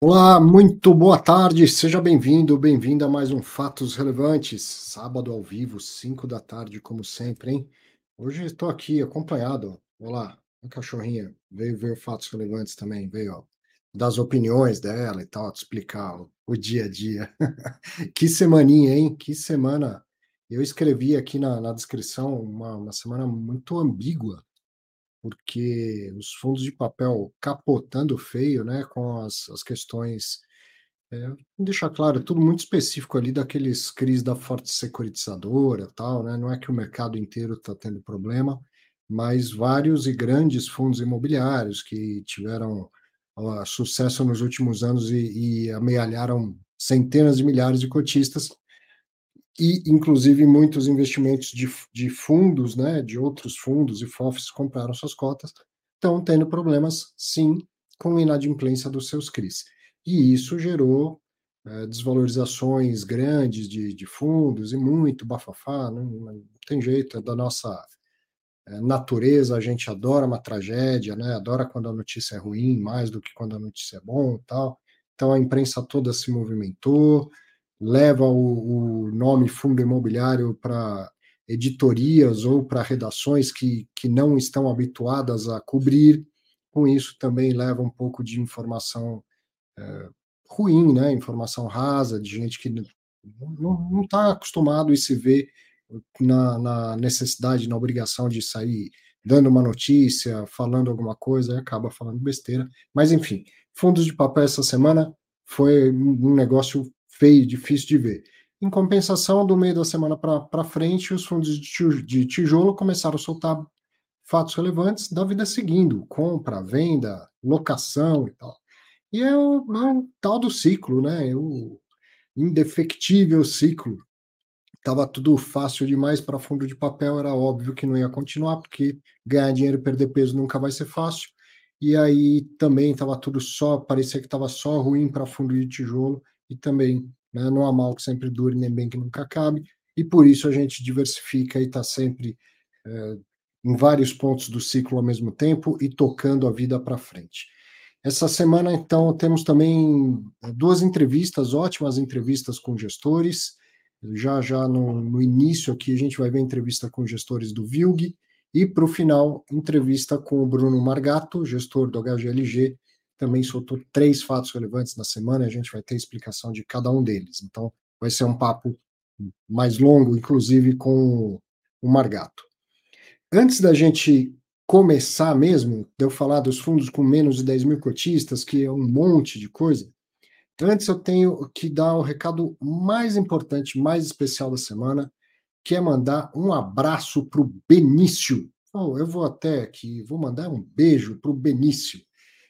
Olá, muito boa tarde, seja bem-vindo, bem-vinda a mais um Fatos Relevantes, sábado ao vivo, 5 da tarde, como sempre, hein? Hoje estou aqui acompanhado, olá, a cachorrinha veio ver Fatos Relevantes também, veio das opiniões dela e tal, te explicar o, o dia a dia. que semaninha, hein? Que semana. Eu escrevi aqui na, na descrição uma, uma semana muito ambígua, porque os fundos de papel capotando feio, né, com as, as questões, é, deixar claro, tudo muito específico ali daqueles CRIs da forte securitizadora tal, né, não é que o mercado inteiro está tendo problema, mas vários e grandes fundos imobiliários que tiveram uh, sucesso nos últimos anos e, e amealharam centenas de milhares de cotistas, e inclusive muitos investimentos de, de fundos, né, de outros fundos e FOFs compraram suas cotas, estão tendo problemas, sim, com inadimplência dos seus CRIs. E isso gerou é, desvalorizações grandes de, de, fundos e muito bafafá, não, não tem jeito, é da nossa é, natureza, a gente adora uma tragédia, né, adora quando a notícia é ruim, mais do que quando a notícia é bom tal. Então a imprensa toda se movimentou, leva o, o nome fundo imobiliário para editorias ou para redações que, que não estão habituadas a cobrir. Com isso, também leva um pouco de informação é, ruim, né? informação rasa, de gente que não está acostumado e se vê na, na, necessidade, na obrigação de sair dando uma notícia, falando alguma coisa, e acaba falando besteira. Mas, enfim, fundos de papel essa semana foi um negócio feio, difícil de ver. Em compensação, do meio da semana para frente, os fundos de tijolo começaram a soltar fatos relevantes da vida seguindo, compra, venda, locação e tal. E é o, é o tal do ciclo, né? É o indefectível ciclo. Estava tudo fácil demais para fundo de papel, era óbvio que não ia continuar, porque ganhar dinheiro e perder peso nunca vai ser fácil. E aí também estava tudo só, parecia que estava só ruim para fundo de tijolo, e também né, não há mal que sempre dure, nem bem que nunca acabe, e por isso a gente diversifica e está sempre é, em vários pontos do ciclo ao mesmo tempo e tocando a vida para frente. Essa semana, então, temos também é, duas entrevistas, ótimas entrevistas com gestores. Já já no, no início aqui a gente vai ver entrevista com gestores do VILG e para o final, entrevista com o Bruno Margato, gestor do HGLG, também soltou três fatos relevantes na semana, a gente vai ter explicação de cada um deles. Então, vai ser um papo mais longo, inclusive com o Margato. Antes da gente começar mesmo, de eu falar dos fundos com menos de 10 mil cotistas, que é um monte de coisa, antes eu tenho que dar o recado mais importante, mais especial da semana, que é mandar um abraço para o Benício. Oh, eu vou até aqui, vou mandar um beijo para o Benício.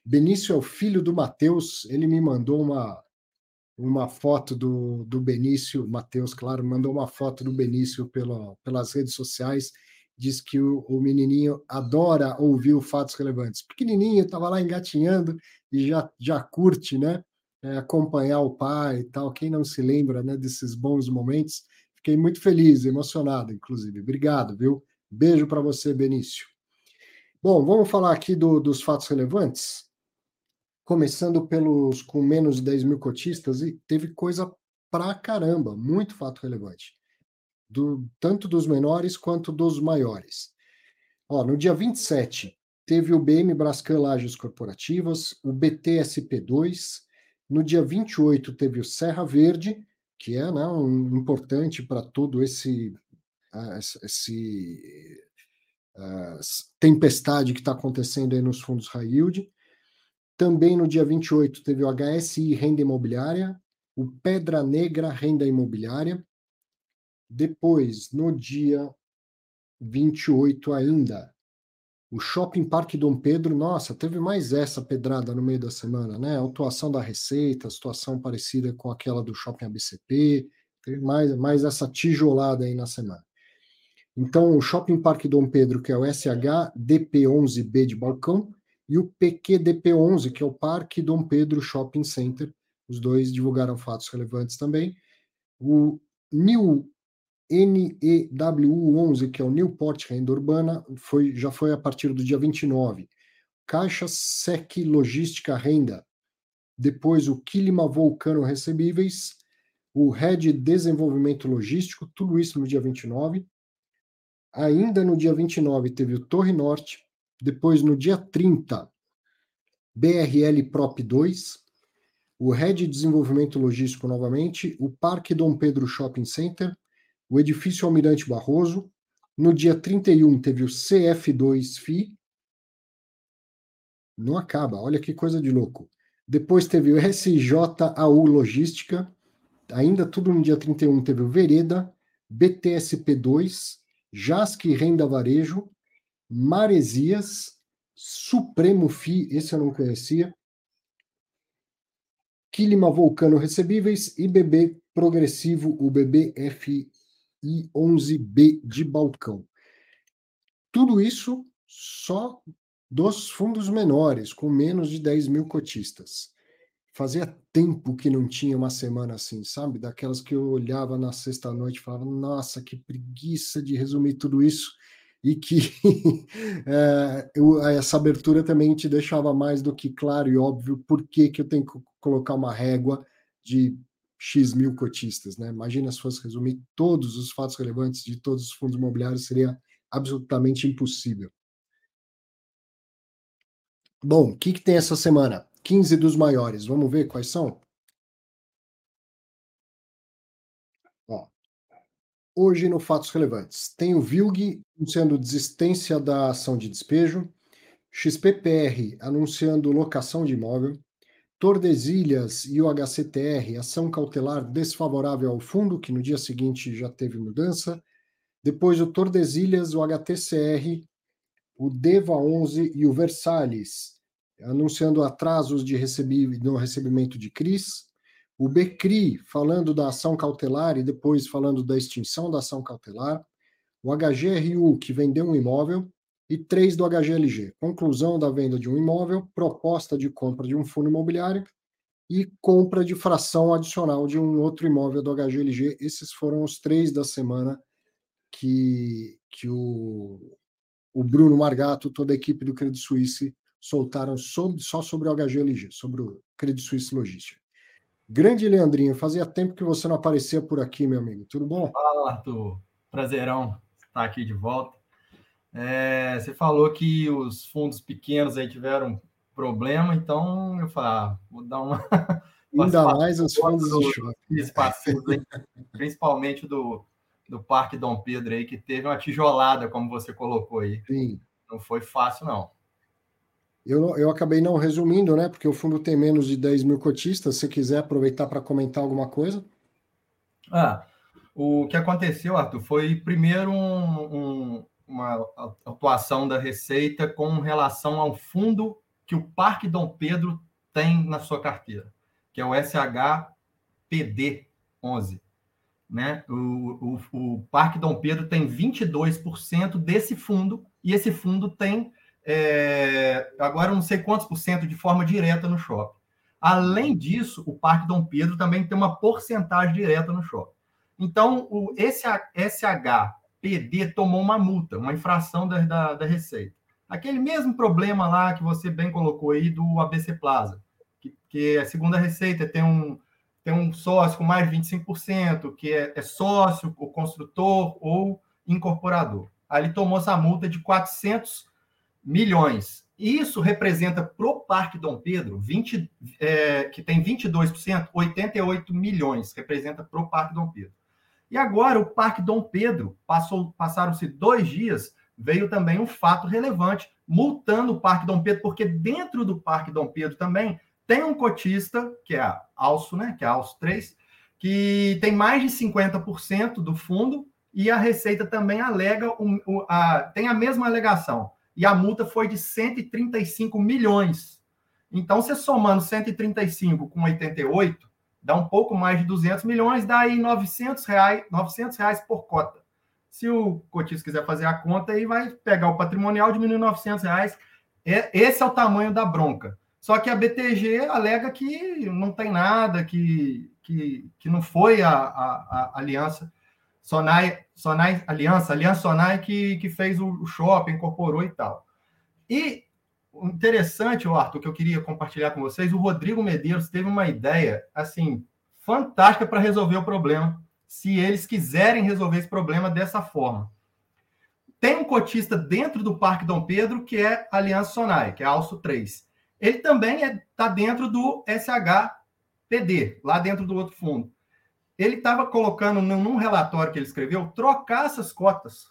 Benício é o filho do Matheus, ele me mandou uma, uma foto do, do Benício, Matheus, claro, mandou uma foto do Benício pela, pelas redes sociais, diz que o, o menininho adora ouvir o Fatos Relevantes. Pequenininho, estava lá engatinhando e já, já curte, né? É, acompanhar o pai e tal. Quem não se lembra né, desses bons momentos? Fiquei muito feliz, emocionado, inclusive. Obrigado, viu? Beijo para você, Benício. Bom, vamos falar aqui do, dos fatos relevantes começando pelos com menos de 10 mil cotistas, e teve coisa pra caramba, muito fato relevante, do, tanto dos menores quanto dos maiores. Ó, no dia 27, teve o BM Brascan Lages Corporativas, o BTSP2, no dia 28 teve o Serra Verde, que é né, um, importante para todo esse, esse uh, tempestade que está acontecendo aí nos fundos high yield. Também no dia 28 teve o HSI Renda Imobiliária, o Pedra Negra Renda Imobiliária. Depois, no dia 28 ainda, o Shopping Parque Dom Pedro, nossa, teve mais essa pedrada no meio da semana, né? A atuação da Receita, situação parecida com aquela do Shopping ABCP, teve mais, mais essa tijolada aí na semana. Então, o Shopping Parque Dom Pedro, que é o SH DP11B de balcão, e o PQDP11, que é o Parque Dom Pedro Shopping Center. Os dois divulgaram fatos relevantes também. O New NEWU11, que é o Newport Renda Urbana, foi, já foi a partir do dia 29. Caixa Sec Logística Renda, depois o Quilima Vulcano Recebíveis, o Red Desenvolvimento Logístico, tudo isso no dia 29. Ainda no dia 29 teve o Torre Norte, depois no dia 30, BRL Prop 2, o Red Desenvolvimento Logístico novamente, o Parque Dom Pedro Shopping Center, o Edifício Almirante Barroso. No dia 31 teve o CF2 FI. Não acaba, olha que coisa de louco. Depois teve o SJAU Logística, ainda tudo no dia 31 teve o Vereda, BTSP2, JASC Renda Varejo, Maresias, Supremo FI, esse eu não conhecia, Quilima Vulcano Recebíveis e BB Progressivo, o BBFI 11B de balcão. Tudo isso só dos fundos menores, com menos de 10 mil cotistas. Fazia tempo que não tinha uma semana assim, sabe? Daquelas que eu olhava na sexta-noite e falava, nossa, que preguiça de resumir tudo isso. E que é, eu, essa abertura também te deixava mais do que claro e óbvio por que, que eu tenho que colocar uma régua de X mil cotistas. Né? Imagina se fosse resumir todos os fatos relevantes de todos os fundos imobiliários, seria absolutamente impossível. Bom, o que, que tem essa semana? 15 dos maiores. Vamos ver quais são? Hoje no Fatos Relevantes. Tem o VILG anunciando desistência da ação de despejo, XPPR anunciando locação de imóvel, Tordesilhas e o HCTR, ação cautelar desfavorável ao fundo, que no dia seguinte já teve mudança. Depois o Tordesilhas, o HTCR, o DEVA 11 e o Versalhes, anunciando atrasos de no recebimento de CRIs, o BECRI falando da ação cautelar e depois falando da extinção da ação cautelar, o HGRU que vendeu um imóvel e três do HGLG, conclusão da venda de um imóvel, proposta de compra de um fundo imobiliário e compra de fração adicional de um outro imóvel do HGLG. Esses foram os três da semana que, que o, o Bruno Margato, toda a equipe do Credit Suisse soltaram sobre, só sobre o HGLG, sobre o Credit Suisse Logística. Grande Leandrinho, fazia tempo que você não aparecia por aqui, meu amigo. Tudo bom? Fala, Arthur. Prazerão estar aqui de volta. É, você falou que os fundos pequenos aí tiveram problema, então eu falei, ah, vou dar uma. Ainda mais os fundos do, de principalmente do, do Parque Dom Pedro aí, que teve uma tijolada, como você colocou aí. Sim. Não foi fácil, não. Eu, eu acabei não resumindo, né? Porque o fundo tem menos de 10 mil cotistas. Se quiser aproveitar para comentar alguma coisa. Ah, o que aconteceu, Arthur, foi primeiro um, um, uma atuação da Receita com relação ao fundo que o Parque Dom Pedro tem na sua carteira, que é o SHPD 11. Né? O, o, o Parque Dom Pedro tem 22% desse fundo, e esse fundo tem é, agora não sei quantos por cento de forma direta no shopping. Além disso, o Parque Dom Pedro também tem uma porcentagem direta no shopping. Então, o SHPD tomou uma multa, uma infração da, da, da, Receita. Aquele mesmo problema lá que você bem colocou aí do ABC Plaza, que, que a segunda Receita tem um, tem um sócio com mais de 25%, que é, é sócio, o construtor ou incorporador. Aí tomou essa multa de 400 milhões. Isso representa para o Parque Dom Pedro, 20, é, que tem 22%, 88 milhões, representa para o Parque Dom Pedro. E agora o Parque Dom Pedro, passaram-se dois dias, veio também um fato relevante, multando o Parque Dom Pedro, porque dentro do Parque Dom Pedro também tem um cotista, que é a Alço, né, que é a Alço 3, que tem mais de 50% do fundo, e a Receita também alega, um, a, tem a mesma alegação e a multa foi de 135 milhões. Então, você somando 135 com 88, dá um pouco mais de 200 milhões, dá aí 900 reais, 900 reais por cota. Se o cotista quiser fazer a conta, aí vai pegar o patrimonial, diminuir 900 reais. É, esse é o tamanho da bronca. Só que a BTG alega que não tem nada, que, que, que não foi a, a, a aliança Sonai, Sonai Aliança, Aliança Sonai que, que fez o shopping, incorporou e tal. E interessante, Arthur, que eu queria compartilhar com vocês, o Rodrigo Medeiros teve uma ideia, assim, fantástica para resolver o problema, se eles quiserem resolver esse problema dessa forma. Tem um cotista dentro do Parque Dom Pedro, que é Aliança Sonai, que é a Alço 3. Ele também está é, tá dentro do SHPD, lá dentro do outro fundo. Ele estava colocando num relatório que ele escreveu, trocar essas cotas.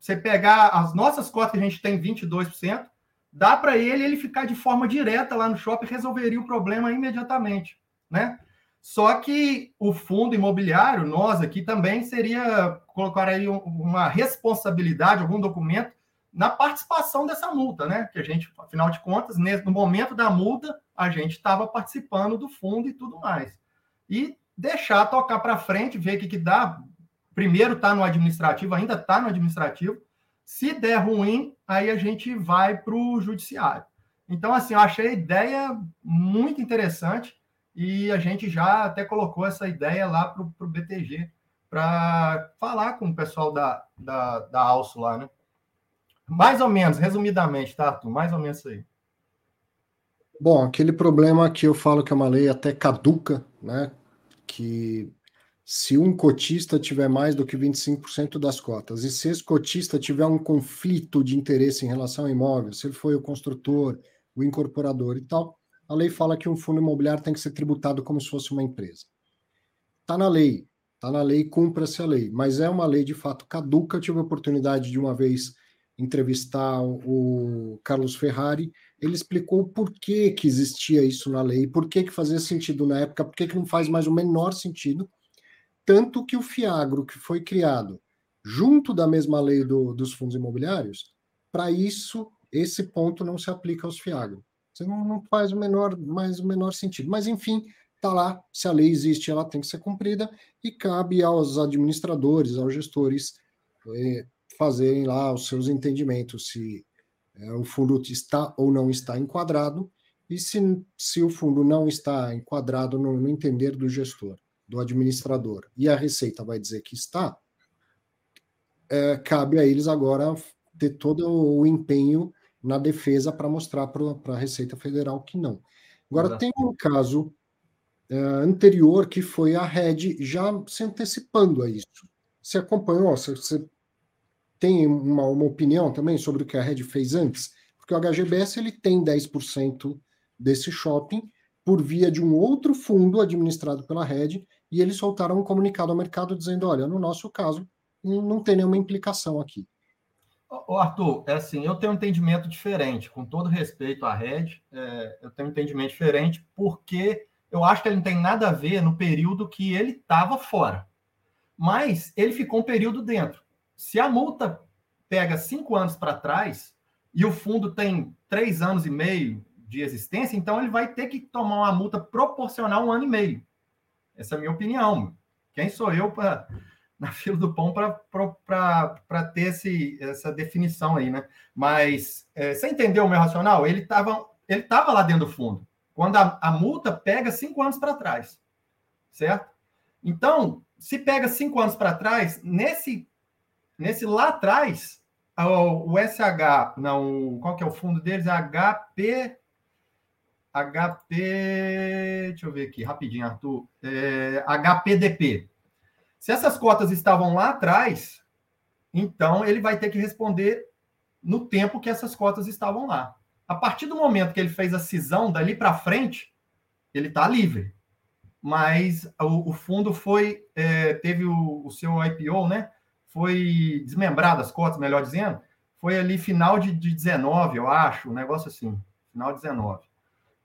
Você pegar as nossas cotas, que a gente tem 22%, dá para ele ele ficar de forma direta lá no shopping, resolveria o problema imediatamente, né? Só que o fundo imobiliário, nós aqui também seria colocar aí uma responsabilidade, algum documento na participação dessa multa, né? Que a gente, afinal de contas, no momento da multa, a gente estava participando do fundo e tudo mais. E deixar tocar para frente, ver o que, que dá. Primeiro está no administrativo, ainda está no administrativo. Se der ruim, aí a gente vai para o judiciário. Então, assim, eu achei a ideia muito interessante e a gente já até colocou essa ideia lá para o BTG, para falar com o pessoal da, da, da Alço lá, né? Mais ou menos, resumidamente, tá, Arthur? Mais ou menos isso aí. Bom, aquele problema que eu falo que é uma lei até caduca, né? Que se um cotista tiver mais do que 25% das cotas, e se esse cotista tiver um conflito de interesse em relação ao imóvel, se ele foi o construtor, o incorporador e tal, a lei fala que um fundo imobiliário tem que ser tributado como se fosse uma empresa. Está na lei, está na lei, cumpra-se a lei, mas é uma lei de fato caduca. Eu tive a oportunidade de uma vez entrevistar o Carlos Ferrari, ele explicou por que, que existia isso na lei, por que, que fazia sentido na época, por que, que não faz mais o menor sentido. Tanto que o FIAGRO, que foi criado junto da mesma lei do, dos fundos imobiliários, para isso, esse ponto não se aplica aos FIAGRO. Não, não faz o menor, mais o menor sentido. Mas, enfim, está lá. Se a lei existe, ela tem que ser cumprida e cabe aos administradores, aos gestores, é, fazerem lá os seus entendimentos se é, o fundo está ou não está enquadrado e se, se o fundo não está enquadrado no, no entender do gestor, do administrador, e a Receita vai dizer que está, é, cabe a eles agora ter todo o empenho na defesa para mostrar para a Receita Federal que não. Agora, tem um caso uh, anterior que foi a Red já se antecipando a isso. Você acompanhou? Você, você tem uma, uma opinião também sobre o que a Red fez antes? Porque o HGBS ele tem 10% desse shopping por via de um outro fundo administrado pela Red e eles soltaram um comunicado ao mercado dizendo: olha, no nosso caso, não tem nenhuma implicação aqui. Ô, Arthur, é assim, eu tenho um entendimento diferente, com todo respeito à Red, é, eu tenho um entendimento diferente porque eu acho que ele não tem nada a ver no período que ele estava fora. Mas ele ficou um período dentro. Se a multa pega cinco anos para trás e o fundo tem três anos e meio de existência, então ele vai ter que tomar uma multa proporcional um ano e meio. Essa é a minha opinião. Quem sou eu para na fila do pão para ter esse, essa definição aí, né? Mas é, você entendeu o meu racional? Ele estava ele tava lá dentro do fundo, quando a, a multa pega cinco anos para trás, certo? Então, se pega cinco anos para trás, nesse, nesse lá atrás, o, SH, não, qual que é o fundo deles? HP. HP. Deixa eu ver aqui, rapidinho, Arthur. É, HPDP. Se essas cotas estavam lá atrás, então ele vai ter que responder no tempo que essas cotas estavam lá. A partir do momento que ele fez a cisão dali para frente, ele está livre. Mas o, o fundo foi é, teve o, o, seu IPO, né? Foi desmembrado as cotas, melhor dizendo. Foi ali final de, de 19, eu acho, um negócio assim, final de 19.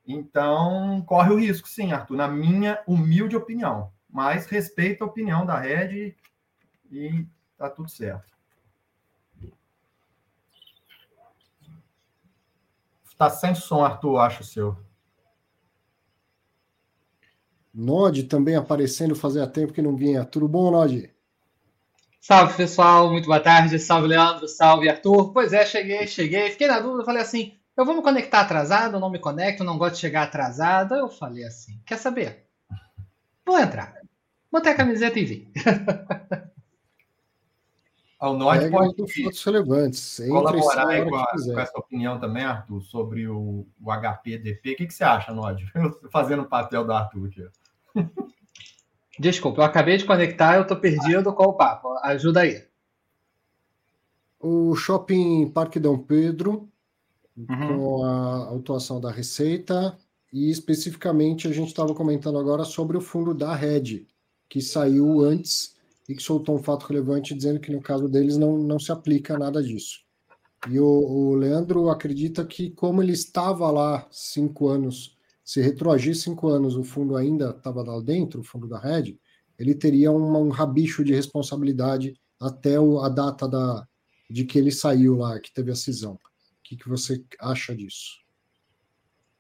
Então, corre o risco, sim, Arthur, na minha humilde opinião mas respeito a opinião da Red e tá tudo certo. Tá sem som, Arthur, acho o seu. Nod também aparecendo, fazia tempo que não vinha. Tudo bom, Nod? Salve, pessoal. Muito boa tarde. Salve, Leandro. Salve, Arthur. Pois é, cheguei, cheguei. Fiquei na dúvida, falei assim, eu vou me conectar atrasado, não me conecto, não gosto de chegar atrasado. Eu falei assim, quer saber? Vou entrar. Botei a camiseta e vi. O Nod pode do fatos relevantes. colaborar aí com, a, com, essa opinião também, Arthur, sobre o, o HPDP. O que, que você acha, Nod? Fazendo o papel do Arthur aqui. Desculpa, eu acabei de conectar, eu estou perdido com o papo. Ajuda aí. O Shopping Parque Dom Pedro, uhum. com a autuação da Receita, e especificamente a gente estava comentando agora sobre o fundo da Red, que saiu antes e que soltou um fato relevante dizendo que no caso deles não, não se aplica nada disso. E o, o Leandro acredita que, como ele estava lá cinco anos, se retroagir cinco anos, o fundo ainda estava lá dentro, o fundo da Red, ele teria um, um rabicho de responsabilidade até o, a data da, de que ele saiu lá, que teve a cisão. O que, que você acha disso?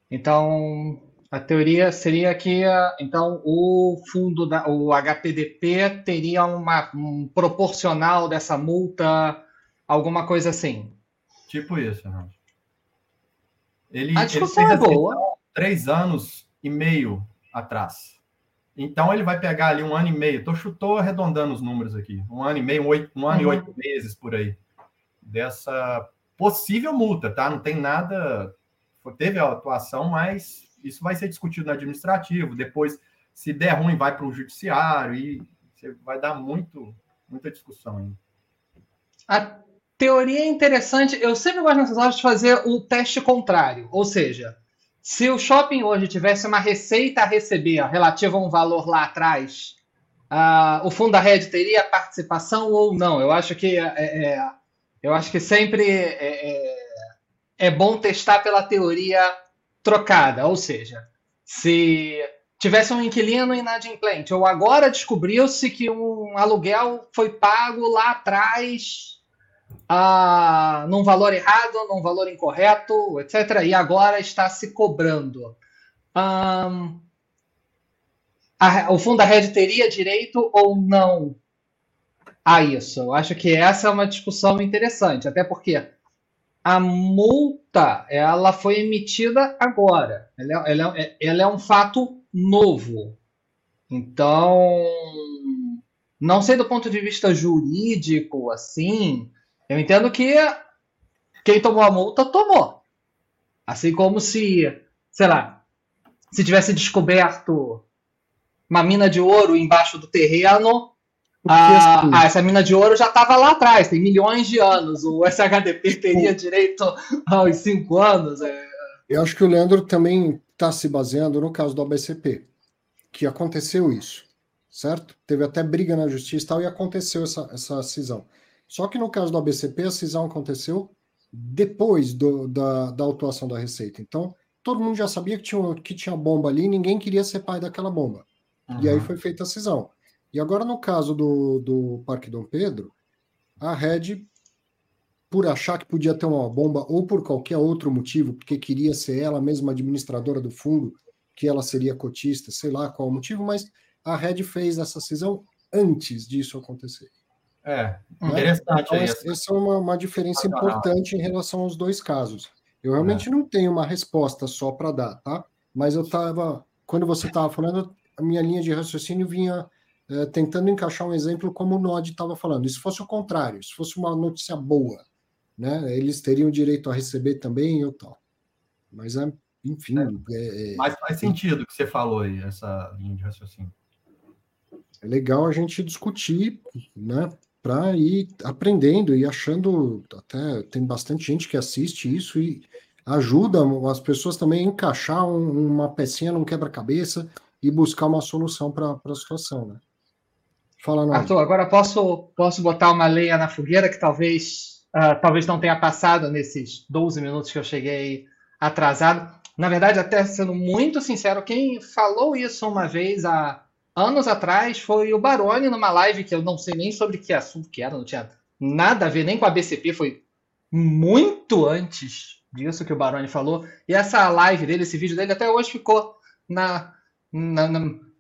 Então, a teoria seria que então o fundo da, o HPDP teria uma um proporcional dessa multa, alguma coisa assim. Tipo isso, Renato. Ele, a discussão ele é boa. Três anos e meio atrás. Então ele vai pegar ali um ano e meio. Tô chutou arredondando os números aqui. Um ano e meio, um, oito, um ano uhum. e oito meses por aí dessa possível multa, tá? Não tem nada. Teve a atuação, mas isso vai ser discutido no administrativo. Depois, se der ruim, vai para o judiciário e vai dar muito, muita discussão ainda. A teoria é interessante. Eu sempre gosto nessas horas de fazer o teste contrário. Ou seja, se o shopping hoje tivesse uma receita a receber relativa a um valor lá atrás, uh, o fundo da rede teria participação ou não? Eu acho que é, é, eu acho que sempre é, é, é bom testar pela teoria trocada, ou seja, se tivesse um inquilino inadimplente, ou agora descobriu-se que um aluguel foi pago lá atrás num valor errado, num valor incorreto, etc., e agora está se cobrando. Um, a, o fundo da rede teria direito ou não a isso? Eu acho que essa é uma discussão interessante, até porque a multa ela foi emitida agora. Ela, é, ela, é, ela é um fato novo. Então, não sei do ponto de vista jurídico, assim, eu entendo que quem tomou a multa tomou. Assim como se, sei lá, se tivesse descoberto uma mina de ouro embaixo do terreno ah, ah, essa mina de ouro já estava lá atrás, tem milhões de anos. O SHDP teria direito aos cinco anos. É... Eu acho que o Leandro também está se baseando no caso do ABCP, que aconteceu isso, certo? Teve até briga na justiça e tal, e aconteceu essa, essa cisão. Só que no caso do ABCP, a cisão aconteceu depois do, da, da autuação da Receita. Então, todo mundo já sabia que tinha, que tinha bomba ali e ninguém queria ser pai daquela bomba. Uhum. E aí foi feita a cisão. E agora, no caso do, do Parque Dom Pedro, a Red, por achar que podia ter uma bomba ou por qualquer outro motivo, porque queria ser ela mesma administradora do fundo, que ela seria cotista, sei lá qual o motivo, mas a Red fez essa cisão antes disso acontecer. É, né? interessante. Então, essa é uma, uma diferença importante em relação aos dois casos. Eu realmente é. não tenho uma resposta só para dar, tá? Mas eu estava, quando você estava falando, a minha linha de raciocínio vinha é, tentando encaixar um exemplo como o Nod estava falando. E se fosse o contrário, se fosse uma notícia boa, né, eles teriam direito a receber também ou tal. Mas, é, enfim. É, é, Mas faz sentido o que você falou aí, essa linha de raciocínio. É legal a gente discutir, né? Para ir aprendendo e achando. Até tem bastante gente que assiste isso e ajuda as pessoas também a encaixar um, uma pecinha num quebra-cabeça e buscar uma solução para a situação, né? Fala, não. Arthur, agora posso, posso botar uma lenha na fogueira que talvez, uh, talvez não tenha passado nesses 12 minutos que eu cheguei atrasado. Na verdade, até sendo muito sincero, quem falou isso uma vez há anos atrás foi o Baroni numa live que eu não sei nem sobre que assunto que era, não tinha nada a ver nem com a BCP, foi muito antes disso que o Baroni falou. E essa live dele, esse vídeo dele, até hoje ficou na, na, na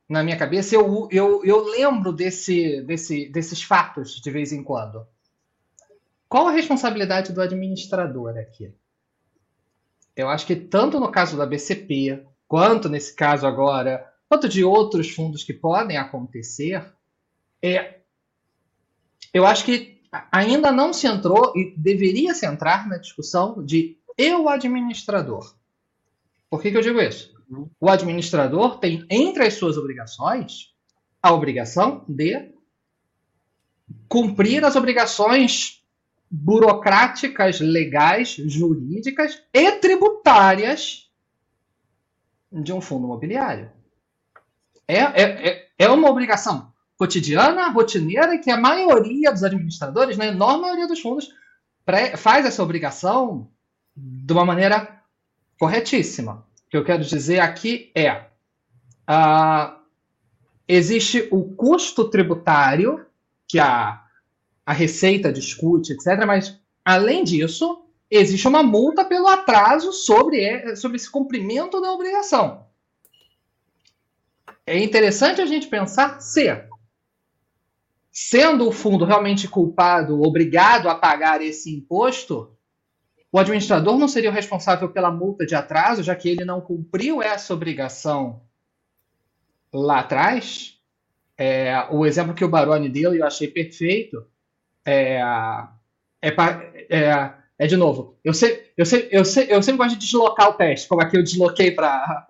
na minha cabeça, eu, eu, eu lembro desse, desse, desses fatos de vez em quando. Qual a responsabilidade do administrador aqui? Eu acho que tanto no caso da BCP, quanto nesse caso agora, quanto de outros fundos que podem acontecer, é, eu acho que ainda não se entrou e deveria se entrar na discussão de eu administrador. Por que, que eu digo isso? O administrador tem entre as suas obrigações a obrigação de cumprir as obrigações burocráticas, legais, jurídicas e tributárias de um fundo imobiliário. É, é, é, é uma obrigação cotidiana, rotineira, que a maioria dos administradores, na enorme maioria dos fundos, faz essa obrigação de uma maneira corretíssima. O que eu quero dizer aqui é: uh, existe o custo tributário que a, a Receita discute, etc., mas, além disso, existe uma multa pelo atraso sobre, sobre esse cumprimento da obrigação. É interessante a gente pensar se, sendo o fundo realmente culpado, obrigado a pagar esse imposto, o administrador não seria o responsável pela multa de atraso, já que ele não cumpriu essa obrigação lá atrás? É, o exemplo que o Baroni deu, e eu achei perfeito, é, é, é, é de novo, eu, sei, eu, sei, eu, sei, eu sempre gosto de deslocar o teste, como aqui eu desloquei para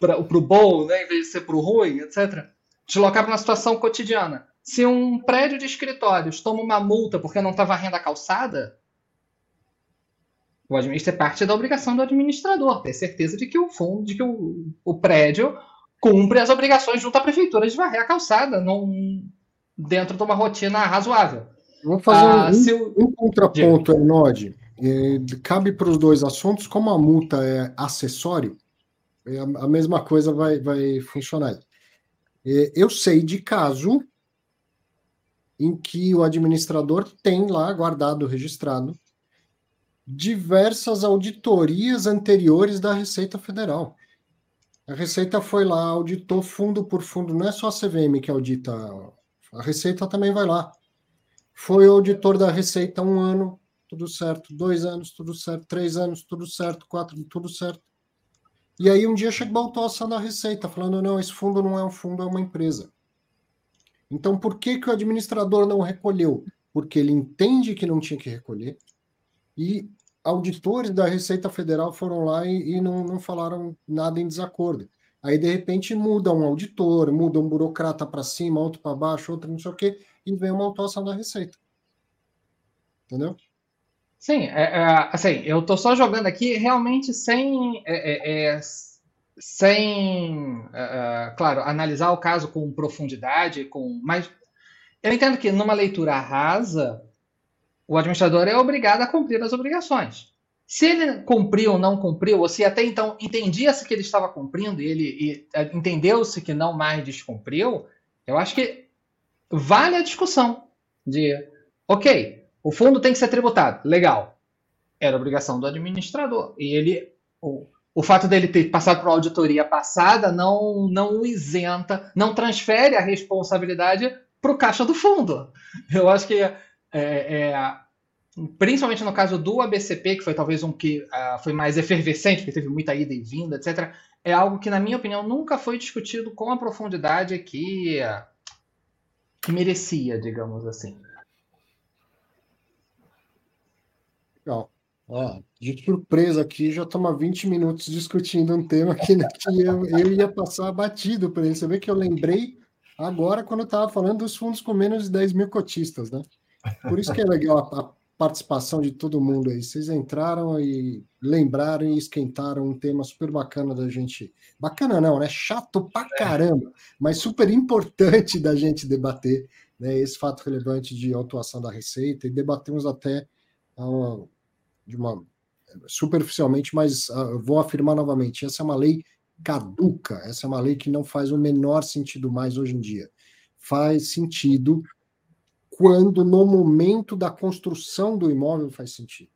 o bom, né, em vez de ser para o ruim, etc. Deslocar para uma situação cotidiana. Se um prédio de escritórios toma uma multa porque não está varrendo a calçada, o administrador é parte da obrigação do administrador, ter certeza de que o fundo, de que o, o prédio cumpre as obrigações junto à prefeitura de varrer a calçada num, dentro de uma rotina razoável. Vamos fazer ah, um, um, contraponto, Ernod. É, cabe para os dois assuntos, como a multa é acessório, a mesma coisa vai, vai funcionar. É, eu sei de caso em que o administrador tem lá guardado, registrado, diversas auditorias anteriores da Receita Federal. A Receita foi lá, auditou fundo por fundo, não é só a CVM que audita, a Receita também vai lá. Foi auditor da Receita um ano, tudo certo, dois anos, tudo certo, três anos, tudo certo, quatro, tudo certo. E aí um dia chegou a autuação da Receita, falando, não, esse fundo não é um fundo, é uma empresa. Então, por que, que o administrador não recolheu? Porque ele entende que não tinha que recolher e auditores da Receita Federal foram lá e, e não, não falaram nada em desacordo. Aí, de repente, muda um auditor, muda um burocrata para cima, outro para baixo, outro não sei o quê, e vem uma autuação da Receita. Entendeu? Sim, é, é, assim, eu estou só jogando aqui realmente sem, é, é, é sem, é, claro, analisar o caso com profundidade, com, mas eu entendo que numa leitura rasa, o administrador é obrigado a cumprir as obrigações. Se ele cumpriu ou não cumpriu, ou se até então entendia-se que ele estava cumprindo e ele entendeu-se que não mais descumpriu, eu acho que vale a discussão de, ok, o fundo tem que ser tributado, legal. Era obrigação do administrador. E ele, o, o fato dele ter passado por auditoria passada não, não isenta, não transfere a responsabilidade para o caixa do fundo. Eu acho que é, é, principalmente no caso do ABCP, que foi talvez um que uh, foi mais efervescente, porque teve muita ida e vinda, etc., é algo que, na minha opinião, nunca foi discutido com a profundidade que, uh, que merecia, digamos assim. Legal. Ó, de surpresa aqui, já estamos há 20 minutos discutindo um tema que, né, que eu, eu ia passar batido para ele. Você vê que eu lembrei agora quando eu estava falando dos fundos com menos de 10 mil cotistas, né? Por isso que é legal a, a participação de todo mundo aí. Vocês entraram e lembraram e esquentaram um tema super bacana da gente. Bacana não, né? Chato pra é. caramba, mas super importante da gente debater né, esse fato relevante de autuação da Receita e debatemos até de uma superficialmente, mas uh, vou afirmar novamente, essa é uma lei caduca, essa é uma lei que não faz o menor sentido mais hoje em dia. Faz sentido quando no momento da construção do imóvel faz sentido.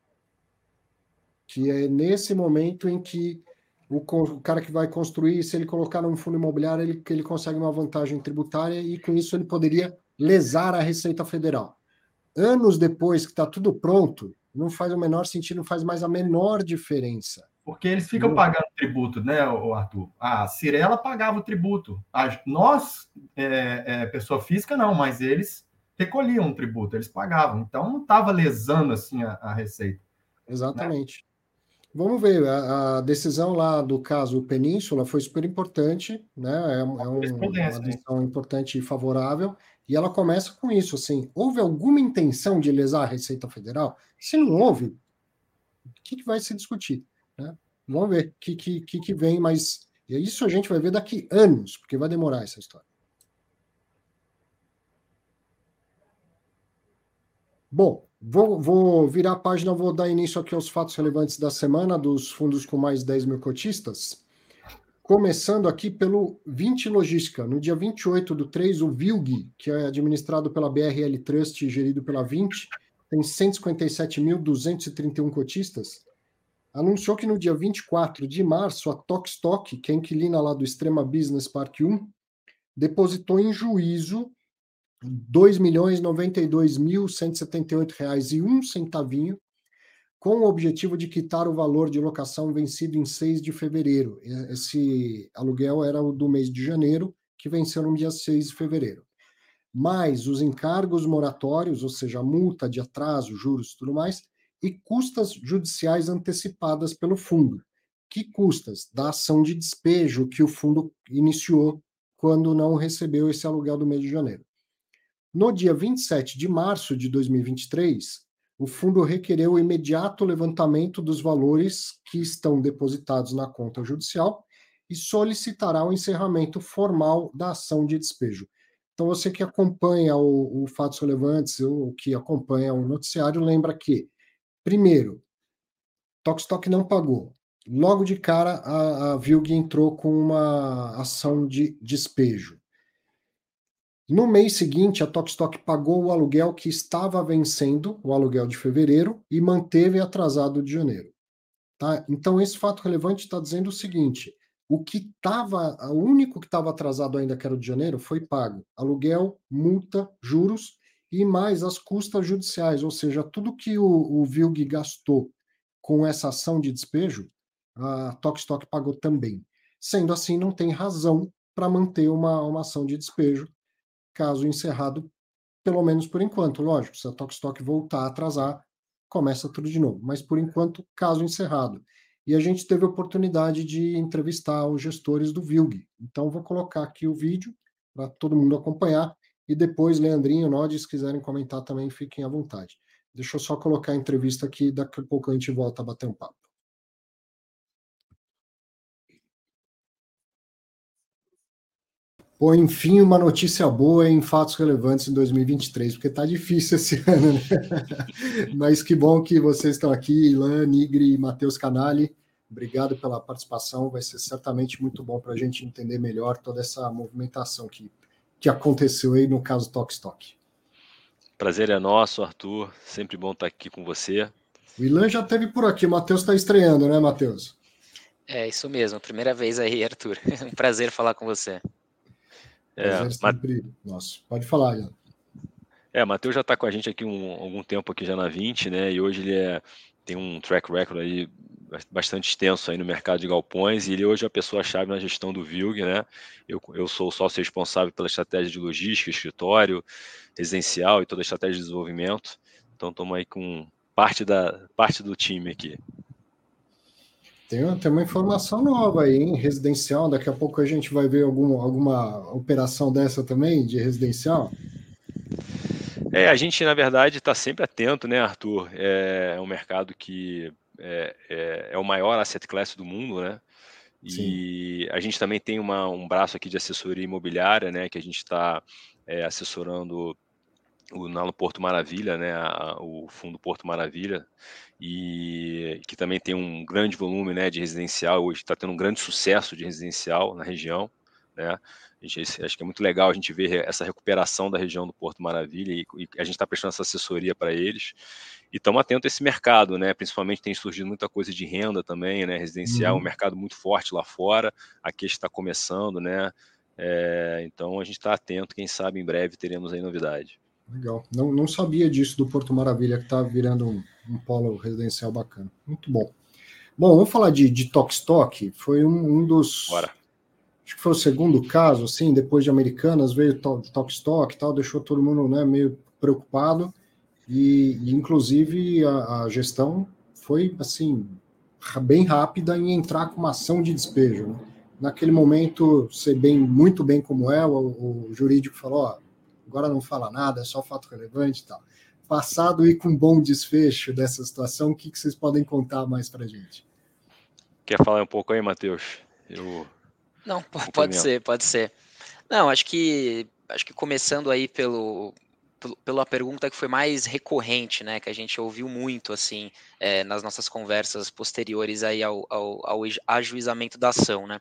Que é nesse momento em que o, o cara que vai construir, se ele colocar num fundo imobiliário, ele, ele consegue uma vantagem tributária e com isso ele poderia lesar a Receita Federal. Anos depois que está tudo pronto, não faz o menor sentido, não faz mais a menor diferença. Porque eles ficam não. pagando tributo, né, Arthur? A Cirela pagava o tributo. A, nós, é, é, pessoa física, não, mas eles recolhiam um tributo, eles pagavam. Então não estava lesando assim a, a receita. Exatamente. Né? Vamos ver, a, a, decisão lá do caso Península foi super importante, né? É, é um, uma decisão importante e favorável, e ela começa com isso, assim, houve alguma intenção de lesar a Receita Federal? Se não houve, o que, que vai se discutir? Né? Vamos ver o que, que, que vem, mas isso a gente vai ver daqui anos, porque vai demorar essa história. Bom, vou, vou, virar a página, vou dar início aqui aos fatos relevantes da semana dos fundos com mais 10 mil cotistas. Começando aqui pelo 20 Logística. No dia 28 do 3, o VILG, que é administrado pela BRL Trust e gerido pela 20, tem 157.231 cotistas, anunciou que no dia 24 de março, a Tokstok, que é inquilina lá do Extrema Business Park 1, depositou em juízo R$ 2.092.178,01 centavinho, com o objetivo de quitar o valor de locação vencido em 6 de fevereiro. Esse aluguel era o do mês de janeiro, que venceu no dia 6 de fevereiro. Mais os encargos moratórios, ou seja, multa de atraso, juros e tudo mais, e custas judiciais antecipadas pelo fundo. Que custas? Da ação de despejo que o fundo iniciou quando não recebeu esse aluguel do mês de janeiro. No dia 27 de março de 2023, o fundo requereu o imediato levantamento dos valores que estão depositados na conta judicial e solicitará o encerramento formal da ação de despejo. Então, você que acompanha o, o Fatos Relevantes, ou que acompanha o noticiário, lembra que, primeiro, Tokstok não pagou. Logo de cara, a, a Vilg entrou com uma ação de despejo. No mês seguinte, a Tokstok pagou o aluguel que estava vencendo, o aluguel de fevereiro, e manteve atrasado de janeiro. Tá? Então, esse fato relevante está dizendo o seguinte: o que estava, o único que estava atrasado ainda, que era o de janeiro, foi pago. Aluguel, multa, juros e mais as custas judiciais, ou seja, tudo que o, o Vilg gastou com essa ação de despejo, a Tokstok pagou também. Sendo assim, não tem razão para manter uma, uma ação de despejo caso encerrado, pelo menos por enquanto. Lógico, se a Tokstok voltar a atrasar, começa tudo de novo. Mas por enquanto, caso encerrado. E a gente teve a oportunidade de entrevistar os gestores do VILG. Então, vou colocar aqui o vídeo para todo mundo acompanhar. E depois, Leandrinho, Nod, se quiserem comentar também, fiquem à vontade. Deixa eu só colocar a entrevista aqui, daqui a pouco a gente volta a bater um papo. Pô, enfim, uma notícia boa em fatos relevantes em 2023, porque tá difícil esse ano, né? Mas que bom que vocês estão aqui, Ilan, Nigri e Matheus Canali. Obrigado pela participação, vai ser certamente muito bom para a gente entender melhor toda essa movimentação que, que aconteceu aí no caso Tox Talk. Prazer é nosso, Arthur. Sempre bom estar aqui com você. O Ilan já esteve por aqui, o Matheus está estreando, né, Matheus? É isso mesmo, primeira vez aí, Arthur. um prazer falar com você. É, sempre... Nossa, pode falar, Ian. É, Matheus já está com a gente aqui um, algum tempo aqui já na 20, né? E hoje ele é, tem um track record aí bastante extenso aí no mercado de galpões e ele hoje é a pessoa-chave na gestão do VILG, né? Eu, eu sou o sócio responsável pela estratégia de logística, escritório, residencial e toda a estratégia de desenvolvimento. Então, estamos aí com parte, da, parte do time aqui. Tem, tem uma informação nova aí, hein? Residencial. Daqui a pouco a gente vai ver algum, alguma operação dessa também, de residencial. É, a gente, na verdade, está sempre atento, né, Arthur? É, é um mercado que é, é, é, o maior asset class do mundo, né? E Sim. a gente também tem uma, um braço aqui de assessoria imobiliária, né? Que a gente está é, assessorando o Nalo Porto Maravilha, né, a, o Fundo Porto Maravilha, e que também tem um grande volume né, de residencial, hoje está tendo um grande sucesso de residencial na região. Né? Gente, acho que é muito legal a gente ver essa recuperação da região do Porto Maravilha e, e a gente está prestando essa assessoria para eles. E estamos atentos a esse mercado, né? Principalmente tem surgido muita coisa de renda também, né? Residencial, uhum. um mercado muito forte lá fora. Aqui está começando, né? É, então a gente está atento, quem sabe em breve teremos aí novidade. Legal. Não, não sabia disso do Porto Maravilha, que está virando um, um, polo residencial bacana. Muito bom. Bom, vamos falar de, de Tok Stock. Foi um, um dos. Bora. acho que foi o segundo caso, assim, depois de Americanas, veio Talk Stock e tal, deixou todo mundo né, meio preocupado, e, e inclusive a, a, gestão foi, assim, bem rápida em entrar com uma ação de despejo. Né? Naquele momento, sei bem, muito bem como é, o, o jurídico falou, ó, agora não fala nada, é só fato relevante e tal. Passado e com bom desfecho dessa situação, o que, que vocês podem contar mais para gente? Quer falar um pouco aí, Matheus? Eu... Não, pode ser, pode ser. Não, acho que acho que começando aí pelo, pela pergunta que foi mais recorrente, né, que a gente ouviu muito assim é, nas nossas conversas posteriores aí ao, ao, ao, ajuizamento da ação, né?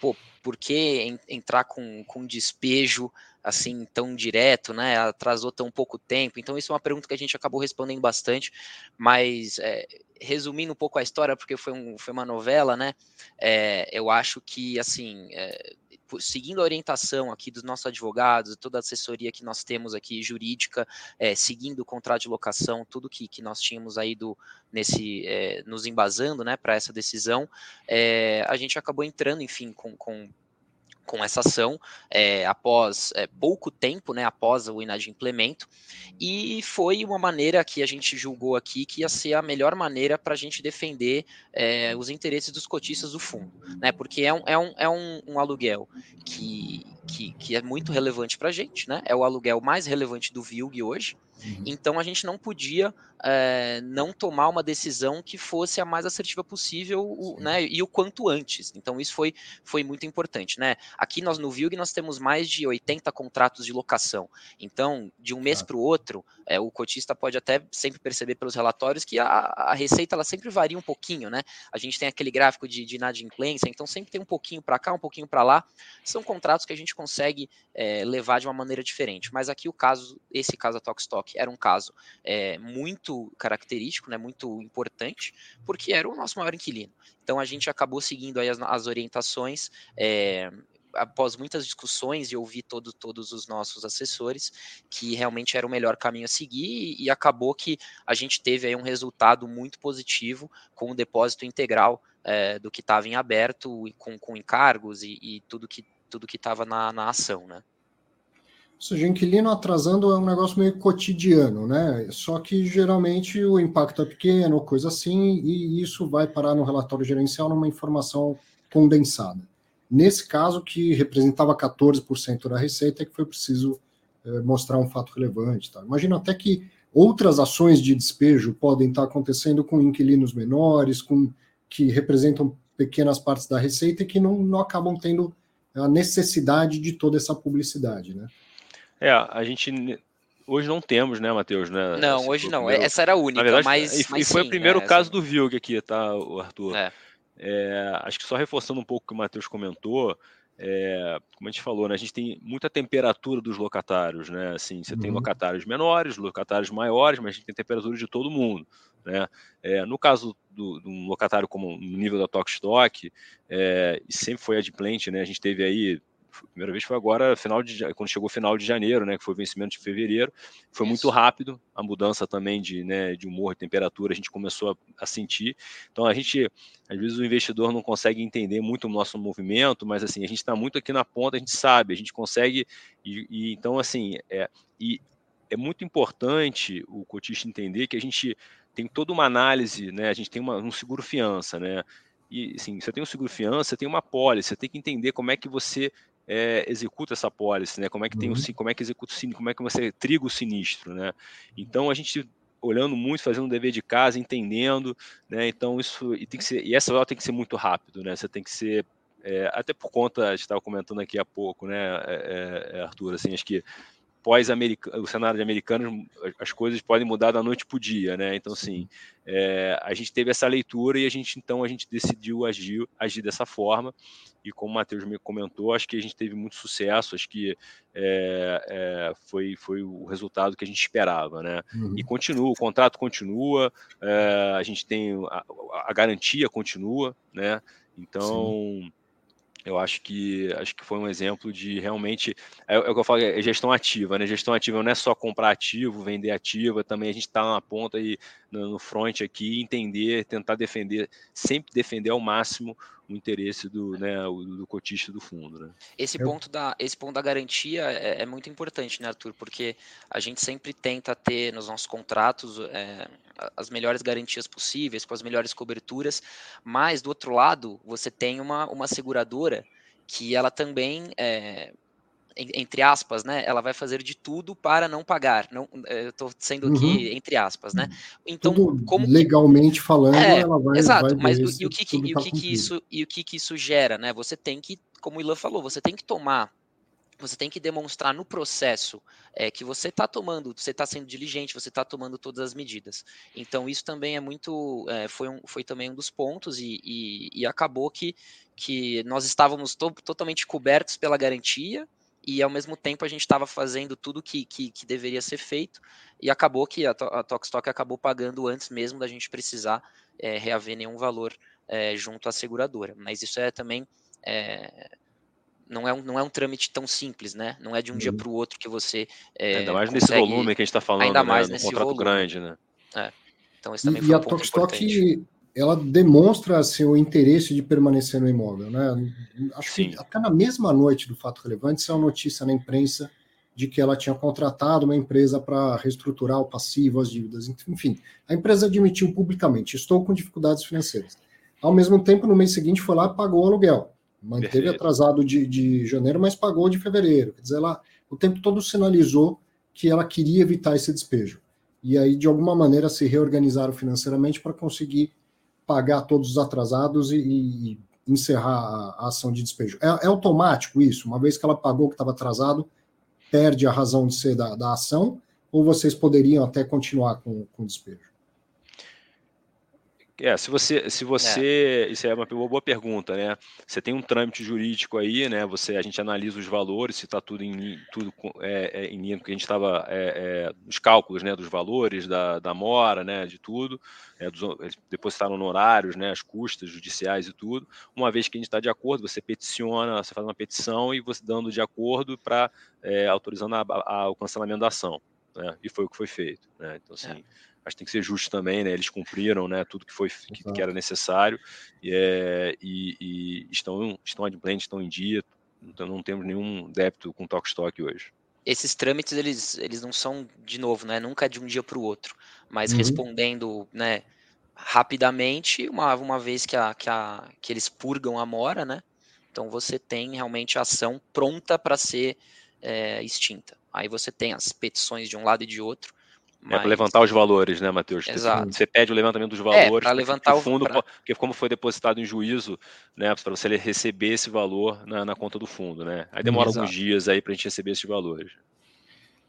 Pô, por que entrar com, com despejo assim tão direto, né? Atrasou tão pouco tempo. Então isso é uma pergunta que a gente acabou respondendo bastante, mas é, resumindo um pouco a história, porque foi, um, foi uma novela, né? É, eu acho que assim é, seguindo a orientação aqui dos nossos advogados, toda a assessoria que nós temos aqui jurídica, é, seguindo o contrato de locação, tudo que, que nós tínhamos aí do, nesse, é, nos embasando né, para essa decisão, é, a gente acabou entrando, enfim, com, com com essa ação é, após é, pouco tempo, né, após o inadimplemento, e foi uma maneira que a gente julgou aqui que ia ser a melhor maneira para a gente defender é, os interesses dos cotistas do fundo, né, porque é um, é um, é um, um aluguel que, que, que, é muito relevante para a gente, né, é o aluguel mais relevante do VILG hoje, Uhum. Então a gente não podia é, não tomar uma decisão que fosse a mais assertiva possível, o, né, e o quanto antes. Então isso foi, foi muito importante, né? Aqui nós no Vilg nós temos mais de 80 contratos de locação. Então, de um mês para o outro, é, o cotista pode até sempre perceber pelos relatórios que a, a, receita ela sempre varia um pouquinho, né? A gente tem aquele gráfico de, de inadimplência, então sempre tem um pouquinho para cá, um pouquinho para lá. São contratos que a gente consegue é, levar de uma maneira diferente. Mas aqui o caso, esse caso da Tokstok era um caso é, muito característico, né, muito importante, porque era o nosso maior inquilino. Então a gente acabou seguindo aí as, as orientações. É, após muitas discussões e ouvir todo, todos os nossos assessores, que realmente era o melhor caminho a seguir, e, e acabou que a gente teve aí um resultado muito positivo com o depósito integral é, do que estava em aberto, com, com encargos e, e tudo que tudo que estava na, na ação, né? Ou seja, inquilino atrasando é um negócio meio cotidiano, né? Só que geralmente o impacto é pequeno, coisa assim, e isso vai parar no relatório gerencial numa informação condensada. Nesse caso, que representava 14% da receita, é que foi preciso é, mostrar um fato relevante. Tá? Imagino até que outras ações de despejo podem estar acontecendo com inquilinos menores, com que representam pequenas partes da receita e que não, não acabam tendo a necessidade de toda essa publicidade, né? É, a gente hoje não temos, né, Matheus? Né? Não, Esse hoje não. Primeiro... Essa era a única, verdade, mas, e, mas foi sim, o primeiro é, caso do Vilg aqui, tá, Arthur? É. É, acho que só reforçando um pouco o que o Matheus comentou, é, como a gente falou, né, a gente tem muita temperatura dos locatários, né? Assim, você uhum. tem locatários menores, locatários maiores, mas a gente tem temperatura de todo mundo, né? É, no caso do, de um locatário como no nível da Tokstok, é, e sempre foi adimplente, né? A gente teve aí primeira vez foi agora, final de, quando chegou o final de janeiro, né, que foi o vencimento de fevereiro. Foi Isso. muito rápido, a mudança também de, né, de humor, temperatura, a gente começou a, a, sentir. Então a gente, às vezes o investidor não consegue entender muito o nosso movimento, mas assim, a gente está muito aqui na ponta, a gente sabe, a gente consegue, e, e então assim, é, e é muito importante o cotista entender que a gente tem toda uma análise, né, a gente tem uma, um seguro fiança, né, e assim, você tem um seguro fiança, você tem uma pólice, você tem que entender como é que você é, executa essa pólice, né? Como é que tem uhum. o como é que executa o como é que você triga o sinistro, né? Então a gente olhando muito, fazendo um dever de casa, entendendo, né? Então isso e tem que ser e essa hora tem que ser muito rápido, né? Você tem que ser é, até por conta, a gente estava comentando aqui há pouco, né, é, é, Arthur, assim, acho que pós o cenário de americanos, as coisas podem mudar da noite para o dia, né? Então, assim, é, a gente teve essa leitura e a gente, então, a gente decidiu agir, agir dessa forma. E como o Matheus me comentou, acho que a gente teve muito sucesso, acho que é, é, foi, foi o resultado que a gente esperava, né? Uhum. E continua, o contrato continua, é, a gente tem a, a, garantia continua, né? Então. Sim eu acho que acho que foi um exemplo de realmente é, é o que eu falo, é gestão ativa, né? Gestão ativa não é só comprar ativo, vender ativa, também a gente está na ponta e no, no front aqui, entender, tentar defender, sempre defender ao máximo o interesse do, né, do, do cotista do fundo. Né? Esse, ponto da, esse ponto da garantia é, é, muito importante, né, Arthur? Porque a gente sempre tenta ter nos nossos contratos é, as melhores garantias possíveis, com as melhores coberturas, mas do outro lado, você tem uma, uma seguradora que ela também é, entre aspas, né? Ela vai fazer de tudo para não pagar. Não, é, eu estou sendo aqui uhum. entre aspas, né? Então, tudo como legalmente falando, é, ela vai. Exato. Vai mas e o que, que e o tá que, que isso e o que, que isso gera, né? Você tem que, como o Ilan falou, você tem que tomar você tem que demonstrar no processo é, que você está tomando, você está sendo diligente, você está tomando todas as medidas. Então isso também é muito, é, foi, um, foi também um dos pontos e, e, e acabou que, que nós estávamos to totalmente cobertos pela garantia e ao mesmo tempo a gente estava fazendo tudo que, que, que, deveria ser feito e acabou que a, a Tokstok acabou pagando antes mesmo da gente precisar é, reaver nenhum valor é, junto à seguradora. Mas isso é também é, não é, um, não é um trâmite tão simples, né? Não é de um uhum. dia para o outro que você é, ainda mais consegue, nesse volume que a gente está falando, ainda mais né? nesse contrato volume. grande, né? É. Então isso também e, foi um e a Tokstok ela demonstra seu interesse de permanecer no imóvel. Né? Acho Sim. que até na mesma noite do fato relevante saiu notícia na imprensa de que ela tinha contratado uma empresa para reestruturar o passivo, as dívidas, enfim. A empresa admitiu publicamente: estou com dificuldades financeiras. Ao mesmo tempo, no mês seguinte, foi lá e pagou o aluguel. Manteve Perfeito. atrasado de, de janeiro, mas pagou de fevereiro. Quer dizer, ela o tempo todo sinalizou que ela queria evitar esse despejo. E aí, de alguma maneira, se reorganizaram financeiramente para conseguir pagar todos os atrasados e, e encerrar a, ação de despejo. É, é, automático isso? Uma vez que ela pagou o que estava atrasado, perde a razão de ser da, da ação? Ou vocês poderiam até continuar com, com o despejo? É, se você, se você, é. isso é uma boa pergunta, né? Você tem um trâmite jurídico aí, né? Você, a gente analisa os valores, se está tudo em tudo é, é, em linha com que a gente estava é, é, os cálculos, né? Dos valores da, da mora, né? De tudo, é, dos, depositaram honorários, né? As custas judiciais e tudo. Uma vez que a gente está de acordo, você peticiona, você faz uma petição e você dando de acordo para é, autorizando a, a, o cancelamento da ação, né? E foi o que foi feito, né? Então assim mas tem que ser justo também, né? Eles cumpriram, né? Tudo que foi que, que era necessário e, é, e, e, estão estão adimplentes, estão em dia, então não temos nenhum débito com Tok Stock hoje. Esses trâmites eles, eles não são de novo, né? Nunca de um dia para o outro, mas uhum. respondendo, né? Rapidamente, uma, uma vez que, a, que, a, que eles purgam a mora, né? Então você tem realmente a ação pronta para ser é, extinta. Aí você tem as petições de um lado e de outro, mas... É para levantar os valores, né, Matheus? Exato. Você pede o levantamento dos valores. É, para levantar o fundo, pra... porque como foi depositado em juízo, né, para você receber esse valor na, na, conta do fundo, né? Aí demora Exato. alguns dias aí para a gente receber esses valores.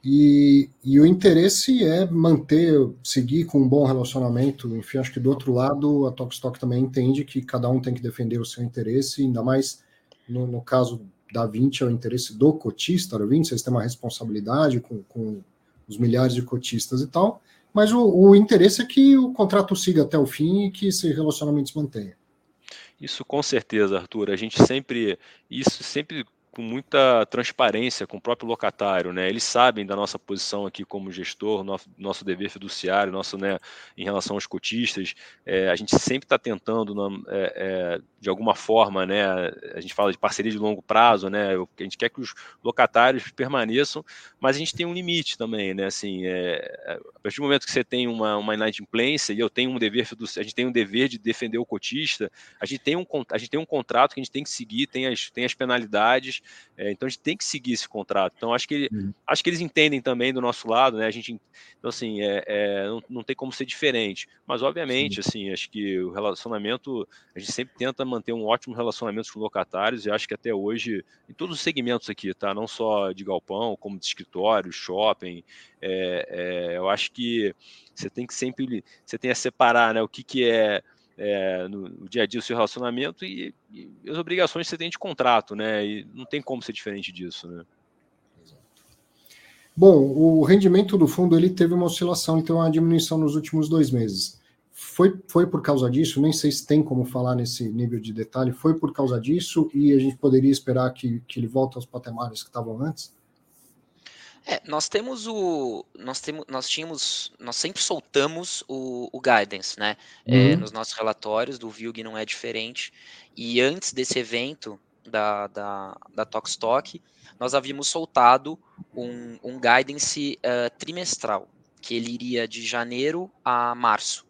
E, e, o interesse é manter, seguir com um bom relacionamento. Enfim, acho que do outro lado, a Tokstok também entende que cada um tem que defender o seu interesse, ainda mais no, no caso da 20, é o interesse do cotista da 20, vocês têm uma responsabilidade com, com os milhares de cotistas e tal, mas o, o interesse é que o contrato siga até o fim e que esse relacionamento se mantenha. Isso com certeza, Arthur. A gente sempre, isso sempre com muita transparência com o próprio locatário, né? Eles sabem da nossa posição aqui como gestor, nosso, nosso dever fiduciário, nosso, né, em relação aos cotistas. É, a gente sempre está tentando, é, é, de alguma forma, né? A gente fala de parceria de longo prazo, né? A gente quer que os locatários permaneçam, mas a gente tem um limite também, né? Assim, é, a partir do momento que você tem uma, uma inadimplência e eu tenho um dever fiduciário, a gente tem um dever de defender o cotista, a gente tem um, a gente tem um contrato que a gente tem que seguir, tem as, tem as penalidades, é, então a gente tem que seguir esse contrato. Então acho que, uhum. acho que eles entendem também do nosso lado, né? A gente, então assim, é, é não, não, tem como ser diferente. Mas obviamente, Sim. assim, acho que o relacionamento, a gente sempre tenta manter um ótimo relacionamento com locatários e acho que até hoje, em todos os segmentos aqui, tá? Não só de galpão, como de escritório, shopping, é, é, eu acho que você tem que sempre, você tem a separar, né? O que que é é, no, no, dia a dia o seu relacionamento e, e, as obrigações que você tem de contrato, né? E não tem como ser diferente disso, né? Bom, o rendimento do fundo ele teve uma oscilação, então uma diminuição nos últimos dois meses. Foi, foi por causa disso, nem sei se tem como falar nesse nível de detalhe, foi por causa disso e a gente poderia esperar que, que ele volte aos patamares que estavam antes? É, nós temos o. Nós, temos, nós tínhamos. Nós sempre soltamos o, o guidance, né? É, uhum. É, nos nossos relatórios, do VILG não é diferente. E antes desse evento da, da, da Tokstok, nós havíamos soltado um, um guidance uh, trimestral, que ele iria de janeiro a março.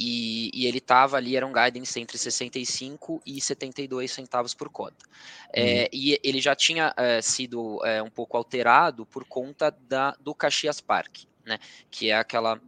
E, e, ele estava ali, era um guidance entre 65 e 72 centavos por cota. É, uhum. É, e ele já tinha é, sido é, um pouco alterado por conta da, do Caxias Park, né, que é aquela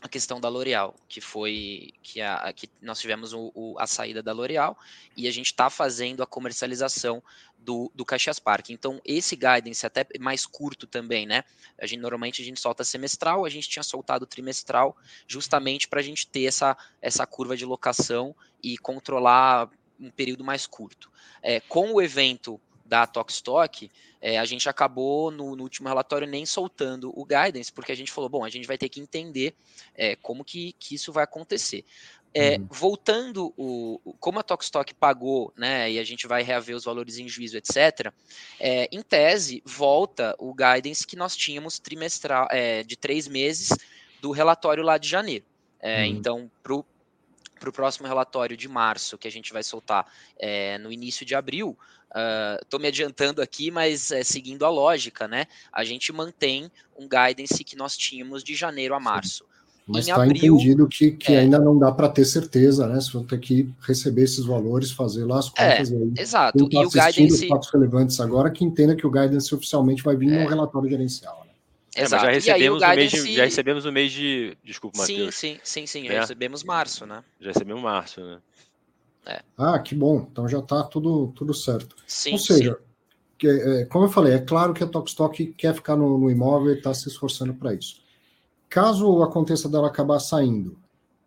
a questão da L'Oréal, que foi que, a, que nós tivemos o, o, a saída da L'Oréal e a gente está fazendo a comercialização do, do Caxias Park. Então, esse guidance até mais curto também, né? A gente normalmente a gente solta semestral, a gente tinha soltado trimestral, justamente para a gente ter essa, essa curva de locação e controlar um período mais curto. É, com o evento da Tokstok, é, a gente acabou no, no, último relatório nem soltando o guidance, porque a gente falou, bom, a gente vai ter que entender é, como que, que isso vai acontecer. É, uhum. Voltando, o, como a Tokstok pagou, né, e a gente vai reaver os valores em juízo, etc., é, em tese, volta o guidance que nós tínhamos trimestral, é, de três meses do relatório lá de janeiro. É, uhum. Então, para o próximo relatório de março, que a gente vai soltar é, no início de abril, Estou uh, me adiantando aqui, mas é, seguindo a lógica, né? A gente mantém um guidance que nós tínhamos de janeiro a março. Mas está entendido que, que é, ainda não dá para ter certeza, né? Você vai ter que receber esses valores, fazer lá as é, contas. É, aí. Exato. Quem tá e o guidance. Os fatos relevantes agora que entenda que o guidance oficialmente vai vir é. no relatório gerencial. Né? Exato. É, já recebemos, o mês de, já recebemos o mês de. Desculpa, Matheus. Sim, sim, sim, sim. Já é. recebemos março, né? Já recebemos março, né? É. Ah, que bom. Então já está tudo, tudo certo. Sim, Ou seja, que, é, como eu falei, é claro que a Tokstok quer ficar no, no imóvel e está se esforçando para isso. Caso aconteça dela acabar saindo,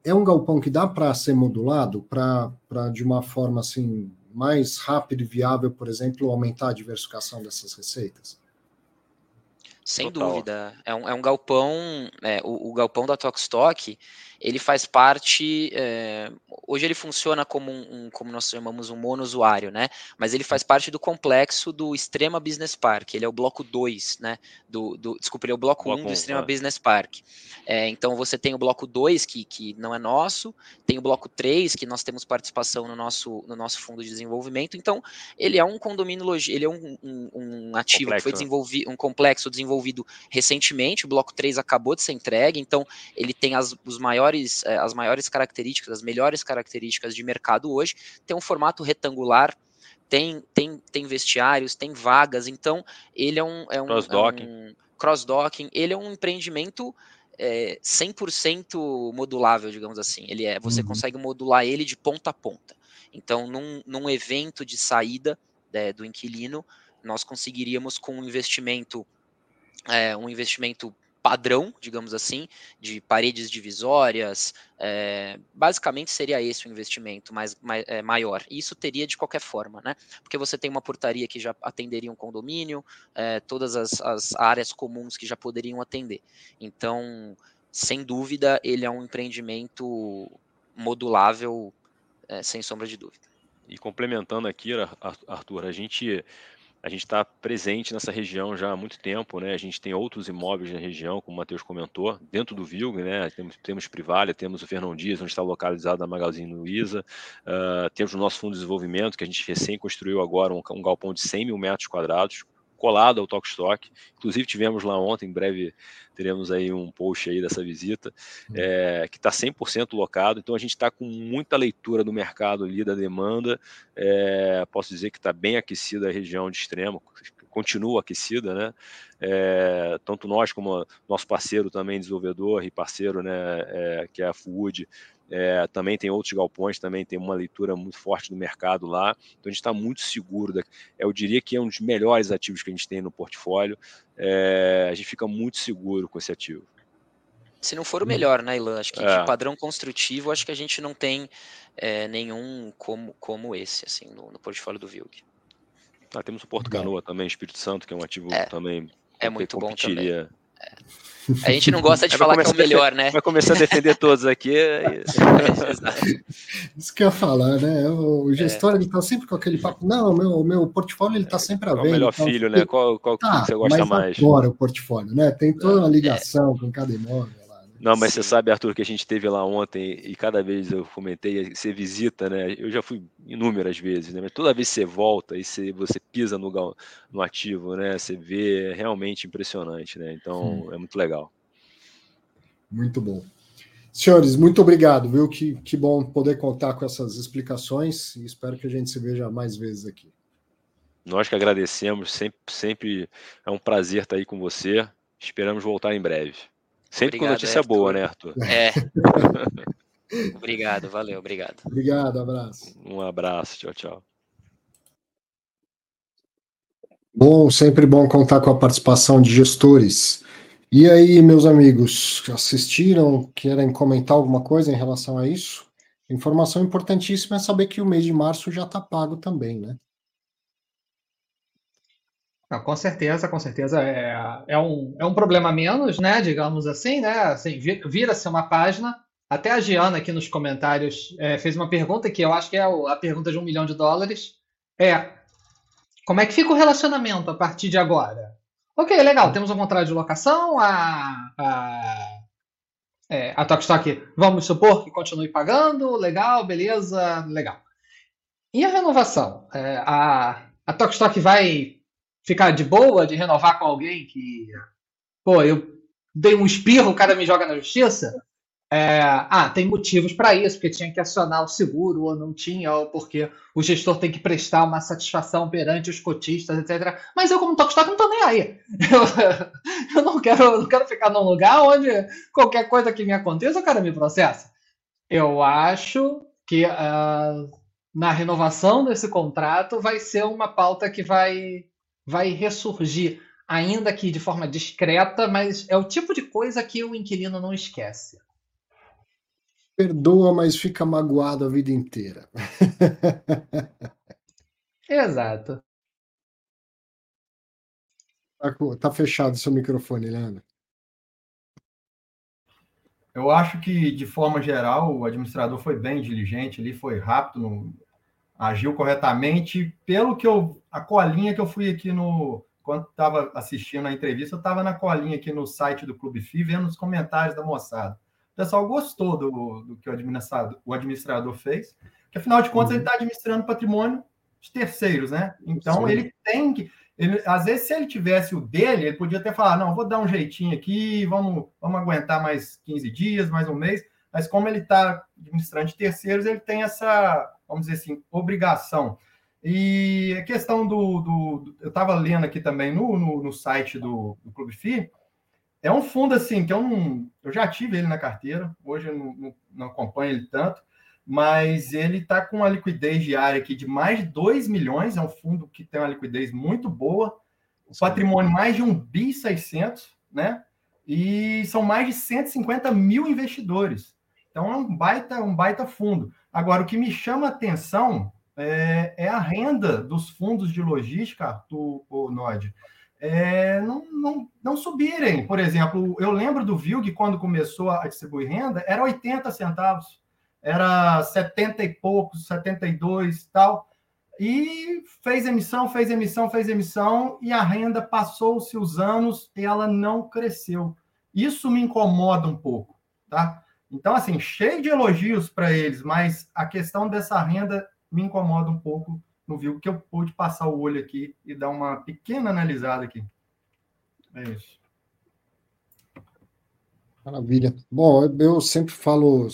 é um galpão que dá para ser modulado para de uma forma assim mais rápida e viável, por exemplo, aumentar a diversificação dessas receitas? Sem Total. dúvida. É um, é um galpão, é, o, o, galpão da Tokstok, ele faz parte. É, hoje ele funciona como um, um, como nós chamamos um monousuário, né? Mas ele faz parte do complexo do Extrema Business Park. Ele é o bloco 2, né? Do, do, desculpa, ele é o bloco 1 um do Extrema é. Business Park. É, então você tem o bloco 2, que, que não é nosso, tem o bloco 3, que nós temos participação no nosso, no nosso fundo de desenvolvimento. Então, ele é um condomínio ele é um, um, ativo complexo, que foi né? desenvolvido, um complexo desenvolvido recentemente. O bloco 3 acabou de ser entregue, então ele tem as, os maiores maiores, eh, as maiores características, as melhores características de mercado hoje, tem um formato retangular, tem, tem, tem vestiários, tem vagas, então ele é um, é um cross-docking, é um, cross ele é um empreendimento é, 100% modulável, digamos assim. Ele é, você uhum. consegue modular ele de ponta a ponta. Então, num, num evento de saída é, do inquilino, nós conseguiríamos com um investimento, é, um investimento padrão, digamos assim, de paredes divisórias. É, basicamente seria esse o investimento mais, mais é, maior. Isso teria de qualquer forma, né? Porque você tem uma portaria que já atenderia um condomínio, é, todas as, as áreas comuns que já poderiam atender. Então, sem dúvida, ele é um empreendimento modulável, é, sem sombra de dúvida. E complementando aqui, Arthur, a gente a gente está presente nessa região já há muito tempo, né? A gente tem outros imóveis na região, como o Matheus comentou, dentro do Vilg, né? Temos, temos Privalha, temos o Fernão Dias, onde está localizado a Magazine Luiza, uh, temos o nosso fundo de desenvolvimento, que a gente recém construiu agora um, um galpão de 100 mil metros quadrados, colado ao Stock. Inclusive tivemos lá ontem, em breve teremos aí um post aí dessa visita, é, que está 100% locado, então a gente está com muita leitura do mercado ali, da demanda, é, posso dizer que está bem aquecida a região de extremo, continua aquecida, né? É, tanto nós como nosso parceiro também desenvolvedor e parceiro, né, é, que é a Food, é, também tem outros galpões, também tem uma leitura muito forte do mercado lá. Então a gente está muito seguro. Da, eu diria que é um dos melhores ativos que a gente tem no portfólio. É, a gente fica muito seguro com esse ativo. Se não for o melhor, né, Ilan? Acho que é. de padrão construtivo, acho que a gente não tem é, nenhum como, como esse, assim, no, no portfólio do Vilg. Ah, temos o Porto Canoa também, Espírito Santo, que é um ativo é, também. É muito bom também. A gente não gosta de falar que é o melhor, né? Vai começar a defender todos aqui. É, Isso que eu ia falar, né? O é. gestor, é. ele tá sempre com aquele papo, não, o meu, meu portfólio, ele tá sempre a ver. É o melhor filho, né? Qual, qual tá, que você gosta mais? Agora o portfólio, né? Tem toda uma ligação é. com cada imóvel. Não, mas Sim. você sabe, Arthur, que a gente teve lá ontem e cada vez eu comentei, você visita, né? Eu já fui inúmeras vezes, né? Mas toda vez que você volta e você, você pisa no, no ativo, né? Você vê é realmente impressionante, né? Então é muito legal. Muito bom. Senhores, muito obrigado, viu? Que, que bom poder contar com essas explicações e espero que a gente se veja mais vezes aqui. Nós que agradecemos, sempre, sempre é um prazer estar aí com você. Esperamos voltar em breve. Sempre obrigado, com notícia Arthur. boa, né, Arthur? É. obrigado, valeu, obrigado. Obrigado, abraço. Um abraço, tchau, tchau. Bom, sempre bom contar com a participação de gestores. E aí, meus amigos, assistiram? Querem comentar alguma coisa em relação a isso? Informação importantíssima é saber que o mês de março já está pago também, né? Com certeza, com certeza é, é, um, é um problema menos, né? Digamos assim, né? Assim, vira-se uma página. Até a Giana aqui nos comentários é, fez uma pergunta que eu acho que é a pergunta de um milhão de dólares. É como é que fica o relacionamento a partir de agora? Ok, legal, temos um contrato de locação, a, a, é, a Tokstok, vamos supor que continue pagando, legal, beleza, legal. E a renovação? É, a, a Tokstok vai ficar de boa de renovar com alguém que, pô, eu dei um espirro, o cara me joga na justiça. É, ah, tem motivos para isso, porque tinha que acionar o seguro ou não tinha, ou porque o gestor tem que prestar uma satisfação perante os cotistas, etc. Mas eu, como toque não tô nem aí. Eu, eu, não quero, eu não quero ficar num lugar onde qualquer coisa que me aconteça, o cara me processa. Eu acho que uh, na renovação desse contrato vai ser uma pauta que vai vai ressurgir, ainda que de forma discreta, mas é o tipo de coisa que o inquilino não esquece. Perdoa, mas fica magoado a vida inteira. Exato. Tá, tá fechado seu microfone, Leandro. Eu acho que, de forma geral, o administrador foi bem diligente, ele foi rápido no, agiu corretamente. Pelo que eu. A colinha que eu fui aqui no. Quando estava assistindo a entrevista, eu estava na colinha aqui no site do Clube FI, vendo os comentários da moçada. O pessoal gostou do, do que o administrador, o administrador fez, que afinal de contas uhum. ele está administrando patrimônio de terceiros, né? Então Sim. ele tem que. Ele, às vezes, se ele tivesse o dele, ele podia até falar: não, vou dar um jeitinho aqui, vamos, vamos aguentar mais 15 dias, mais um mês. Mas como ele está administrando de terceiros, ele tem essa, vamos dizer assim, obrigação. E a questão do. do eu estava lendo aqui também no, no, no site do, do, Clube FI, é um fundo assim, que eu não. Eu já tive ele na carteira, hoje eu não, não, não acompanho ele tanto, mas ele está com uma liquidez diária aqui de mais de 2 milhões, é um fundo que tem uma liquidez muito boa, o patrimônio mais de 1 bi 600, né? E são mais de 150 mil investidores. Então é um baita, um baita fundo. Agora, o que me chama atenção é, é a renda dos fundos de logística, do o Nod, é, não, não, não subirem. Por exemplo, eu lembro do VILG, quando começou a distribuir renda, era 80 centavos, era 70 e poucos, 72 tal. E fez emissão, fez emissão, fez emissão, e a renda passou-se os anos e ela não cresceu. Isso me incomoda um pouco, tá? Então, assim, cheio de elogios para eles, mas a questão dessa renda me incomoda um pouco no vivo, que eu pude passar o olho aqui e dar uma pequena analisada aqui. É isso. Maravilha. Bom, eu sempre falo,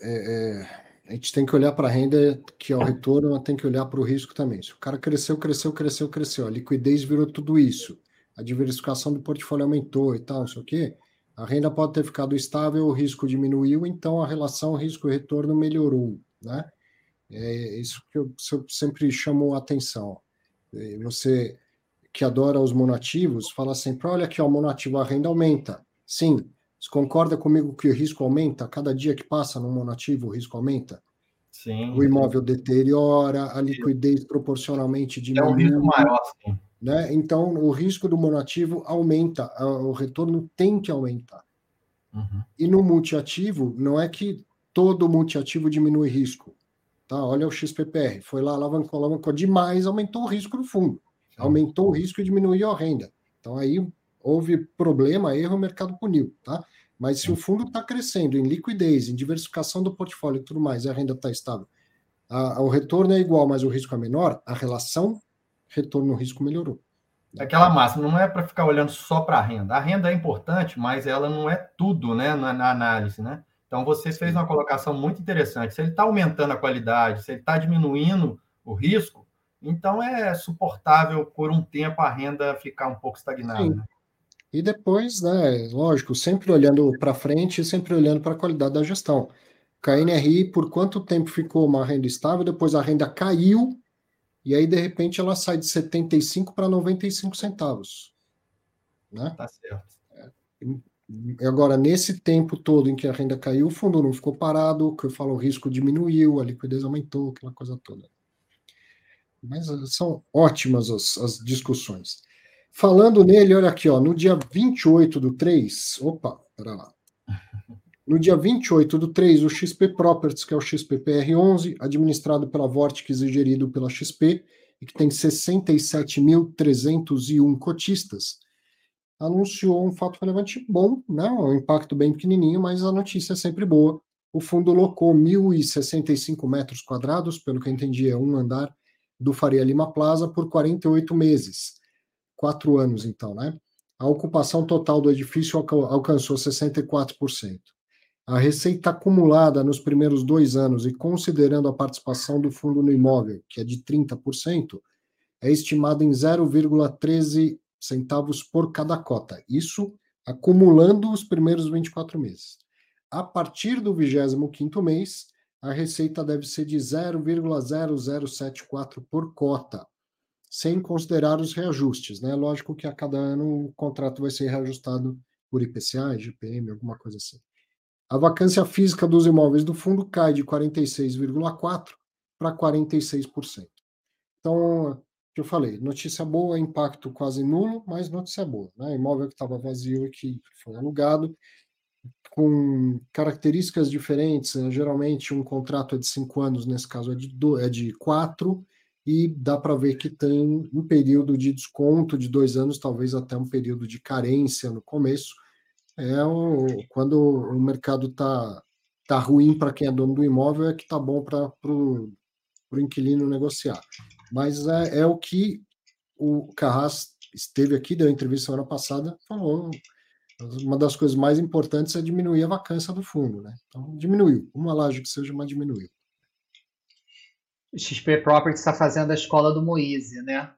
é, é, a gente tem que olhar para a renda, que é o retorno, mas tem que olhar para o risco também. Se o cara cresceu, cresceu, cresceu, cresceu, a liquidez virou tudo isso, a diversificação do portfólio aumentou e tal, não sei o quê, a renda pode ter ficado estável, o risco diminuiu, então a relação risco-retorno melhorou, né? É isso que eu, sempre chamo a atenção. É, você que adora os monativos, fala sempre, olha aqui, o monativo, a renda aumenta. Sim, você concorda comigo que o risco aumenta? Cada dia que passa no monativo, o risco aumenta? Sim. O imóvel deteriora, a liquidez proporcionalmente diminui. É um risco maior, sim. Né? Então, o risco do monoativo aumenta, o retorno tem que aumentar. Uhum. E no multiativo, não é que todo multiativo diminui risco. Tá? Olha o XPPR, foi lá, alavancou, alavancou demais, aumentou o risco no fundo. Aumentou o risco e diminuiu a renda. Então aí houve problema, erro, o mercado puniu. Tá? Mas se o fundo está crescendo em liquidez, em diversificação do portfólio e tudo mais, e a renda está estável, a, a, o retorno é igual, mas o risco é menor, a relação retorno-risco melhorou. É aquela máxima, não é para ficar olhando só para a renda. A renda é importante, mas ela não é tudo né, na, na análise. Né? Então, você fez uma colocação muito interessante. Se ele está aumentando a qualidade, se ele está diminuindo o risco, então é suportável por um tempo a renda ficar um pouco estagnada. Né? E depois, né, lógico, sempre olhando para frente e sempre olhando para a qualidade da gestão. KNRI, por quanto tempo ficou uma renda estável, depois a renda caiu, e aí, de repente, ela sai de 75 para 95 centavos. Né? Tá certo. É, agora, nesse tempo todo em que a renda caiu, o fundo não ficou parado, que eu falo, o risco diminuiu, a liquidez aumentou, aquela coisa toda. Mas eh, são ótimas as, as discussões. Falando nele, olha aqui, ó, no dia 28 do 3, opa, pera lá. No dia 28 do 3, o XP Properties, que é o XPPR11, administrado pela Vortex e gerido pela XP, e que tem 67.301 cotistas, anunciou um fato relevante bom, né? um impacto bem pequenininho, mas a notícia é sempre boa. O fundo locou 1.065 metros quadrados, pelo que eu entendi, é um andar do Faria Lima Plaza por 48 meses quatro anos, então, né? A ocupação total do edifício alcançou 64%. A receita acumulada nos primeiros dois anos, e considerando a participação do fundo no imóvel, que é de 30%, é estimada em 0,13 centavos por cada cota. Isso acumulando os primeiros 24 meses. A partir do 25º mês, a receita deve ser de 0,0074 por cota sem considerar os reajustes, né? Lógico que a cada ano o contrato vai ser reajustado por IPCA, IGPM, alguma coisa assim. A vacância física dos imóveis do fundo cai de 46,4% para 46%. Então, eu falei, notícia boa, impacto quase nulo, mas notícia boa. Né? Imóvel que estava vazio e que foi alugado, com características diferentes. Né? Geralmente, um contrato é de cinco anos, nesse caso é de, é de quatro, e dá para ver que tem um período de desconto de dois anos, talvez até um período de carência no começo. É o, quando o mercado está tá ruim para quem é dono do imóvel, é que está bom para o inquilino negociar. Mas é, é, o que o Carras esteve aqui, deu entrevista semana passada, falou. Uma das coisas mais importantes é diminuir a vacância do fundo, né? Então, diminuiu. Uma laje que seja, mas diminuiu. XP Properties está fazendo a escola do Moise, né?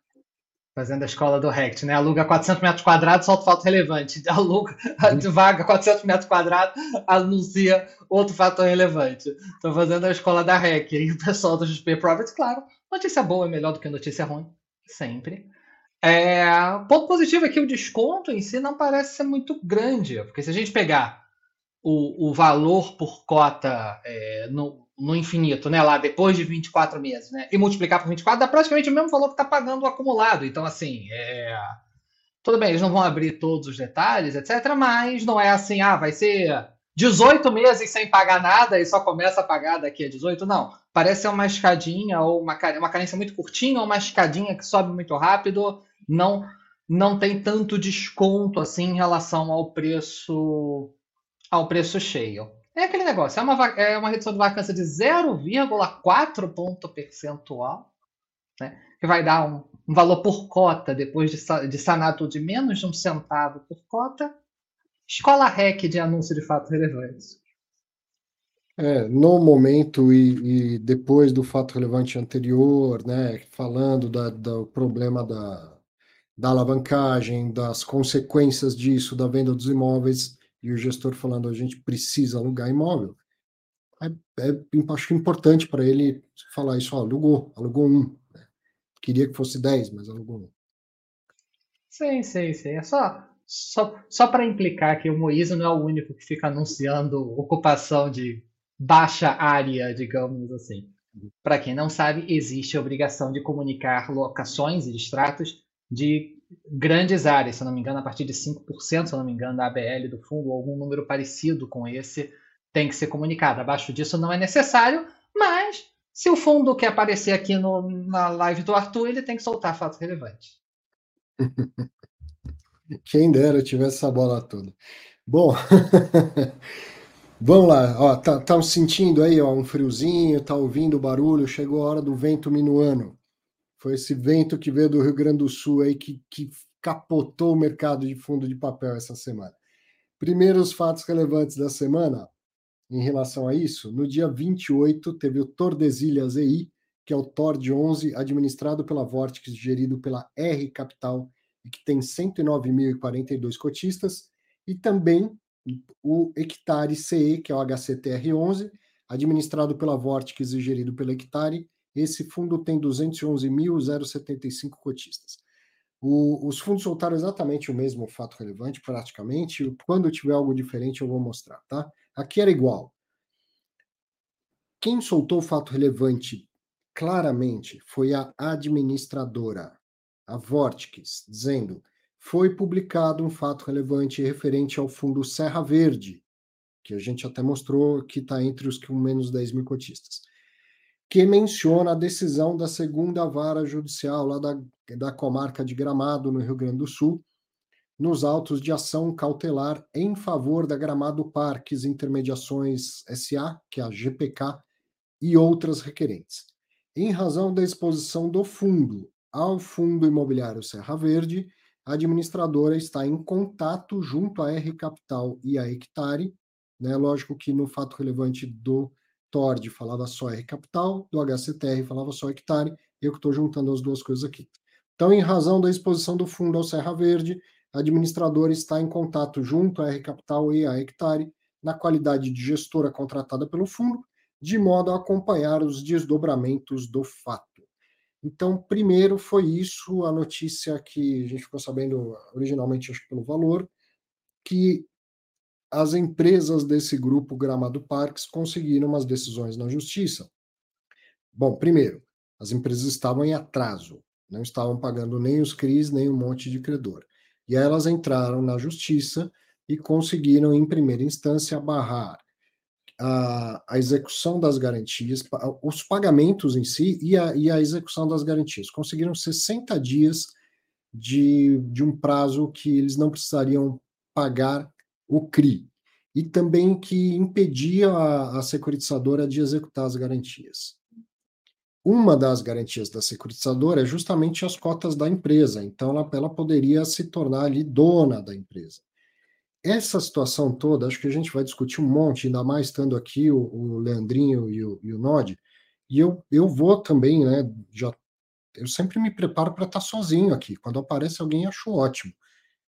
Fazendo a escola do Rect, né? Aluga 400 metros quadrados, solta fato relevante. Aluga vaga 400 metros quadrados, anuncia outro fator relevante. Estou fazendo a escola da REC. E o pessoal do XP Properties, claro, notícia boa é melhor do que notícia ruim. Sempre. É, ponto positivo é que o desconto em si não parece ser muito grande. Porque se a gente pegar o, o valor por cota é, no, no infinito, né? Lá depois de 24 meses, né? E multiplicar por 24 dá praticamente o mesmo valor que está pagando o acumulado. Então, assim, é... tudo bem, eles não vão abrir todos os detalhes, etc. Mas não é assim, ah, vai ser 18 meses sem pagar nada e só começa a pagar daqui a 18. Não. Parece uma escadinha ou uma, uma carência muito curtinha ou uma escadinha que sobe muito rápido. Não, não tem tanto desconto assim em relação ao preço ao preço cheio. É aquele negócio, é uma, é uma redução de vacância de 0,4 ponto percentual, né, que vai dar um, um, valor por cota depois de, de de menos de um centavo por cota. Escola REC de anúncio de fato relevante. É, no momento e, e, depois do fato relevante anterior, né, falando da, do problema da, da alavancagem, das consequências disso, da venda dos imóveis, e o gestor falando a gente precisa alugar imóvel, é, é acho importante para ele falar isso, ó, alugou, alugou um. Né? Queria que fosse 10, mas alugou um. Sim, sim, sim. É só, só, só para implicar que o Moisés não é o único que fica anunciando ocupação de baixa área, digamos assim. Para quem não sabe, existe a obrigação de comunicar locações e extratos de grandes áreas, se não me engano, a partir de 5%, se não me engano, da ABL do fundo, ou algum número parecido com esse, tem que ser comunicado. Abaixo disso não é necessário, mas se o fundo quer aparecer aqui no, na live do Arthur, ele tem que soltar fatos relevantes. Quem dera eu tivesse essa bola toda. Bom, vamos lá. Ó, tá, tá sentindo aí ó, um friozinho, tá ouvindo o barulho, chegou a hora do vento minuano. Foi esse vento que veio do Rio Grande do Sul aí que, que capotou o mercado de fundo de papel essa semana. Primeiros fatos relevantes da semana em relação a isso. No dia 28, teve o Tordesilhas EI, que é o TOR de 11, administrado pela Vortex, gerido pela R Capital, e que tem 109.042 cotistas, e também o Hectare CE, que é o HCTR11, administrado pela Vortex e gerido pela Hectare. Esse fundo tem 211.075 cotistas. O, os fundos soltaram exatamente o mesmo fato relevante, praticamente. Quando tiver algo diferente, eu vou mostrar, tá? Aqui era igual. Quem soltou o fato relevante claramente foi a administradora, a Vortex, dizendo: foi publicado um fato relevante referente ao fundo Serra Verde, que a gente até mostrou que está entre os com menos 10 mil cotistas, que menciona a decisão da segunda vara judicial lá da, da comarca de Gramado, no Rio Grande do Sul, nos autos de ação cautelar em favor da Gramado Parques Intermediações SA, que é a GPK, e outras requerentes. Em razão da exposição do fundo ao Fundo Imobiliário Serra Verde, a administradora está em contato junto à R Capital e à Hectare. Né? Lógico que no fato relevante do TORD falava só R Capital, do HCTR falava só Hectare, eu que estou juntando as duas coisas aqui. Então, em razão da exposição do fundo ao Serra Verde, a administradora está em contato junto à R Capital e à Hectare, na qualidade de gestora contratada pelo fundo, de modo a acompanhar os desdobramentos do fato. Então, primeiro foi isso a notícia que a gente ficou sabendo originalmente, acho que pelo valor, que as empresas desse grupo Gramado Parques conseguiram umas decisões na justiça. Bom, primeiro, as empresas estavam em atraso, não estavam pagando nem os CRIs, nem um monte de credor. E elas entraram na justiça e conseguiram, em primeira instância, barrar a, a execução das garantias, os pagamentos em si e a, e a execução das garantias. Conseguiram 60 dias de, de um prazo que eles não precisariam pagar o CRI. E também que impedia a, a securitizadora de executar as garantias. Uma das garantias da securitizadora é justamente as cotas da empresa, então ela, ela poderia se tornar ali dona da empresa. Essa situação toda, acho que a gente vai discutir um monte, ainda mais estando aqui o, o Leandrinho e o, e o Nod, e eu, eu vou também, né, já, eu sempre me preparo para estar sozinho aqui, quando aparece alguém acho ótimo,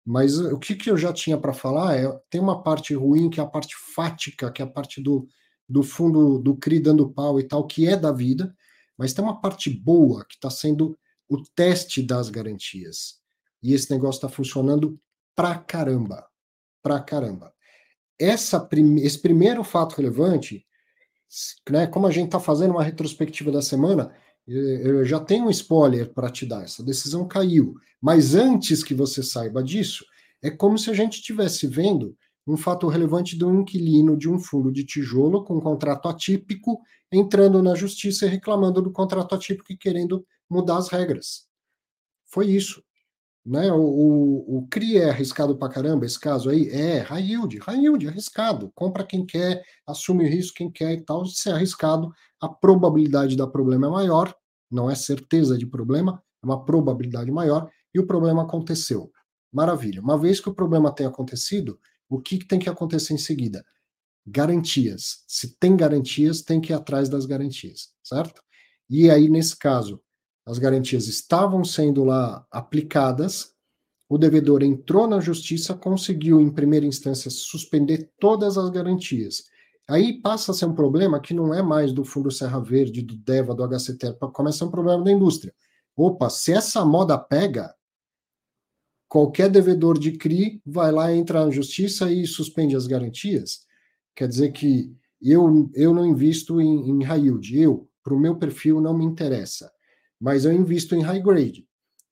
mas o que, que eu já tinha para falar é, tem uma parte ruim, que é a parte fática, que é a parte do, do fundo do CRI dando pau e tal, que é da vida, mas tem uma parte boa que está sendo o teste das garantias. E esse negócio está funcionando pra caramba. Pra caramba. Essa, esse primeiro fato relevante, né, como a gente está fazendo uma retrospectiva da semana, eu já tenho um spoiler para te dar. Essa decisão caiu. Mas antes que você saiba disso, é como se a gente estivesse vendo um fato relevante de um inquilino de um fundo de tijolo com um contrato atípico entrando na justiça e reclamando do contrato atípico e querendo mudar as regras. Foi isso. Né? O, o, o CRI é arriscado para caramba, esse caso aí? É, high yield, high yield, arriscado. Compra quem quer, assume o risco quem quer e tal. Se é arriscado, a probabilidade da problema é maior, não é certeza de problema, é uma probabilidade maior, e o problema aconteceu. Maravilha. Uma vez que o problema tenha acontecido, o que tem que acontecer em seguida? Garantias. Se tem garantias, tem que ir atrás das garantias, certo? E aí, nesse caso, as garantias estavam sendo lá aplicadas, o devedor entrou na justiça, conseguiu, em primeira instância, suspender todas as garantias. Aí passa a ser um problema que não é mais do Fundo Serra Verde, do DEVA, do HCT, começa a ser um problema da indústria. Opa, se essa moda pega, qualquer devedor de CRI vai lá entrar na justiça e suspende as garantias. Quer dizer que eu, eu não invisto em, em high yield, eu, para o meu perfil, não me interessa, mas eu invisto em high grade.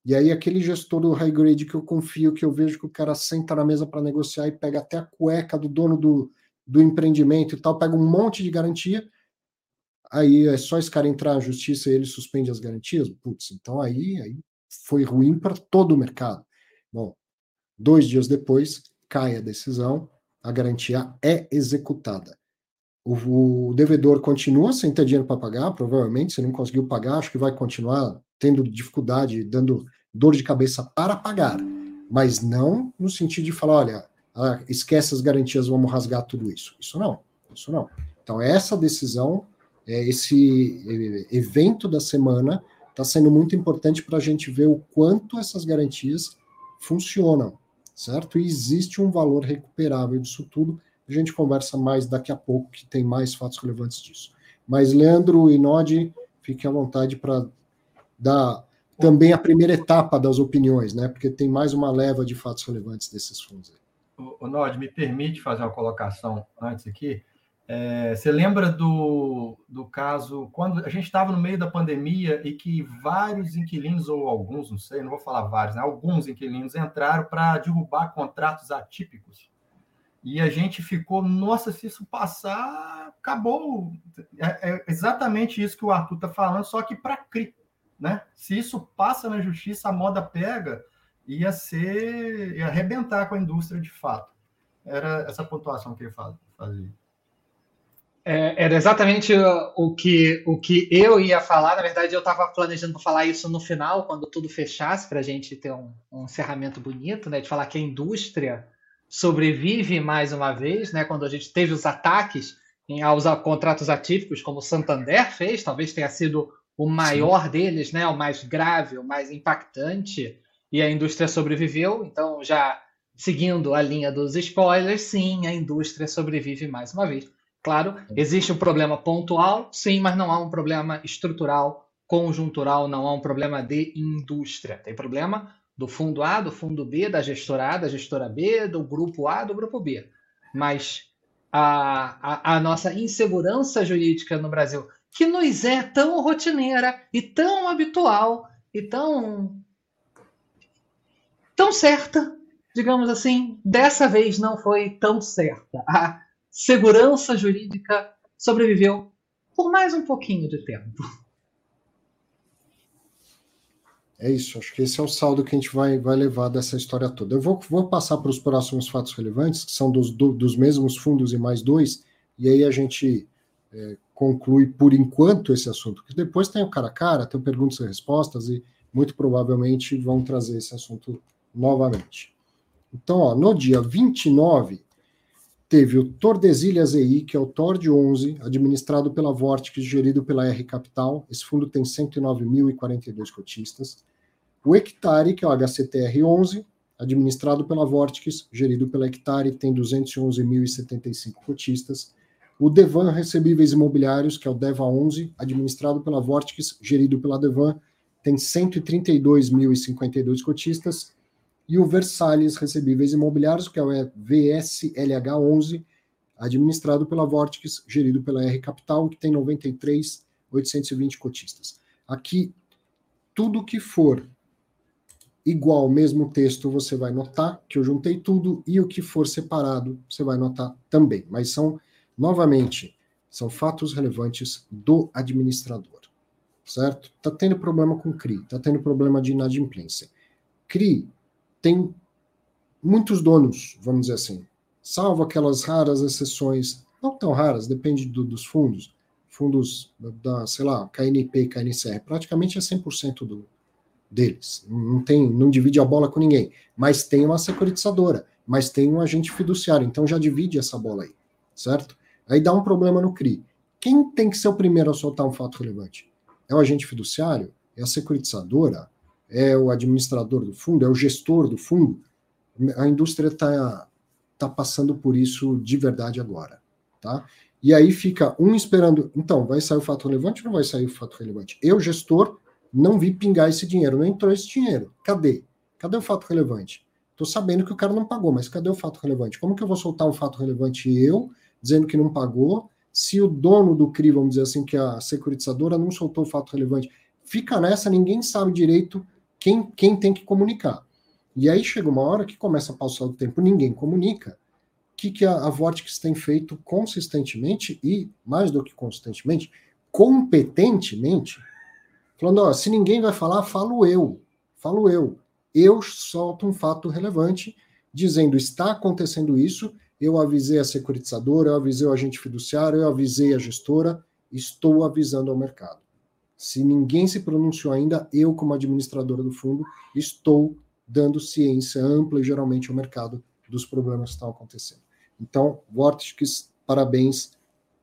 E aí, aquele gestor do high grade que eu confio, que eu vejo que o cara senta na mesa para negociar e pega até a cueca do dono do, do empreendimento e tal, pega um monte de garantia, aí é só esse cara entrar na justiça e ele suspende as garantias? Putz, então aí, aí foi ruim para todo o mercado. Bom, dois dias depois, cai a decisão, a garantia é executada. O, o devedor continua sem ter dinheiro para pagar, provavelmente, se não conseguiu pagar, acho que vai continuar tendo dificuldade, dando dor de cabeça para pagar, mas não no sentido de falar, olha, ah, esquece as garantias, vamos rasgar tudo isso. Isso não, isso não. Então, essa decisão, é, esse evento da semana está sendo muito importante para a gente ver o quanto essas garantias funcionam, certo? E existe um valor recuperável disso tudo. A gente conversa mais daqui a pouco, que tem mais fatos relevantes disso. Mas, Leandro e Nodi, fiquem à vontade para dar também a primeira etapa das opiniões, né? Porque tem mais uma leva de fatos relevantes desses fundos. O, o Nod, me permite fazer uma colocação antes aqui. É, você lembra do, do caso quando a gente estava no meio da pandemia e que vários inquilinos, ou alguns, não sei, não vou falar vários, né? alguns inquilinos entraram para derrubar contratos atípicos. E a gente ficou, nossa, se isso passar, acabou. É, é exatamente isso que o Arthur está falando, só que para CRI. Né? Se isso passa na justiça, a moda pega, ia ser, ia arrebentar com a indústria de fato. Era essa pontuação que ele fazia. É, era exatamente o que, o que eu ia falar. Na verdade, eu estava planejando para falar isso no final, quando tudo fechasse, para a gente ter um, um encerramento bonito, né? De falar que a indústria sobrevive mais uma vez, né? Quando a gente teve os ataques em, aos contratos atípicos, como o Santander fez, talvez tenha sido o maior Sim. deles, né? O mais grave, o mais impactante, e a indústria sobreviveu. Então, já seguindo a linha dos spoilers, sim, a indústria sobrevive mais uma vez. Claro, existe um problema pontual, sim, mas não há um problema estrutural, conjuntural, não há um problema de indústria. Tem problema do fundo A, do fundo B, da gestora A, da gestora B, do grupo A, do grupo B. Mas a, a, a nossa insegurança jurídica no Brasil, que nos é tão rotineira e tão habitual e tão tão certa, digamos assim, dessa vez não foi tão certa. A segurança jurídica sobreviveu por mais um pouquinho de tempo. É isso, acho que esse é o saldo que a gente vai, vai levar dessa história toda. Eu vou, vou passar para os próximos fatos relevantes, que são dos, do, dos mesmos fundos e mais dois, e aí a gente é, conclui por enquanto esse assunto, porque depois tem o cara a cara, tem perguntas e respostas, e muito provavelmente vão trazer esse assunto novamente. Então, ó, no dia 29, teve o Tordesilhas EI, que é o TORD 11, administrado pela Vortex, gerido pela R Capital. Esse fundo tem 109.042 cotistas. O Hectare, que é o HCTR 11, administrado pela Vortex, gerido pela Hectare, tem 211.075 cotistas. O Devan Recebíveis Imobiliários, que é o DEVA 11, administrado pela Vortex, gerido pela Devan, tem 132.052 cotistas e o Versalhes Recebíveis Imobiliários, que é o VSLH11, administrado pela Vortex, gerido pela R Capital, que tem 93.820 cotistas. Aqui, tudo que for igual mesmo texto, você vai notar que eu juntei tudo, e o que for separado, você vai notar também. Mas são, novamente, são fatos relevantes do administrador, certo? Está tendo problema com CRI, está tendo problema de inadimplência. CRI tem muitos donos, vamos dizer assim, salvo aquelas raras exceções, não tão raras, depende do, dos fundos, fundos da, sei lá, KNP e KNCR, praticamente é 100% do, deles, não tem, não divide a bola com ninguém, mas tem uma securitizadora, mas tem um agente fiduciário, então já divide essa bola aí, certo? Aí dá um problema no CRI. Quem tem que ser o primeiro a soltar um fato relevante? É o agente fiduciário? É a securitizadora? É o administrador do fundo, é o gestor do fundo, a indústria está tá passando por isso de verdade agora, tá? E aí fica um esperando, então, vai sair o fato relevante ou não vai sair o fato relevante? Eu, gestor, não vi pingar esse dinheiro, não entrou esse dinheiro. Cadê? Cadê o fato relevante? Estou sabendo que o cara não pagou, mas cadê o fato relevante? Como que eu vou soltar um fato relevante eu, dizendo que não pagou, se o dono do CRI, vamos dizer assim, que é a securitizadora, não soltou o fato relevante? Fica nessa, ninguém sabe direito quem, quem tem que comunicar. E aí chega uma hora que começa a passar o tempo, ninguém comunica. O que, que a, a Vortex tem feito consistentemente e, mais do que consistentemente, competentemente, falando: ó, se ninguém vai falar, falo eu. Falo eu. Eu solto um fato relevante dizendo: está acontecendo isso. Eu avisei a securitizadora, eu avisei o agente fiduciário, eu avisei a gestora, estou avisando ao mercado. Se ninguém se pronunciou ainda, eu, como administradora do fundo, estou dando ciência ampla e geralmente ao mercado dos problemas que estão acontecendo. Então, Vortex, parabéns,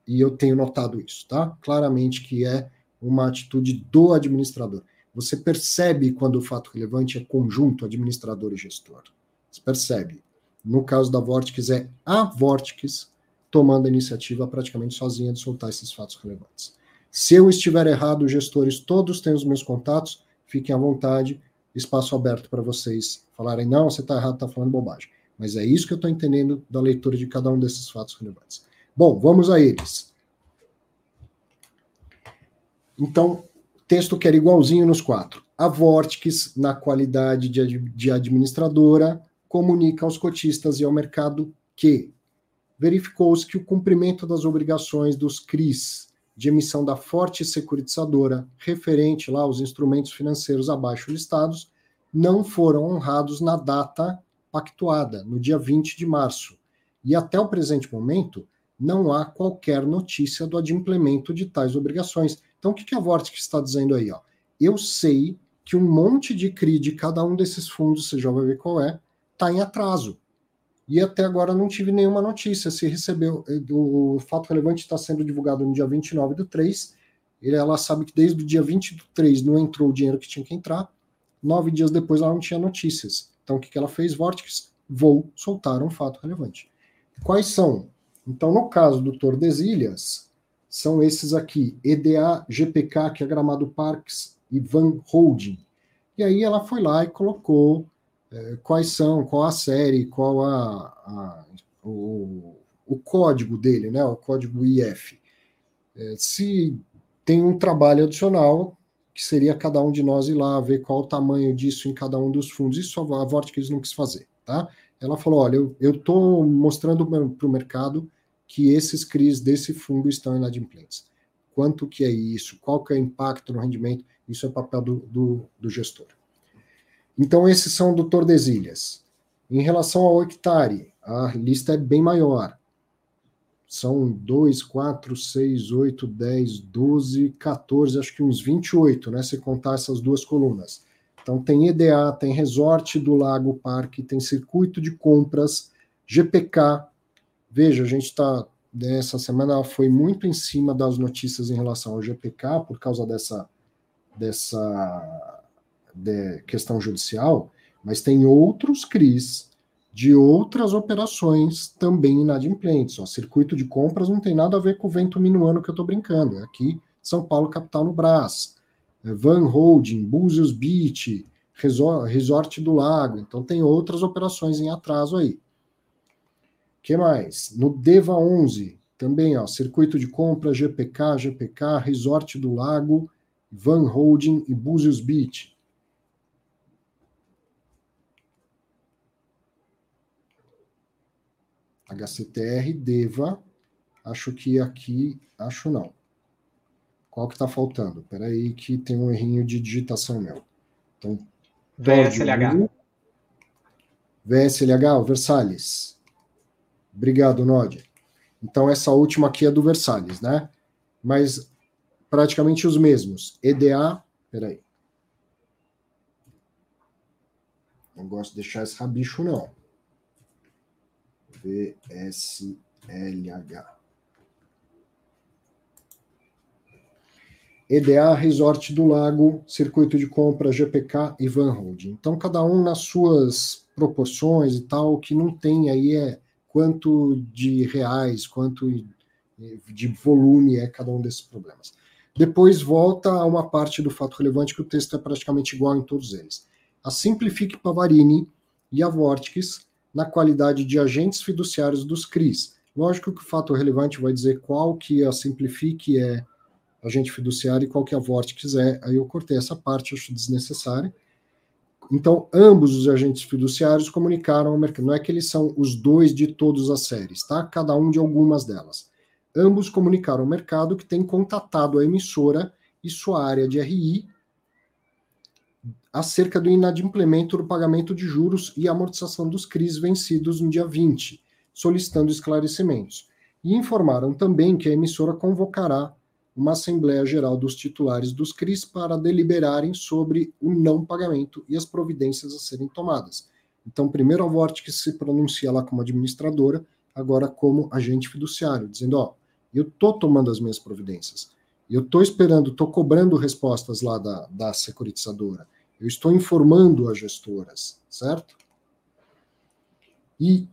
e eu tenho notado isso, tá? Claramente que é uma atitude do administrador. Você percebe quando o fato relevante é conjunto administrador e gestor. Você percebe. No caso da Vortex, é a Vortex tomando a iniciativa praticamente sozinha de soltar esses fatos relevantes. Se eu estiver errado, gestores todos têm os meus contatos, fiquem à vontade, espaço aberto para vocês falarem, não, você está errado, está falando bobagem. Mas é isso que eu estou entendendo da leitura de cada um desses fatos relevantes. Bom, vamos a eles. Então, texto que era igualzinho nos quatro. A Vortex, na qualidade de, de administradora, comunica aos cotistas e ao mercado que verificou-se que o cumprimento das obrigações dos CRIs de emissão da forte securitizadora, referente lá aos instrumentos financeiros abaixo listados, não foram honrados na data pactuada, no dia 20 de março. E até o presente momento, não há qualquer notícia do adimplemento de tais obrigações. Então, o que, a Vortex está dizendo aí? Ó? Eu sei que um monte de CRI de cada um desses fundos, você já vai ver qual é, está em atraso e até agora não tive nenhuma notícia. Se recebeu, o fato relevante está sendo divulgado no dia 29 do 3. Ela sabe que desde o dia 20 do 3 não entrou o dinheiro que tinha que entrar. Nove dias depois ela não tinha notícias. Então o que, que ela fez? Vortex, vou soltar um fato relevante. Quais são? Então, no caso do Tordesilhas, são esses aqui: EDA, GPK, que é Gramado Parks, e Van Holding. E aí ela foi lá e colocou quais são, qual a série, qual a, a o, o, código dele, né, o código IF. É, se tem um trabalho adicional, que seria cada um de nós ir lá ver qual o tamanho disso em cada um dos fundos, isso a Vortex não quis fazer, tá? Ela falou, olha, eu estou mostrando para o mercado que esses CRIs desse fundo estão inadimplentes. Quanto que é isso? Qual que é o impacto no rendimento? Isso é papel do, do, do gestor. Então, esses são do Tordesilhas. Em relação ao hectare, a lista é bem maior. São 2, 4, 6, 8, 10, 12, 14, acho que uns 28, né? Se contar essas duas colunas. Então, tem EDA, tem Resort do Lago Parque, tem Circuito de Compras, GPK. Veja, a gente está. Essa semana foi muito em cima das notícias em relação ao GPK, por causa dessa, dessa de questão judicial, mas tem outros CRIs de outras operações também inadimplentes. O circuito de compras não tem nada a ver com o vento minuano que eu estou brincando. É aqui São Paulo Capital no Brás, é Van Holding, Búzios Beach, Resort do Lago. Então tem outras operações em atraso aí. que mais? No DEVA 11, também, ó, circuito de compra, GPK, GPK, Resort do Lago, Van Holding e Búzios Beach. HCTR, DEVA, acho que aqui, acho não. Qual que está faltando? Espera aí que tem um errinho de digitação meu. Então, VSLH. VSLH, Versalhes. Obrigado, Nod. Então, essa última aqui é do Versalhes, né? Mas praticamente os mesmos. EDA, peraí. Não gosto de deixar esse rabicho, não. VSLH. EDA, Resort do Lago, Circuito de Compra, GPK e Van Holding. Então, cada um nas suas proporções e tal, o que não tem aí é quanto de reais, quanto de volume é cada um desses problemas. Depois volta a uma parte do fato relevante que o texto é praticamente igual em todos eles. A Simplifique Pavarini e a Vortex na qualidade de agentes fiduciários dos CRIs. Lógico que o fato relevante vai dizer qual que a Simplifique é agente fiduciário e qual que a Vortex é. Aí eu cortei essa parte, acho desnecessária. então, ambos os agentes fiduciários comunicaram ao mercado. Não é que eles são os dois de todas as séries, tá? Cada um de algumas delas. Ambos comunicaram ao mercado que tem contatado a emissora e sua área de RI acerca do inadimplemento do pagamento de juros e amortização dos CRIs vencidos no dia 20, solicitando esclarecimentos. E informaram também que a emissora convocará uma Assembleia Geral dos titulares dos CRIs para deliberarem sobre o não pagamento e as providências a serem tomadas. Então, primeiro a Vortex se pronuncia lá como administradora, agora como agente fiduciário, dizendo, ó, eu estou tomando as minhas providências, eu estou esperando, estou cobrando respostas lá da, da securitizadora, eu estou informando as gestoras, certo? E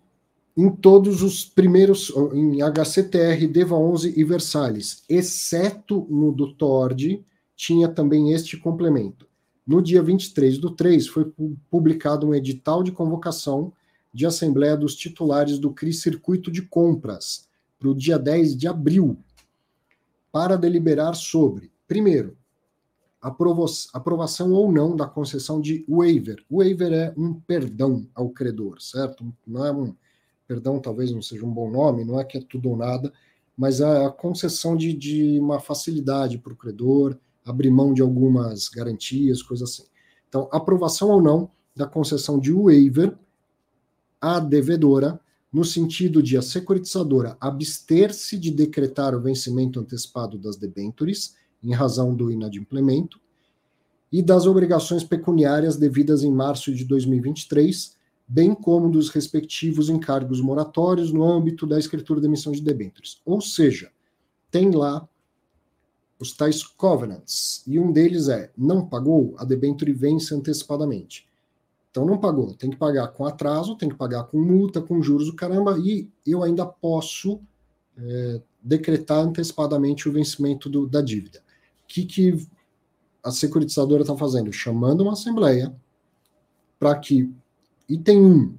em todos os primeiros, em HCTR, DEVA 11 e Versalhes, exceto no do TORD, tinha também este complemento. No dia 23 do 3, foi publicado um edital de convocação de Assembleia dos Titulares do CRI Circuito de Compras, para o dia 10 de abril, para deliberar sobre, primeiro, aprovação ou não da concessão de waiver. Waiver é um perdão ao credor, certo? Não é um perdão, talvez não seja um bom nome, não é que é tudo ou nada, mas é a concessão de, de uma facilidade para o credor, abrir mão de algumas garantias, coisas assim. Então, aprovação ou não da concessão de waiver à devedora, no sentido de a securitizadora abster-se de decretar o vencimento antecipado das debêntures em razão do inadimplemento, e das obrigações pecuniárias devidas em março de 2023, bem como dos respectivos encargos moratórios no âmbito da escritura de emissão de debêntures. Ou seja, tem lá os tais covenants, e um deles é: não pagou, a debênture vence antecipadamente. Então não pagou, tem que pagar com atraso, tem que pagar com multa, com juros do caramba, e eu ainda posso é, decretar antecipadamente o vencimento do, da dívida que, que a securitizadora está fazendo? Chamando uma assembleia para que, item 1,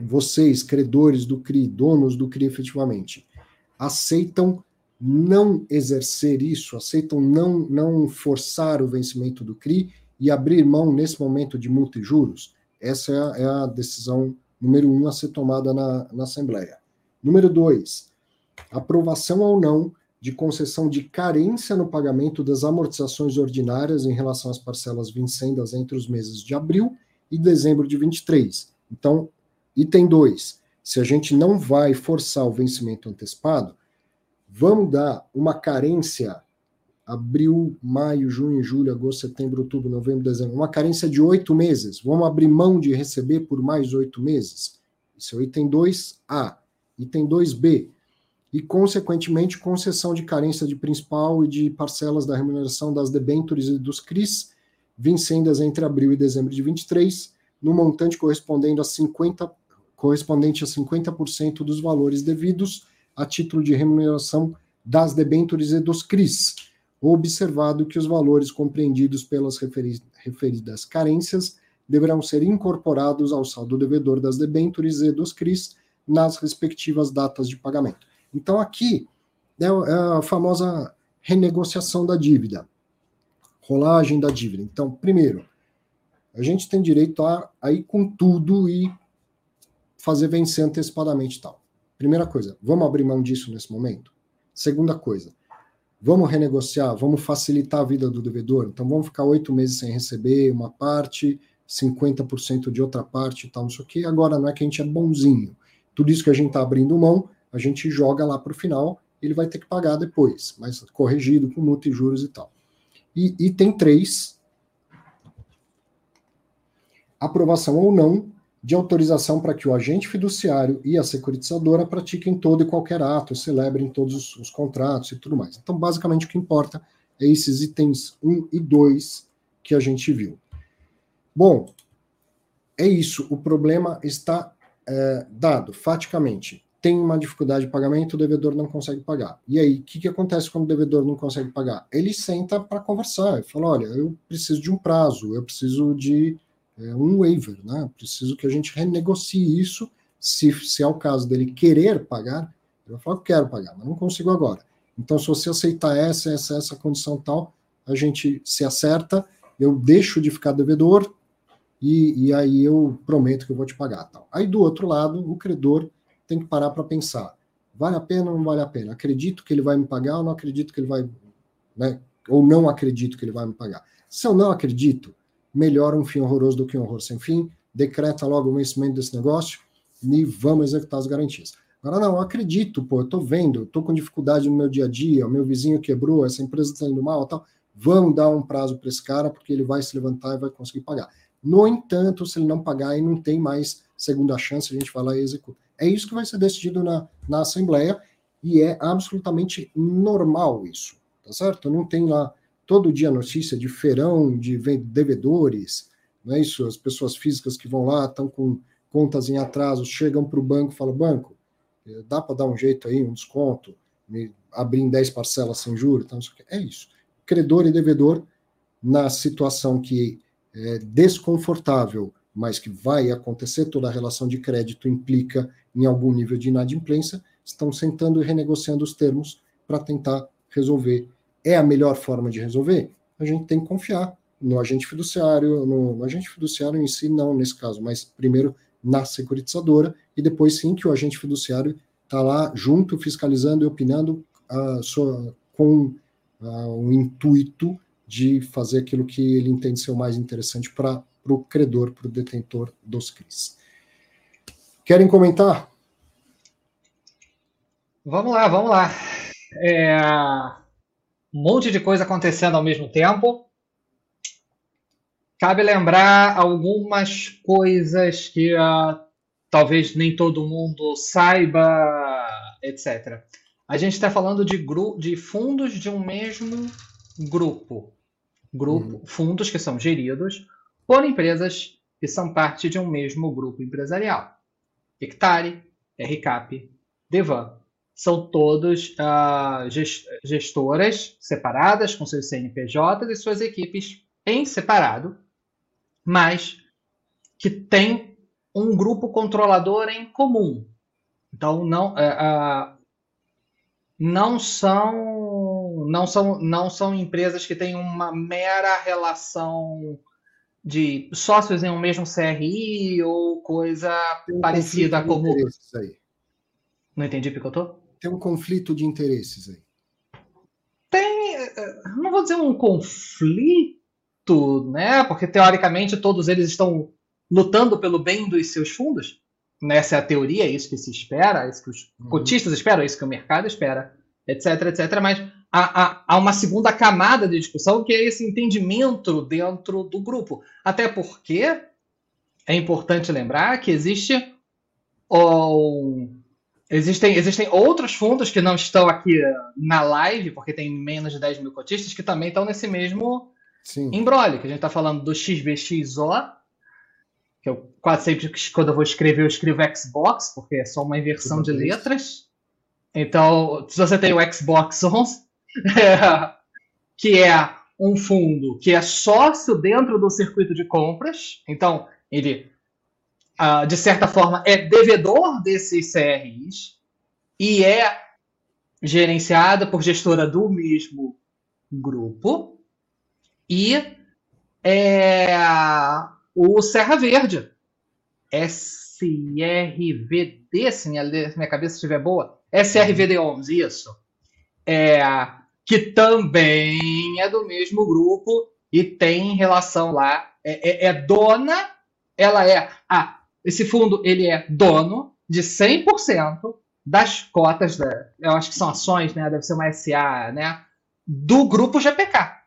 vocês, credores do CRI, donos do CRI efetivamente, aceitam não exercer isso, aceitam não, não forçar o vencimento do CRI e abrir mão nesse momento de multa e juros? Essa é a, é a decisão número um a ser tomada na, na Assembleia. Número dois, aprovação ou não de concessão de carência no pagamento das amortizações ordinárias em relação às parcelas vincendas entre os meses de abril e dezembro de 23. Então, item 2, se a gente não vai forçar o vencimento antecipado, vamos dar uma carência abril, maio, junho, julho, agosto, setembro, outubro, novembro, dezembro, uma carência de oito meses. Vamos abrir mão de receber por mais oito meses? Isso é o item 2A. Item 2B, e, consequentemente, concessão de carência de principal e de parcelas da remuneração das debêntures e dos CRIs, vincendas entre abril e dezembro de 23, no montante correspondendo a 50, correspondente a 50% dos valores devidos a título de remuneração das debêntures e dos CRIs, observado que os valores compreendidos pelas referidas carências deverão ser incorporados ao saldo devedor das debêntures e dos CRIs nas respectivas datas de pagamento. Então, aqui é, é a famosa renegociação da dívida, rolagem da dívida. Então, primeiro, a gente tem direito a, a ir com tudo e fazer vencer antecipadamente tal. Primeira coisa, vamos abrir mão disso nesse momento? Segunda coisa, vamos renegociar, vamos facilitar a vida do devedor? Então, vamos ficar oito meses sem receber uma parte, 50% de outra parte e tal, não sei o quê. Agora, não é que a gente é bonzinho. Tudo isso que a gente está abrindo mão a gente joga lá para o final, ele vai ter que pagar depois, mas corrigido com multa e juros e tal. E item 3, aprovação ou não de autorização para que o agente fiduciário e a securitizadora pratiquem todo e qualquer ato, celebrem todos os, os contratos e tudo mais. Então, basicamente, o que importa é esses itens 1 e 2 que a gente viu. Bom, é isso. O problema está é, dado, faticamente tem uma dificuldade de pagamento, o devedor não consegue pagar. E aí, o que, que acontece quando o devedor não consegue pagar? Ele senta para conversar e fala: olha, eu preciso de um prazo, eu preciso de é, um waiver, né? Preciso que a gente renegocie isso. Se, se é o caso dele querer pagar, ele vai falar: eu quero pagar, mas não consigo agora. Então, se você aceitar essa, essa, essa condição tal, a gente se acerta, eu deixo de ficar devedor, e, e aí eu prometo que eu vou te pagar. Tal. Aí do outro lado, o credor tem que parar para pensar: vale a pena ou não vale a pena? Acredito que ele vai me pagar ou não acredito que ele vai. Né, ou não acredito que ele vai me pagar. Se eu não acredito, melhor um fim horroroso do que um horror sem fim, decreta logo o vencimento desse negócio e vamos executar as garantias. Agora, não, eu acredito, pô, eu tô vendo, tô com dificuldade no meu dia a dia, o meu vizinho quebrou, essa empresa está indo mal tal. Vamos dar um prazo para esse cara, porque ele vai se levantar e vai conseguir pagar. No entanto, se ele não pagar e não tem mais segunda chance, a gente e executa. É isso que vai ser decidido na, na Assembleia e é absolutamente normal isso, tá certo? Não tem lá todo dia notícia de feirão, de devedores, não é isso? As pessoas físicas que vão lá, estão com contas em atraso, chegam para o banco e falam, banco, eh, dá para dar um jeito aí, um desconto, me abrir em 10 parcelas sem juros, então, é isso. Credor e devedor, na situação que é desconfortável, mas que vai acontecer, toda a relação de crédito implica em algum nível de inadimplência, estão sentando e renegociando os termos para tentar resolver. É a melhor forma de resolver? A gente tem que confiar no agente fiduciário, no, no agente fiduciário em si, não nesse caso, mas primeiro na securitizadora, e depois sim que o agente fiduciário está lá junto, fiscalizando e opinando uh, sua, com o intuito de fazer aquilo que ele entende ser o mais interessante para o credor, para o detentor dos CRIs. Querem comentar? Vamos lá, vamos lá. É... Um monte de coisa acontecendo ao mesmo tempo. Cabe lembrar algumas coisas que uh, talvez nem todo mundo saiba, etc. A gente está falando de, de fundos de um mesmo grupo. Grupo, uhum. Fundos que são geridos por empresas que são parte de um mesmo grupo empresarial. Hectare, RCAP, Devan. São todos uh, gestoras separadas, com seus CNPJs e suas equipes em separado, mas que têm um grupo controlador em comum. Então, não, uh, uh, não são não são não são empresas que têm uma mera relação de sócios em um mesmo CRI ou coisa um parecida como. Aí. Não entendi, Picotô? Tem um conflito de interesses aí. Tem. Eh, não vou dizer um conflito, né? Porque teoricamente todos eles estão lutando pelo bem dos seus fundos. Essa é a teoria, é isso que se espera, é isso que os uhum. cotistas esperam, é isso que o mercado espera, etc, etc. Mas há, uma segunda camada de discussão que é esse entendimento dentro do grupo. Até porque é importante lembrar que existe um, existem, existem outros fundos que não estão aqui na live, porque tem menos de 10 mil cotistas, que também estão nesse mesmo Sim. embrolho, que a gente está falando do XBXO, que eu quase sempre, quando eu vou escrever, eu escrevo Xbox, porque é só uma inversão de letras. Então, se você tem o Xbox 11, que é um fundo que é sócio dentro do circuito de compras. Então, ele, uh, de certa forma, é devedor desses CRIs e é gerenciada por gestora do mesmo grupo. E é o Serra Verde, SRVD, se minha, minha cabeça estiver boa, SRVD11, isso. É, que também é do mesmo grupo e tem relação lá, é, é, é dona, ela é, ah, esse fundo ele é dono de 100% das cotas, da, eu acho que são ações, né, deve ser uma SA, né, do grupo GPK.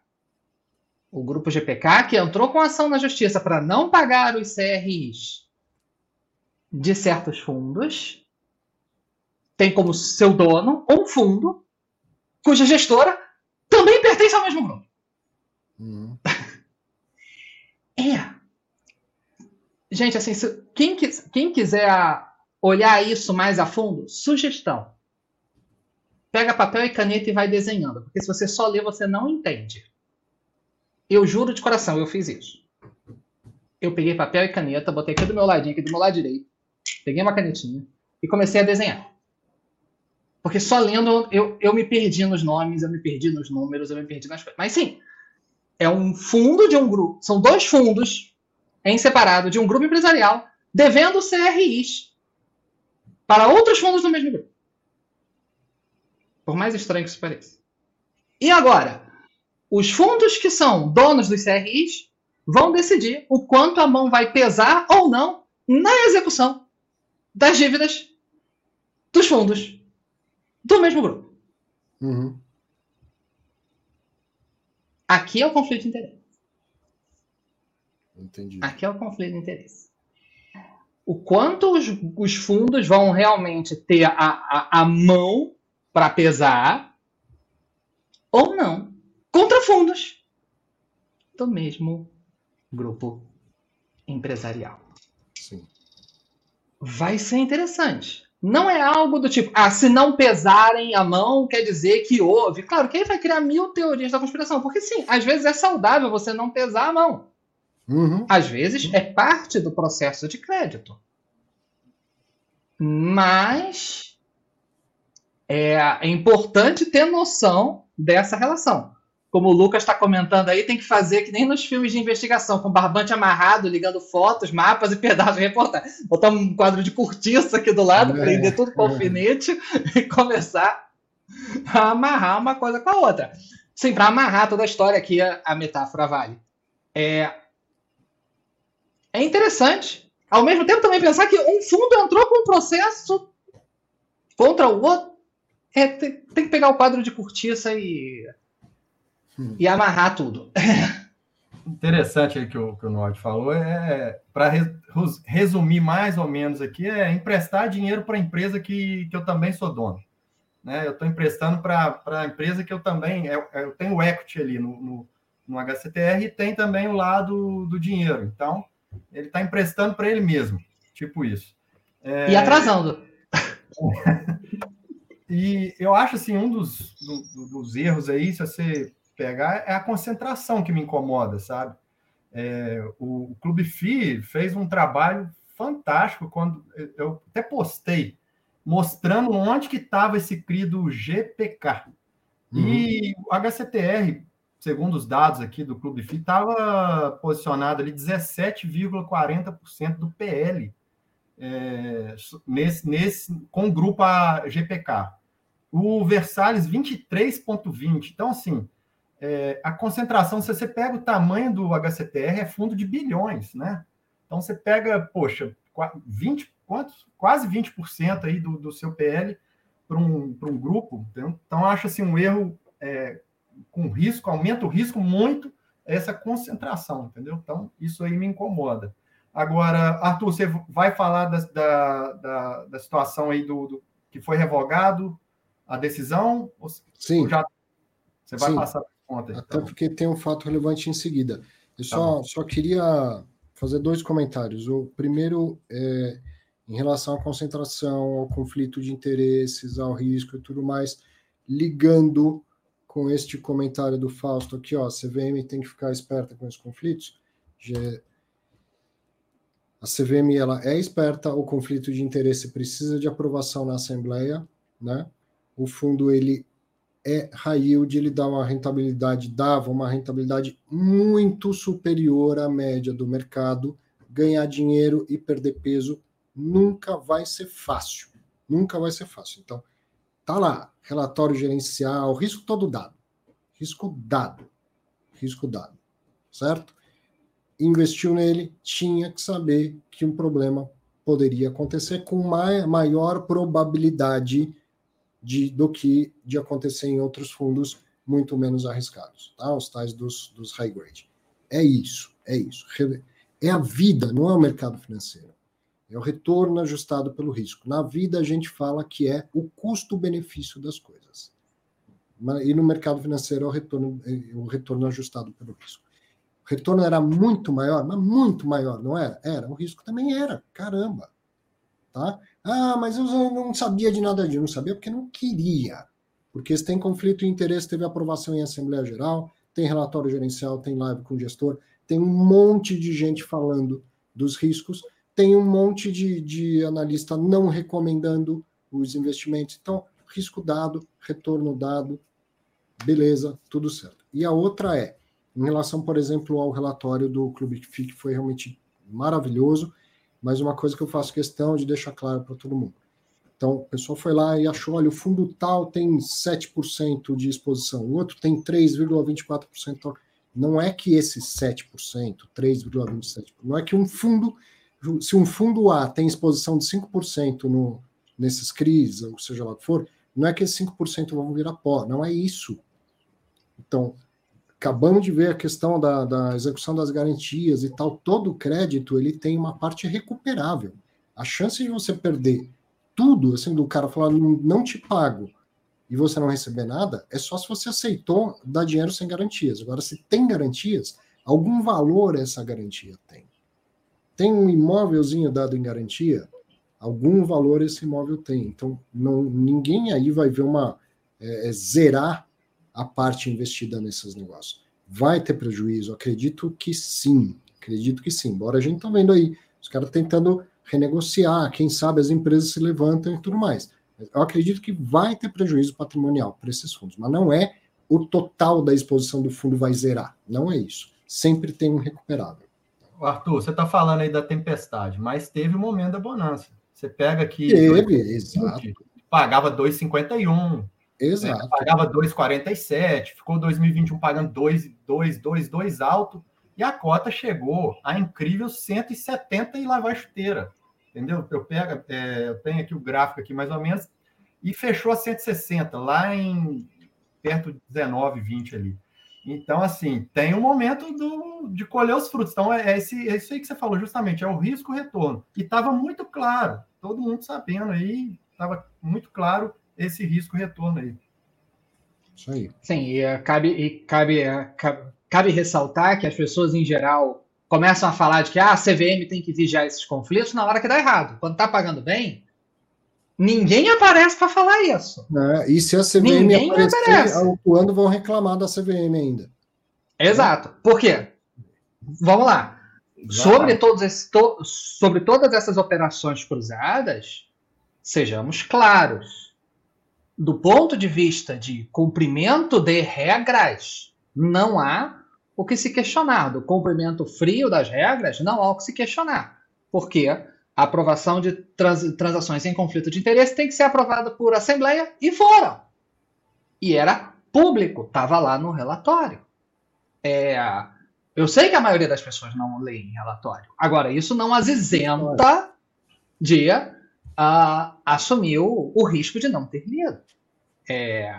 O grupo GPK que entrou com ação na justiça para não pagar os CRIs de certos fundos, tem como seu dono um fundo cuja gestora também pertence ao mesmo grupo. Uhum. é. Gente, assim, se, quem, quem quiser olhar isso mais a fundo, sugestão. Pega papel e caneta e vai desenhando. Porque se você só ler, você não entende. Eu juro de coração, eu fiz isso. Eu peguei papel e caneta, botei aqui do meu ladinho, aqui do meu lado direito. Peguei uma canetinha e comecei a desenhar. Porque só lendo eu, eu me perdi nos nomes, eu me perdi nos números, eu me perdi nas coisas. Mas sim, é um fundo de um grupo. São dois fundos em separado de um grupo empresarial devendo CRIs para outros fundos do mesmo grupo. Por mais estranho que isso pareça. E agora, os fundos que são donos dos CRIs vão decidir o quanto a mão vai pesar ou não na execução das dívidas dos fundos do mesmo grupo. Uhum. Aqui é o conflito de interesse. Entendi. Aqui é o conflito de interesse. O quanto os, os fundos vão realmente ter a, a, a mão para pesar ou não contra fundos do mesmo grupo empresarial. Sim. Vai ser interessante. Não é algo do tipo, ah, se não pesarem a mão, quer dizer que houve. Claro, que aí vai criar mil teorias da conspiração. Porque sim, às vezes é saudável você não pesar a mão. Uhum. Às vezes é parte do processo de crédito. Mas é, é importante ter noção dessa relação. Como o Lucas está comentando aí, tem que fazer que nem nos filmes de investigação, com barbante amarrado, ligando fotos, mapas e pedaços de reportagem. Botar um quadro de cortiça aqui do lado, É, prender tudo com é. alfinete e começar a amarrar uma coisa com a outra. Sim, para amarrar toda a história aqui, a, a metáfora vale. É, é interessante. Ao mesmo tempo, também pensar que um fundo entrou com um processo contra o outro. É, tem, tem que pegar o quadro de cortiça e, Hum. e amarrar tudo. Interessante aí que o, que o Nord falou é para resumir mais ou menos aqui é emprestar dinheiro para a empresa que, que eu também sou dono. Né? Eu estou emprestando para a empresa que eu também eu, eu tenho equity ali no, no, no HCTR e tem também o lado do dinheiro. Então ele está emprestando para ele mesmo, tipo isso. É, E atrasando. E eu acho assim, um dos, do- dos erros aí, se você pegar, é a concentração que me incomoda, sabe? É, o, o Clube FI fez um trabalho fantástico quando eu até postei mostrando onde que estava esse CRI do GPK. E o HCTR, segundo os dados aqui do Clube FI, estava posicionado ali 17,40% do PL é, nesse, nesse, com o grupo a GPK. O Versalhes, 23,20%. Então, assim, é, a concentração, se você pega o tamanho do HCTR, é fundo de bilhões, né? Então, você pega, poxa, 20, quantos? quase 20% aí do, do seu PL para um, um grupo. Então, então, acho assim, um erro é, com risco, aumenta o risco muito essa concentração, entendeu? Então, isso aí me incomoda. Agora, Arthur, você vai falar da, da, da, da situação aí do, do, que foi revogado a decisão? Ou Sim. Já, você vai Sim. passar conta? Até Então. porque tem um fato relevante em seguida. Eu Tá só, só queria fazer dois comentários. O primeiro é em relação à concentração, ao conflito de interesses, ao risco e tudo mais, ligando com este comentário do Fausto aqui, ó, a CVM tem que ficar esperta com esses conflitos. Já- A CVM ela é esperta, o conflito de interesse precisa de aprovação na Assembleia, né? O fundo ele é yield, ele dá uma rentabilidade, dava uma rentabilidade muito superior à média do mercado. Ganhar dinheiro e perder peso nunca vai ser fácil. Nunca vai ser fácil. Então, tá lá, relatório gerencial, risco todo dado. Risco dado. Risco dado. Certo? Investiu nele, tinha que saber que um problema poderia acontecer com mai- maior probabilidade de, do que de acontecer em outros fundos muito menos arriscados, tá? Os tais dos, dos high grade. É isso, é isso. É a vida, não é o mercado financeiro. É o retorno ajustado pelo risco. Na vida a gente fala que é o custo-benefício das coisas. E no mercado financeiro é o retorno, é o retorno ajustado pelo risco. O retorno era muito maior, mas muito maior, não era? Era. O risco também era. Caramba. Tá? Ah, mas eu não sabia de nada disso. Não sabia porque não queria. Porque se tem conflito de interesse, teve aprovação em Assembleia Geral, tem relatório gerencial, tem live com gestor, tem um monte de gente falando dos riscos, tem um monte de, de analista não recomendando os investimentos. Então, risco dado, retorno dado, beleza, tudo certo. E a outra é, em relação, por exemplo, ao relatório do Clube FI, que foi realmente maravilhoso, mas uma coisa que eu faço questão de deixar claro para todo mundo. Então, o pessoal foi lá e achou, olha, o fundo tal tem 7% de exposição, o outro tem 3,24%. Não é que esses 7%, 3,27%, não é que um fundo, se um fundo A tem exposição de 5% no, nesses CRIs, ou seja lá o que for, não é que esses 5% vão virar pó, não é isso. Então, acabamos de ver a questão da, da execução das garantias e tal, todo crédito ele tem uma parte recuperável. A chance de você perder tudo, assim, do cara falar, não, não te pago, e você não receber nada, é só se você aceitou dar dinheiro sem garantias. Agora, se tem garantias, algum valor essa garantia tem. Tem um imóvelzinho dado em garantia, algum valor esse imóvel tem. Então, não, ninguém aí vai ver uma é, é, zerar a parte investida nesses negócios. Vai ter prejuízo? Acredito que sim. Acredito que sim. Embora a gente tá vendo aí os caras tentando renegociar, quem sabe as empresas se levantam e tudo mais. Eu acredito que vai ter prejuízo patrimonial para esses fundos, mas não é o total da exposição do fundo vai zerar. Não é isso. Sempre tem um recuperável. Arthur, você está falando aí da tempestade, mas teve o um momento da bonança. Você pega aqui. Teve, exato. Pagava 2,51. Exato. pagava 2,47. Ficou 2021 pagando 2, 2, 2, 2 alto e a cota chegou a incrível 170 e lá vai chuteira. Entendeu? Eu, pego, é, eu tenho aqui o gráfico aqui mais ou menos, e fechou a 160, lá em perto de 19, 20 ali. Então, assim, tem um momento do, de colher os frutos. Então, é, é, esse, é isso aí que você falou, justamente, é o risco-retorno. E estava muito claro, todo mundo sabendo aí, estava muito claro esse risco-retorno aí. Isso aí. Sim, e, uh, cabe, e cabe, uh, cabe, Cabe ressaltar que as pessoas, em geral, começam a falar de que ah, a CVM tem que vigiar esses conflitos na hora que dá errado. Quando está pagando bem, ninguém aparece para falar isso. É, e se a CVM ninguém aparecer, atuando, vão reclamar da CVM ainda. Exato. Por quê? Vamos lá. Sobre, todos esses, to, sobre todas essas operações cruzadas, sejamos claros. Do ponto de vista de cumprimento de regras, não há o que se questionar. Do cumprimento frio das regras, não há o que se questionar. Porque a aprovação de trans, transações em conflito de interesse tem que ser aprovada por assembleia e foram. E era público, estava lá no relatório. É, eu sei que a maioria das pessoas não leem relatório. Agora, isso não as isenta de uh, assumir o, o, risco de não ter lido. É,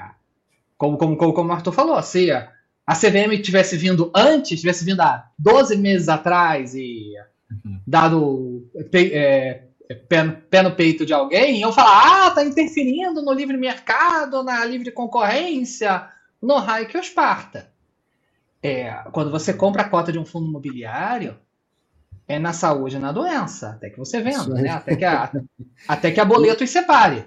como, como, como, como o Arthur falou, se a CVM tivesse vindo antes, tivesse vindo há 12 meses atrás e uhum. dado é, pé, pé, no peito de alguém, eu falar, ah, tá interferindo no livre mercado, na livre concorrência, no raio que os parta. É, quando você compra a cota de um fundo imobiliário, é na saúde e na doença, até que você venda, né? até, que a, até que a boleto separe.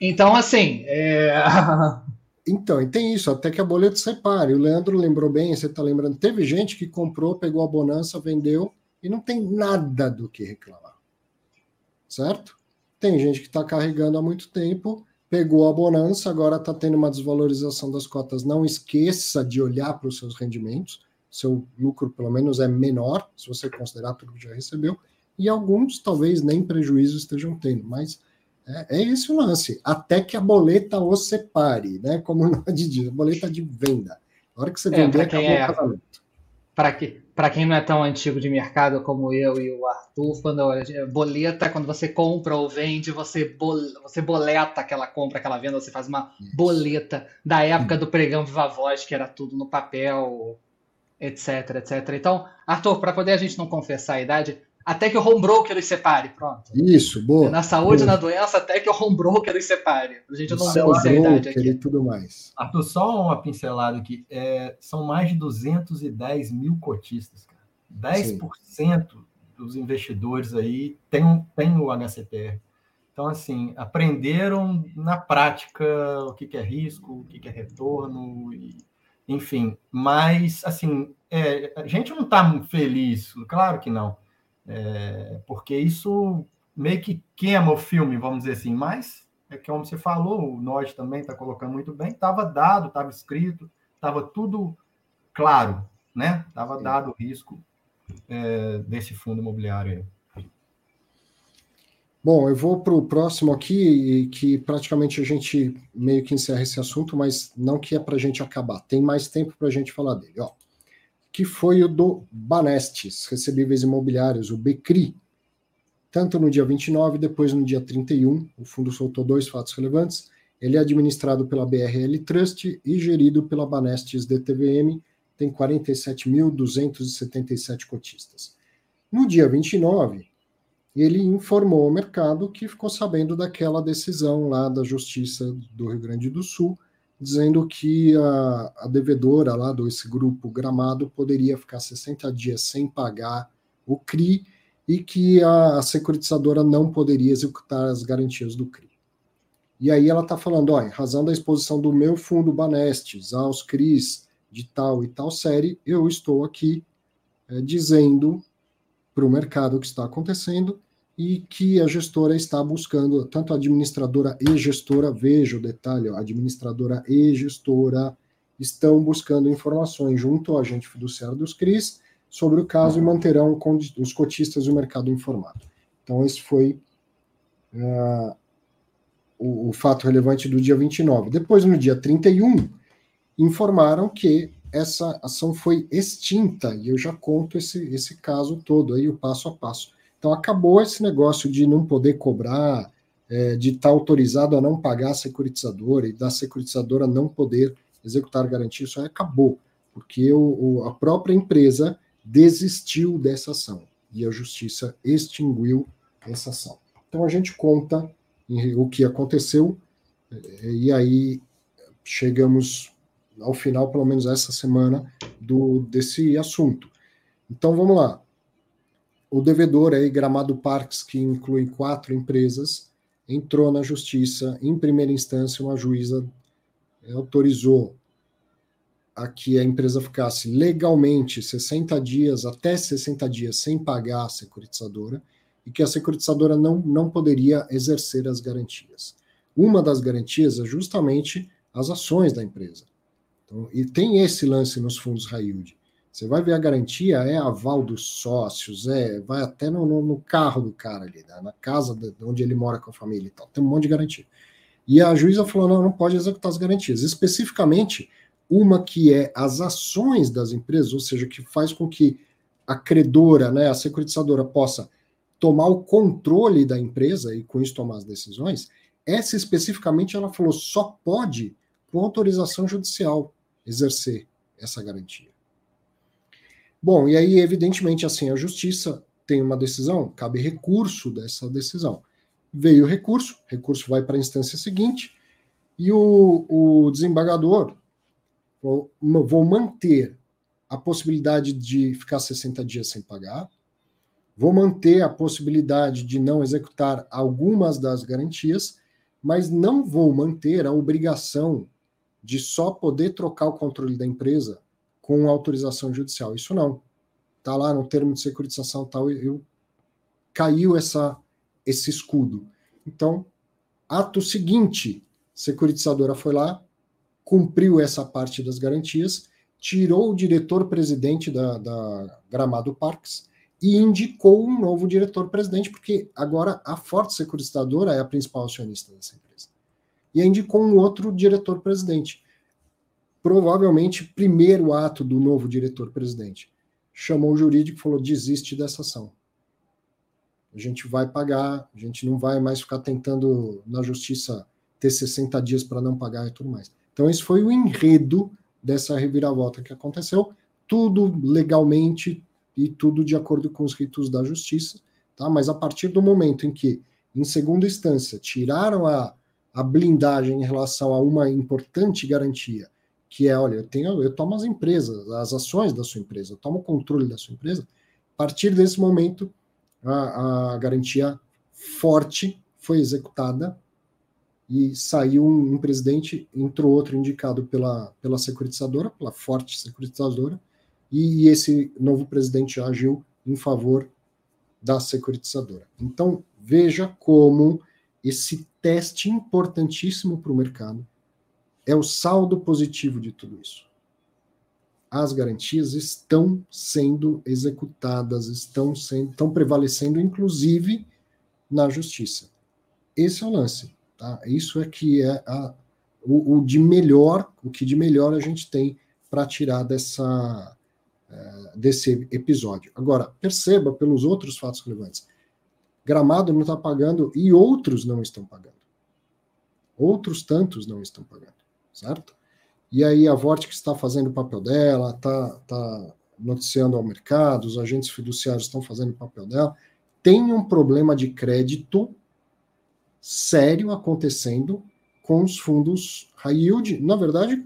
Então, assim, é... Então, e tem isso, até que a boleto separe. O Leandro lembrou bem, você está lembrando, teve gente que comprou, pegou a bonança, vendeu e não tem nada do que reclamar. Certo? Tem gente que está carregando há muito tempo, pegou a bonança, agora está tendo uma desvalorização das cotas. Não esqueça de olhar para os seus rendimentos. Seu lucro, pelo menos, é menor, se você considerar tudo que já recebeu. E alguns, talvez, nem prejuízo estejam tendo, mas é, é esse o lance. Até que a boleta o separe, né? Como o Nod diz, a boleta de venda. A hora que você é, vender, acabou é, o casamento. Para que, quem não é tão antigo de mercado como eu e o Arthur, quando boleta, quando você compra ou vende, você, bol, você boleta aquela compra, aquela venda, você faz uma boleta da época do pregão Viva Voz, que era tudo no papel, etc, etc. Então, Arthur, para poder a gente não confessar a idade, até que o home broker os separe. Pronto. Isso, boa. Na saúde, boa. na doença, até que o home broker os separe. A gente não vê a idade aqui. E tudo mais. Arthur, só uma pincelada aqui. É, são mais de 210 mil cotistas. Cara. 10% Sim. dos investidores aí tem, tem o HCPR. Então, assim, aprenderam na prática o que, que é risco, o que, que é retorno, e, enfim. Mas, assim, é, a gente não está feliz, claro que não é, porque isso meio que queima o filme, vamos dizer assim, mas é que como você falou, o Nod também está colocando muito bem, estava dado, estava escrito, estava tudo claro, né? Estava dado o risco. é, desse fundo imobiliário. Bom, eu vou para o próximo aqui, que praticamente a gente meio que encerra esse assunto, mas não que é para a gente acabar. Tem mais tempo para a gente falar dele. Ó, que foi o do Banestes, Recebíveis Imobiliários, o BCRI. Tanto no dia 29, depois no dia 31, o fundo soltou dois fatos relevantes. Ele é administrado pela BRL Trust e gerido pela Banestes DTVM, tem 47.277 cotistas. No dia 29, ele informou ao mercado que ficou sabendo daquela decisão lá da Justiça do Rio Grande do Sul, dizendo que a, a devedora lá desse grupo Gramado poderia ficar 60 dias sem pagar o CRI e que a, a securitizadora não poderia executar as garantias do CRI. E aí ela está falando, em razão da exposição do meu fundo Banestes aos CRIs de tal e tal série, eu estou aqui é, dizendo para o mercado o que está acontecendo e que a gestora está buscando, tanto a administradora e gestora, veja o detalhe, ó, administradora e gestora estão buscando informações junto ao agente fiduciário dos CRIs sobre o caso e manterão os cotistas e o mercado informado. Então, esse foi uh, o, o fato relevante do dia 29. Depois, no dia 31, informaram que essa ação foi extinta, e eu já conto esse, esse caso todo aí, o passo a passo. Então, acabou esse negócio de não poder cobrar, é, de estar autorizado a não pagar a securitizadora e da securitizadora não poder executar garantia, isso aí acabou, porque o, o, a própria empresa desistiu dessa ação e a justiça extinguiu essa ação. Então, a gente conta o que aconteceu, e aí chegamos ao final, pelo menos essa semana, do, desse assunto. Então vamos lá. O devedor aí, Gramado Parques, que inclui quatro empresas, entrou na justiça. Em primeira instância, uma juíza autorizou a que a empresa ficasse legalmente 60 dias, até 60 dias, sem pagar a securitizadora e que a securitizadora não, não poderia exercer as garantias. Uma das garantias é justamente as ações da empresa. Então, e tem esse lance nos fundos high yield. Você vai ver a garantia, é aval dos sócios, é, vai até no, no, no carro do cara ali, né, na casa de onde ele mora com a família e tal. Tem um monte de garantia. E a juíza falou: não, não pode executar as garantias. Especificamente, uma que é as ações das empresas, ou seja, que faz com que a credora, né, a securitizadora, possa tomar o controle da empresa e com isso tomar as decisões, essa especificamente ela falou só pode com autorização judicial exercer essa garantia. Bom, e aí evidentemente assim a justiça tem uma decisão, cabe recurso dessa decisão. Veio o recurso, recurso vai para a instância seguinte e o, o desembargador vou, vou manter a possibilidade de ficar 60 dias sem pagar, Vou manter a possibilidade de não executar algumas das garantias, mas não vou manter a obrigação de só poder trocar o controle da empresa com autorização judicial. Isso não. Está lá no termo de securitização tal, eu, caiu essa, esse escudo. Então, ato seguinte, securitizadora foi lá, cumpriu essa parte das garantias, tirou o diretor-presidente da, da Gramado Parques, e indicou um novo diretor-presidente, porque agora a Forte Securitizadora é a principal acionista dessa empresa. E indicou um outro diretor-presidente. Provavelmente, primeiro ato do novo diretor-presidente. Chamou o jurídico e falou: desiste dessa ação. A gente vai pagar, a gente não vai mais ficar tentando na justiça ter 60 dias para não pagar e tudo mais. Então, esse foi o enredo dessa reviravolta que aconteceu. Tudo legalmente, e tudo de acordo com os ritos da justiça, tá? Mas a partir do momento em que, em segunda instância, tiraram a, a blindagem em relação a uma importante garantia, que é, olha, eu tenho, eu tomo as empresas, as ações da sua empresa, eu tomo o controle da sua empresa. A partir desse momento, a, a garantia forte foi executada e saiu um, um, presidente, entrou outro indicado pela, pela securitizadora, pela forte securitizadora, e esse novo presidente agiu em favor da securitizadora. Então, veja como esse teste importantíssimo para o mercado é o saldo positivo de tudo isso. as garantias estão sendo executadas, estão, sendo, estão prevalecendo, inclusive, na justiça. Esse é o lance. Tá? Isso é que é a, o, o, de melhor, o que de melhor a gente tem para tirar dessa, é, desse episódio. Agora, perceba pelos outros fatos relevantes. Gramado não está pagando e outros não estão pagando. Outros tantos não estão pagando, certo? E aí a Vortex está fazendo o papel dela, está tá noticiando ao mercado, os agentes fiduciários estão fazendo o papel dela. Tem um problema de crédito sério acontecendo com os fundos high yield, na verdade,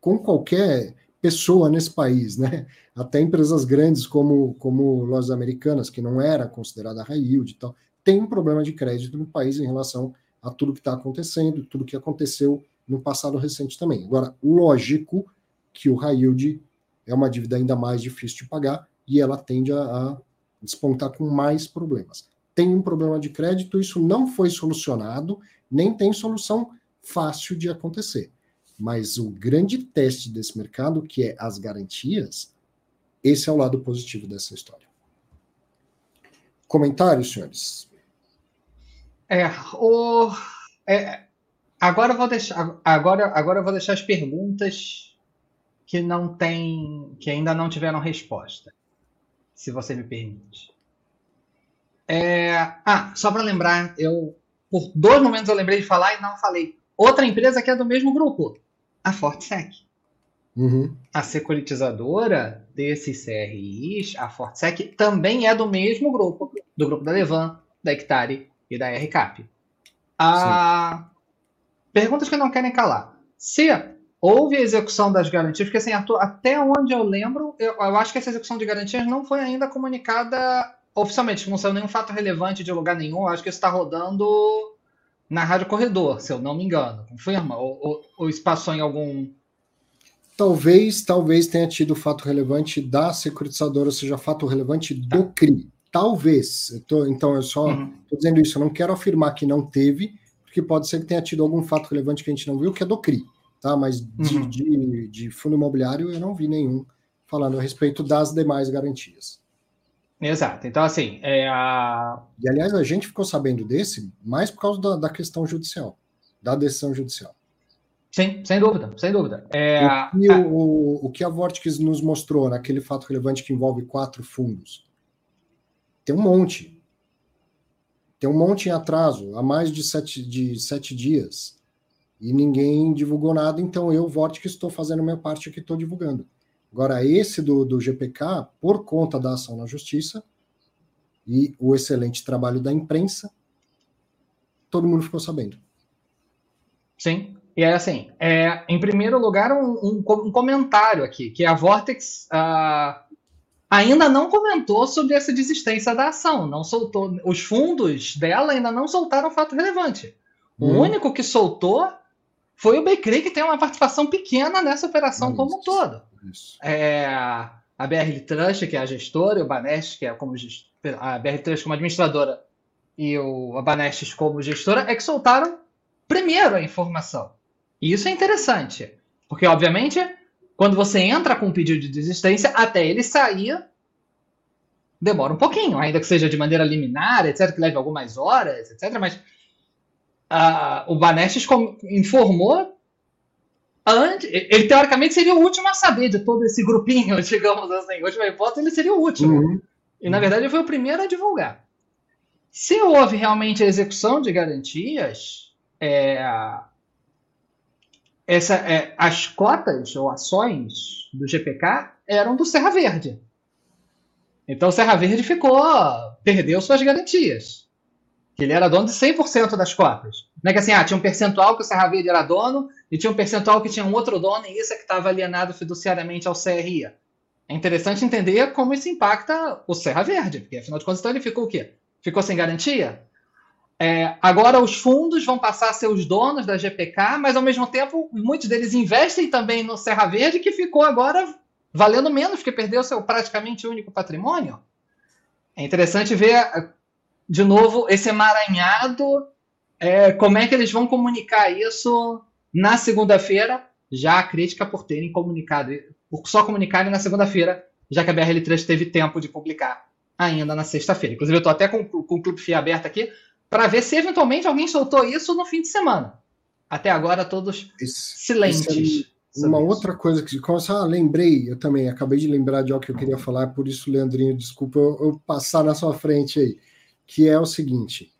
com qualquer pessoa nesse país, né? Até empresas grandes como, como lojas americanas, que não era considerada high yield e tal, tem um problema de crédito no país em relação a tudo que está acontecendo, tudo que aconteceu no passado recente também. Agora, lógico que o high yield é uma dívida ainda mais difícil de pagar e ela tende a, a despontar com mais problemas. Tem um problema de crédito, isso não foi solucionado, nem tem solução fácil de acontecer. Mas o grande teste desse mercado, que é as garantias, esse é o lado positivo dessa história. Comentários, senhores? É, o, é, Agora eu vou deixar, agora, agora eu vou deixar as perguntas que não tem, que ainda não tiveram resposta, se você me permite. É, ah, só para lembrar, eu por dois momentos eu lembrei de falar e não falei. Outra empresa que é do mesmo grupo, a Fortsec. Uhum. A securitizadora desses CRIs, a Fortsec, também é do mesmo grupo, do grupo da Levan, da Hectare e da RCAP. A, Perguntas que não querem calar. Se houve a execução das garantias, porque assim, Arthur, até onde eu lembro, eu, eu, acho que essa execução de garantias não foi ainda comunicada oficialmente, não saiu nenhum fato relevante de lugar nenhum. Eu acho que isso está rodando na Rádio Corredor, se eu não me engano. Confirma? Ou, ou, ou isso passou em algum. Talvez, talvez tenha tido fato relevante da securitizadora, ou seja, fato relevante do tá. CRI. Talvez. Eu tô, então, eu só estou uhum. dizendo isso. Eu não quero afirmar que não teve, porque pode ser que tenha tido algum fato relevante que a gente não viu, que é do CRI, tá? Mas de, uhum. de, de fundo imobiliário eu não vi nenhum falando a respeito das demais garantias. Exato. Então, assim, é a. E aliás, a gente ficou sabendo desse mais por causa da, da questão judicial, da decisão judicial. Sim, sem dúvida, sem dúvida. É, o, que a... o, o que a Vortex nos mostrou naquele fato relevante que envolve quatro fundos? Tem um monte. Tem um monte em atraso, há mais de sete, de sete dias. E ninguém divulgou nada, então eu, que estou fazendo minha parte aqui, estou divulgando. Agora, esse do, do GPK, por conta da ação na justiça e o excelente trabalho da imprensa, todo mundo ficou sabendo. Sim, e é assim, é, em primeiro lugar, um, um, um, comentário aqui, que a Vortex uh, ainda não comentou sobre essa desistência da ação, não soltou. Os fundos dela ainda não soltaram fato relevante. O hum. único que soltou foi o Becrey, que tem uma participação pequena nessa operação isso, como um todo. É, a BR Trust, que é a gestora, e o Banest, que é como a BR Trust como administradora, e o, a Banestes como gestora, é que soltaram primeiro a informação. E isso é interessante, porque, obviamente, quando você entra com um pedido de desistência, até ele sair, demora um pouquinho, ainda que seja de maneira liminar, etc., que leve algumas horas, etc. Mas uh, o Banestes informou antes. Ele, teoricamente, seria o último a saber de todo esse grupinho, digamos assim. Última hipótese, ele seria o último. Uhum. E, na verdade, ele foi o primeiro a divulgar. Se houve realmente a execução de garantias, é, essa, é, as cotas ou ações do GPK eram do Serra Verde. Então o Serra Verde ficou, perdeu suas garantias. Que ele era dono de 100% das cotas. Não é que assim, ah, tinha um percentual que o Serra Verde era dono e tinha um percentual que tinha um outro dono e isso é que estava alienado fiduciariamente ao CRI. É interessante entender como isso impacta o Serra Verde, porque afinal de contas então ele ficou o quê? Ficou sem garantia? É, agora os fundos vão passar a ser os donos da GPK, mas ao mesmo tempo muitos deles investem também no Serra Verde, que ficou agora valendo menos, porque perdeu seu praticamente único patrimônio. É interessante ver de novo esse emaranhado, é, como é que eles vão comunicar isso na segunda-feira, já a crítica por terem comunicado, só comunicarem na segunda-feira, já que a BRL3 teve tempo de publicar ainda na sexta-feira. Inclusive, eu estou até com, com o Clube FIA aberto aqui para ver se eventualmente alguém soltou isso no fim de semana. Até agora, todos esse, silentes. Esse é uma outra coisa que começa, ah, lembrei, eu também acabei de lembrar de algo que eu queria falar, por isso, Leandrinho, desculpa eu, eu passar na sua frente aí, que é o seguinte: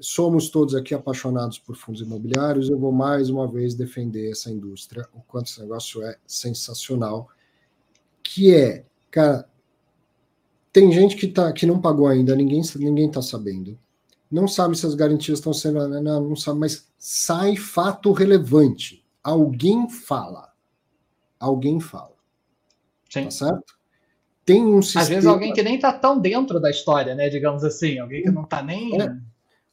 somos todos aqui apaixonados por fundos imobiliários, eu vou mais uma vez defender essa indústria, o quanto esse negócio é sensacional, que é, cara, tem gente que, tá, que não pagou ainda, ninguém ninguém está sabendo. Não sabe se as garantias estão sendo. Não, não sabe, mas sai fato relevante. Alguém fala. Alguém fala. Sim. Tá certo? Tem um sistema... Às vezes alguém que nem está tão dentro da história, né? Digamos assim, alguém que não está nem. É.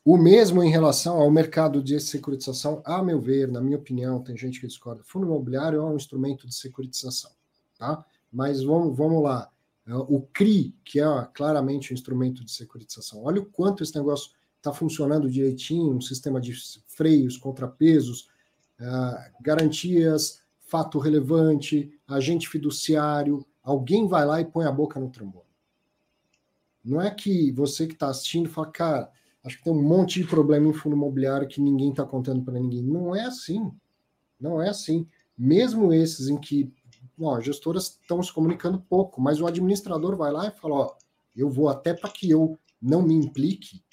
O mesmo em relação ao mercado de securitização, a meu ver, na minha opinião, tem gente que discorda. Fundo imobiliário é um instrumento de securitização, tá? Mas vamos, vamos lá. É, o CRI, que é claramente um instrumento de securitização, olha o quanto esse negócio está funcionando direitinho, um sistema de freios, contrapesos, uh, garantias, fato relevante, agente fiduciário, alguém vai lá e põe a boca no trombone. Não é que você que está assistindo fala, cara, acho que tem um monte de problema em fundo imobiliário que ninguém está contando para ninguém. Não é assim. Não é assim. Mesmo esses em que as gestoras estão se comunicando pouco, mas o administrador vai lá e fala: ó, eu vou até para que eu não me implique,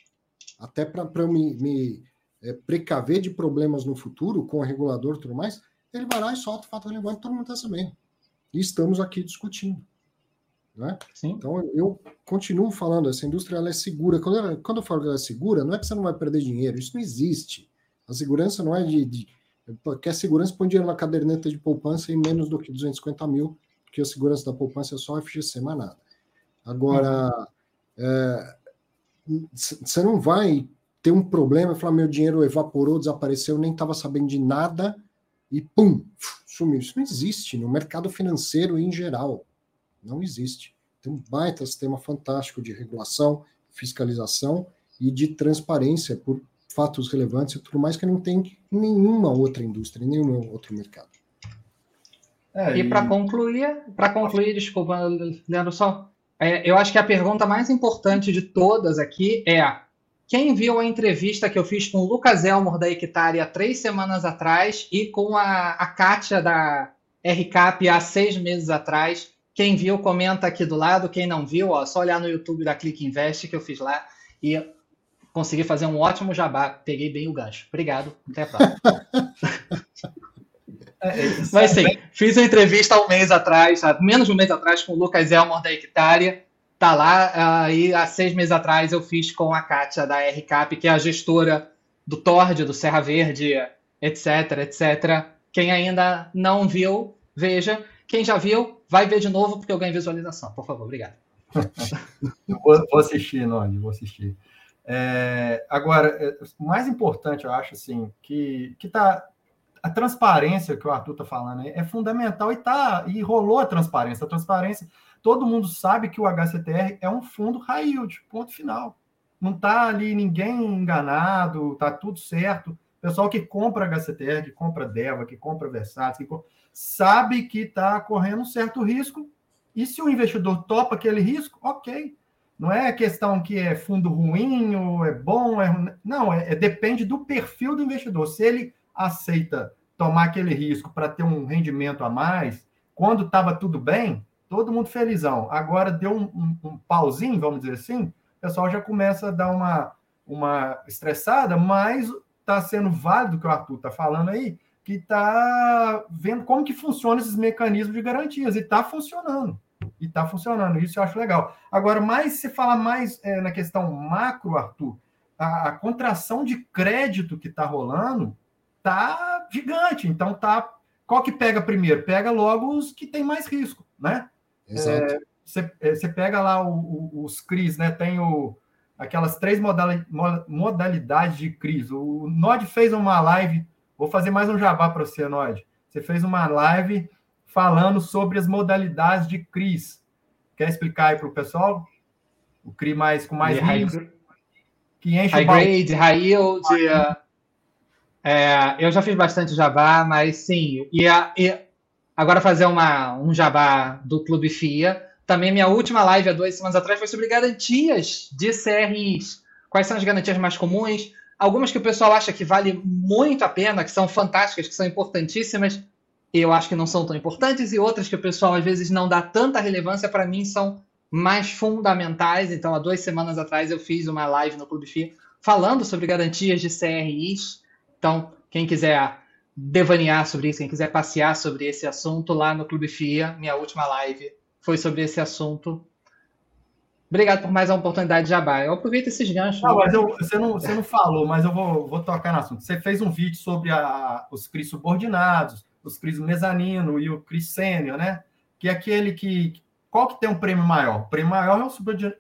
até para eu me, me é, precaver de problemas no futuro com o regulador e tudo mais, ele vai lá e solta o fato relevante, todo mundo está sabendo. E estamos aqui discutindo. Né? Então eu continuo falando, essa indústria ela é segura. Quando, eu, quando eu falo que ela é segura, não é que você não vai perder dinheiro, isso não existe. A segurança não é de, de quer segurança, põe dinheiro na caderneta de poupança em menos do que 250 mil, porque a segurança da poupança é só FGC, mais nada. Agora, você não vai ter um problema e falar: meu dinheiro evaporou, desapareceu, nem estava sabendo de nada e pum, sumiu. Isso não existe no mercado financeiro em geral. Não existe. Tem um baita sistema fantástico de regulação, fiscalização e de transparência por fatos relevantes e tudo mais que não tem nenhuma outra indústria, nenhum outro mercado. É, e, e para concluir, para concluir, desculpa, Leandro, só, é, eu acho que a pergunta mais importante de todas aqui é quem viu a entrevista que eu fiz com o Lucas Elmor da Hectare três semanas atrás e com a, a Kátia da RCAP há seis meses atrás? Quem viu, comenta aqui do lado. Quem não viu, ó, só olhar no YouTube da Click Invest que eu fiz lá. E consegui fazer um ótimo jabá. Peguei bem o gancho. Obrigado. Até a próxima. É, é, Mas sim, fiz uma entrevista há um mês atrás, há menos de um mês atrás, com o Lucas Elmor da Hectária. Tá lá, e há seis meses atrás eu fiz com a Kátia da RCAP, que é a gestora do Tord, do Serra Verde, etc, etc. Quem ainda não viu, veja. Quem já viu, vai ver de novo, porque eu ganho visualização. Por favor, obrigado. vou, vou assistir, Noni, vou assistir. É, agora, é, o mais importante, eu acho, assim, que, que tá, a transparência que o Arthur está falando é fundamental e tá e rolou a transparência. A transparência, todo mundo sabe que o HCTR é um fundo high yield, ponto final. Não está ali ninguém enganado, tá tudo certo. O pessoal que compra HCTR, que compra Deva, que compra Versace, que compra, sabe que está correndo um certo risco. E se o investidor topa aquele risco, ok. Não é questão que é fundo ruim ou é bom, é não, é, é, depende do perfil do investidor. Se ele aceita tomar aquele risco para ter um rendimento a mais, quando estava tudo bem, todo mundo felizão. Agora deu um, um, um, pauzinho, vamos dizer assim, o pessoal já começa a dar uma, uma estressada, mas está sendo válido o que o Arthur está falando aí, que está vendo como que funcionam esses mecanismos de garantias, e está funcionando e está funcionando. Isso eu acho legal. Agora, mais se falar mais é, na questão macro, Arthur, a, a contração de crédito que está rolando tá gigante. Então tá. Qual que pega primeiro? Pega logo os que tem mais risco, né? Exato. É, você, é, pega lá o, o, os CRIs, né? Tem o, aquelas três modalidades de CRIs. O Nod fez uma live. Vou fazer mais um jabá para você, Nod. Você fez uma live falando sobre as modalidades de CRIs. Quer explicar aí para o pessoal? O CRI mais com mais risco, que enche high o grade, high yield. Uh, é, eu já fiz bastante Java, mas sim. E, a, e agora fazer uma, um jabá do Clube FIA. Também minha última live há duas semanas atrás foi sobre garantias de CRIs. Quais são as garantias mais comuns? Algumas que o pessoal acha que vale muito a pena, que são fantásticas, que são importantíssimas, eu acho que não são tão importantes, e outras que o pessoal às vezes não dá tanta relevância, para mim são mais fundamentais. Então, há duas semanas atrás eu fiz uma live no Clube FIA falando sobre garantias de CRIs. Então, quem quiser devanear sobre isso, quem quiser passear sobre esse assunto lá no Clube FIA, minha última live foi sobre esse assunto. Obrigado por mais uma oportunidade de jabá. Eu aproveito esses ganchos. Não, mas eu, você, não, você não falou, mas eu vou, vou tocar no assunto. Você fez um vídeo sobre a, os CRIs subordinados, os CRIs mezanino e o CRIs sênior, né? Que é aquele que. Qual que tem um prêmio maior? O prêmio maior é o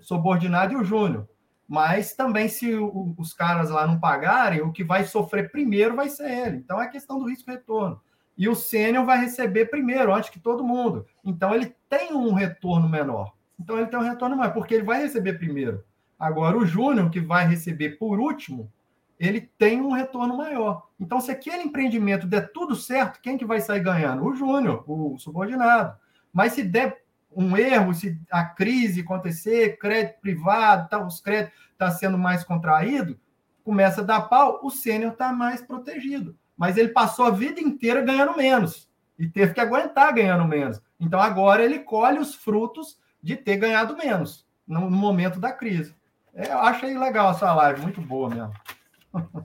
subordinado e o júnior. Mas também, se o, os caras lá não pagarem, o que vai sofrer primeiro vai ser ele. Então é questão do risco-retorno. E o sênior vai receber primeiro, antes que todo mundo. Então ele tem um retorno menor. Então ele tem um retorno maior, porque ele vai receber primeiro. Agora, o júnior, que vai receber por último, ele tem um retorno maior. Então, se aquele empreendimento der tudo certo, quem que vai sair ganhando? O júnior, o subordinado. Mas se der um erro, se a crise acontecer, crédito privado, tá, os créditos estão tá sendo mais contraído, começa a dar pau, o sênior está mais protegido. Mas ele passou a vida inteira ganhando menos e teve que aguentar ganhando menos. Então agora ele colhe os frutos de ter ganhado menos no, momento da crise. É, eu achei legal essa live, muito boa mesmo.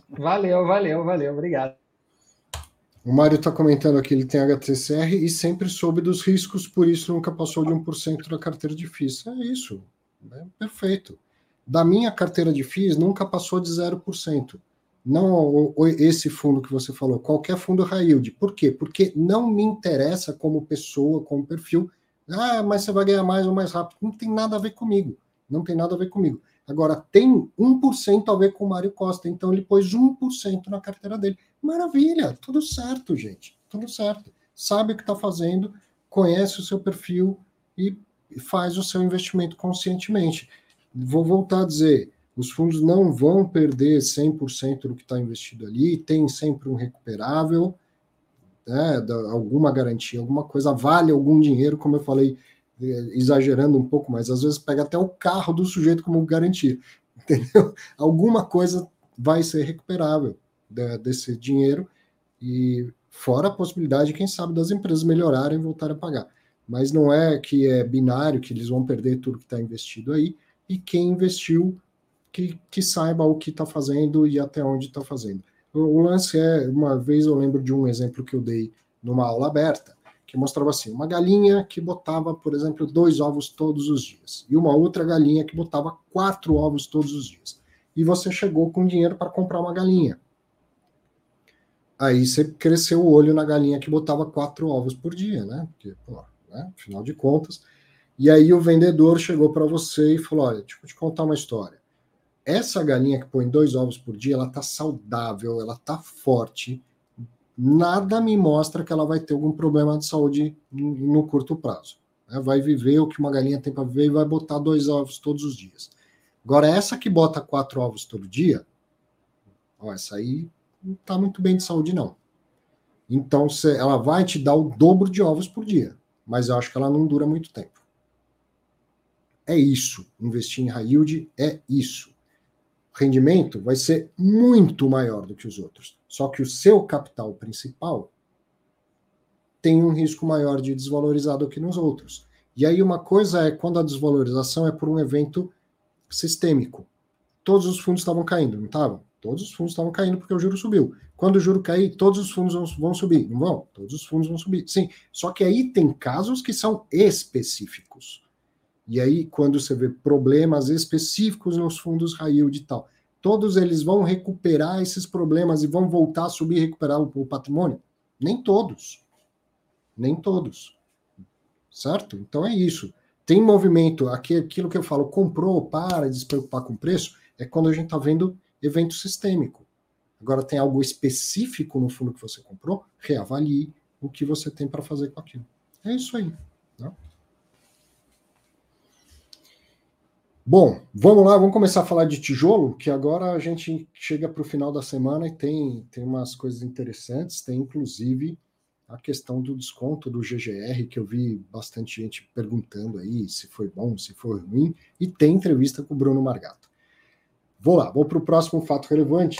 Valeu, valeu, valeu, obrigado. O Mário está comentando aqui, ele tem HTCR e sempre soube dos riscos, por isso nunca passou de 1% da carteira de FIIs. É isso, é perfeito. Da minha carteira de FIIs, nunca passou de 0%. Não esse fundo que você falou, qualquer fundo high yield. Por quê? Porque não me interessa como pessoa, como perfil. Ah, mas você vai ganhar mais ou mais rápido. Não tem nada a ver comigo. Não tem nada a ver comigo. Agora, tem 1% a ver com o Mário Costa, então ele pôs 1% na carteira dele. Maravilha, tudo certo, gente, tudo certo. Sabe o que está fazendo, conhece o seu perfil e faz o seu investimento conscientemente. Vou voltar a dizer, os fundos não vão perder 100% do que está investido ali, tem sempre um recuperável, né, alguma garantia, alguma coisa, vale algum dinheiro, como eu falei, é, exagerando um pouco, mas às vezes pega até o carro do sujeito como garantia, entendeu? Alguma coisa vai ser recuperável desse dinheiro e fora a possibilidade, quem sabe, das empresas melhorarem e voltarem a pagar. Mas não é que é binário, que eles vão perder tudo que está investido aí, e quem investiu que, que saiba o que está fazendo e até onde está fazendo. O, o lance é, uma vez eu lembro de um exemplo que eu dei numa aula aberta, que mostrava assim, uma galinha que botava, por exemplo, dois ovos todos os dias, e uma outra galinha que botava quatro ovos todos os dias. E você chegou com dinheiro para comprar uma galinha. Aí você cresceu o olho na galinha que botava quatro ovos por dia, né? Porque, pô, né? afinal de contas. E aí o vendedor chegou para você e falou: olha, deixa eu te contar uma história. Essa galinha que põe dois ovos por dia, ela tá saudável, ela tá forte. Nada me mostra que ela vai ter algum problema de saúde no curto prazo. Né? Vai viver o que uma galinha tem para viver e vai botar dois ovos todos os dias. Agora, essa que bota quatro ovos todo dia, ó, essa aí não está muito bem de saúde, não. Então, ela vai te dar o dobro de ovos por dia, mas eu acho que ela não dura muito tempo. É isso. Investir em high yield é isso. Rendimento vai ser muito maior do que os outros. Só que o seu capital principal tem um risco maior de desvalorizar do que nos outros. E aí, uma coisa é quando a desvalorização é por um evento sistêmico. Todos os fundos estavam caindo, não estavam? Todos os fundos estavam caindo porque o juro subiu. Quando o juro cair, todos os fundos vão, vão subir. Não vão? Todos os fundos vão subir. Sim. Só que aí tem casos que são específicos. E aí, quando você vê problemas específicos nos fundos high yield e tal, todos eles vão recuperar esses problemas e vão voltar a subir e recuperar o, o patrimônio? Nem todos. Nem todos. Certo? Então é isso. Tem movimento, aquilo que eu falo, comprou, para de se preocupar com o preço, é quando a gente está vendo evento sistêmico. Agora, tem algo específico no fundo que você comprou, reavalie o que você tem para fazer com aquilo. É isso aí. Né? Bom, vamos lá, vamos começar a falar de tijolo, que agora a gente chega para o final da semana e tem, tem umas coisas interessantes, tem inclusive a questão do desconto do GGR, que eu vi bastante gente perguntando aí se foi bom, se foi ruim, e tem entrevista com o Bruno Margato. Vou lá, vou para o próximo fato relevante.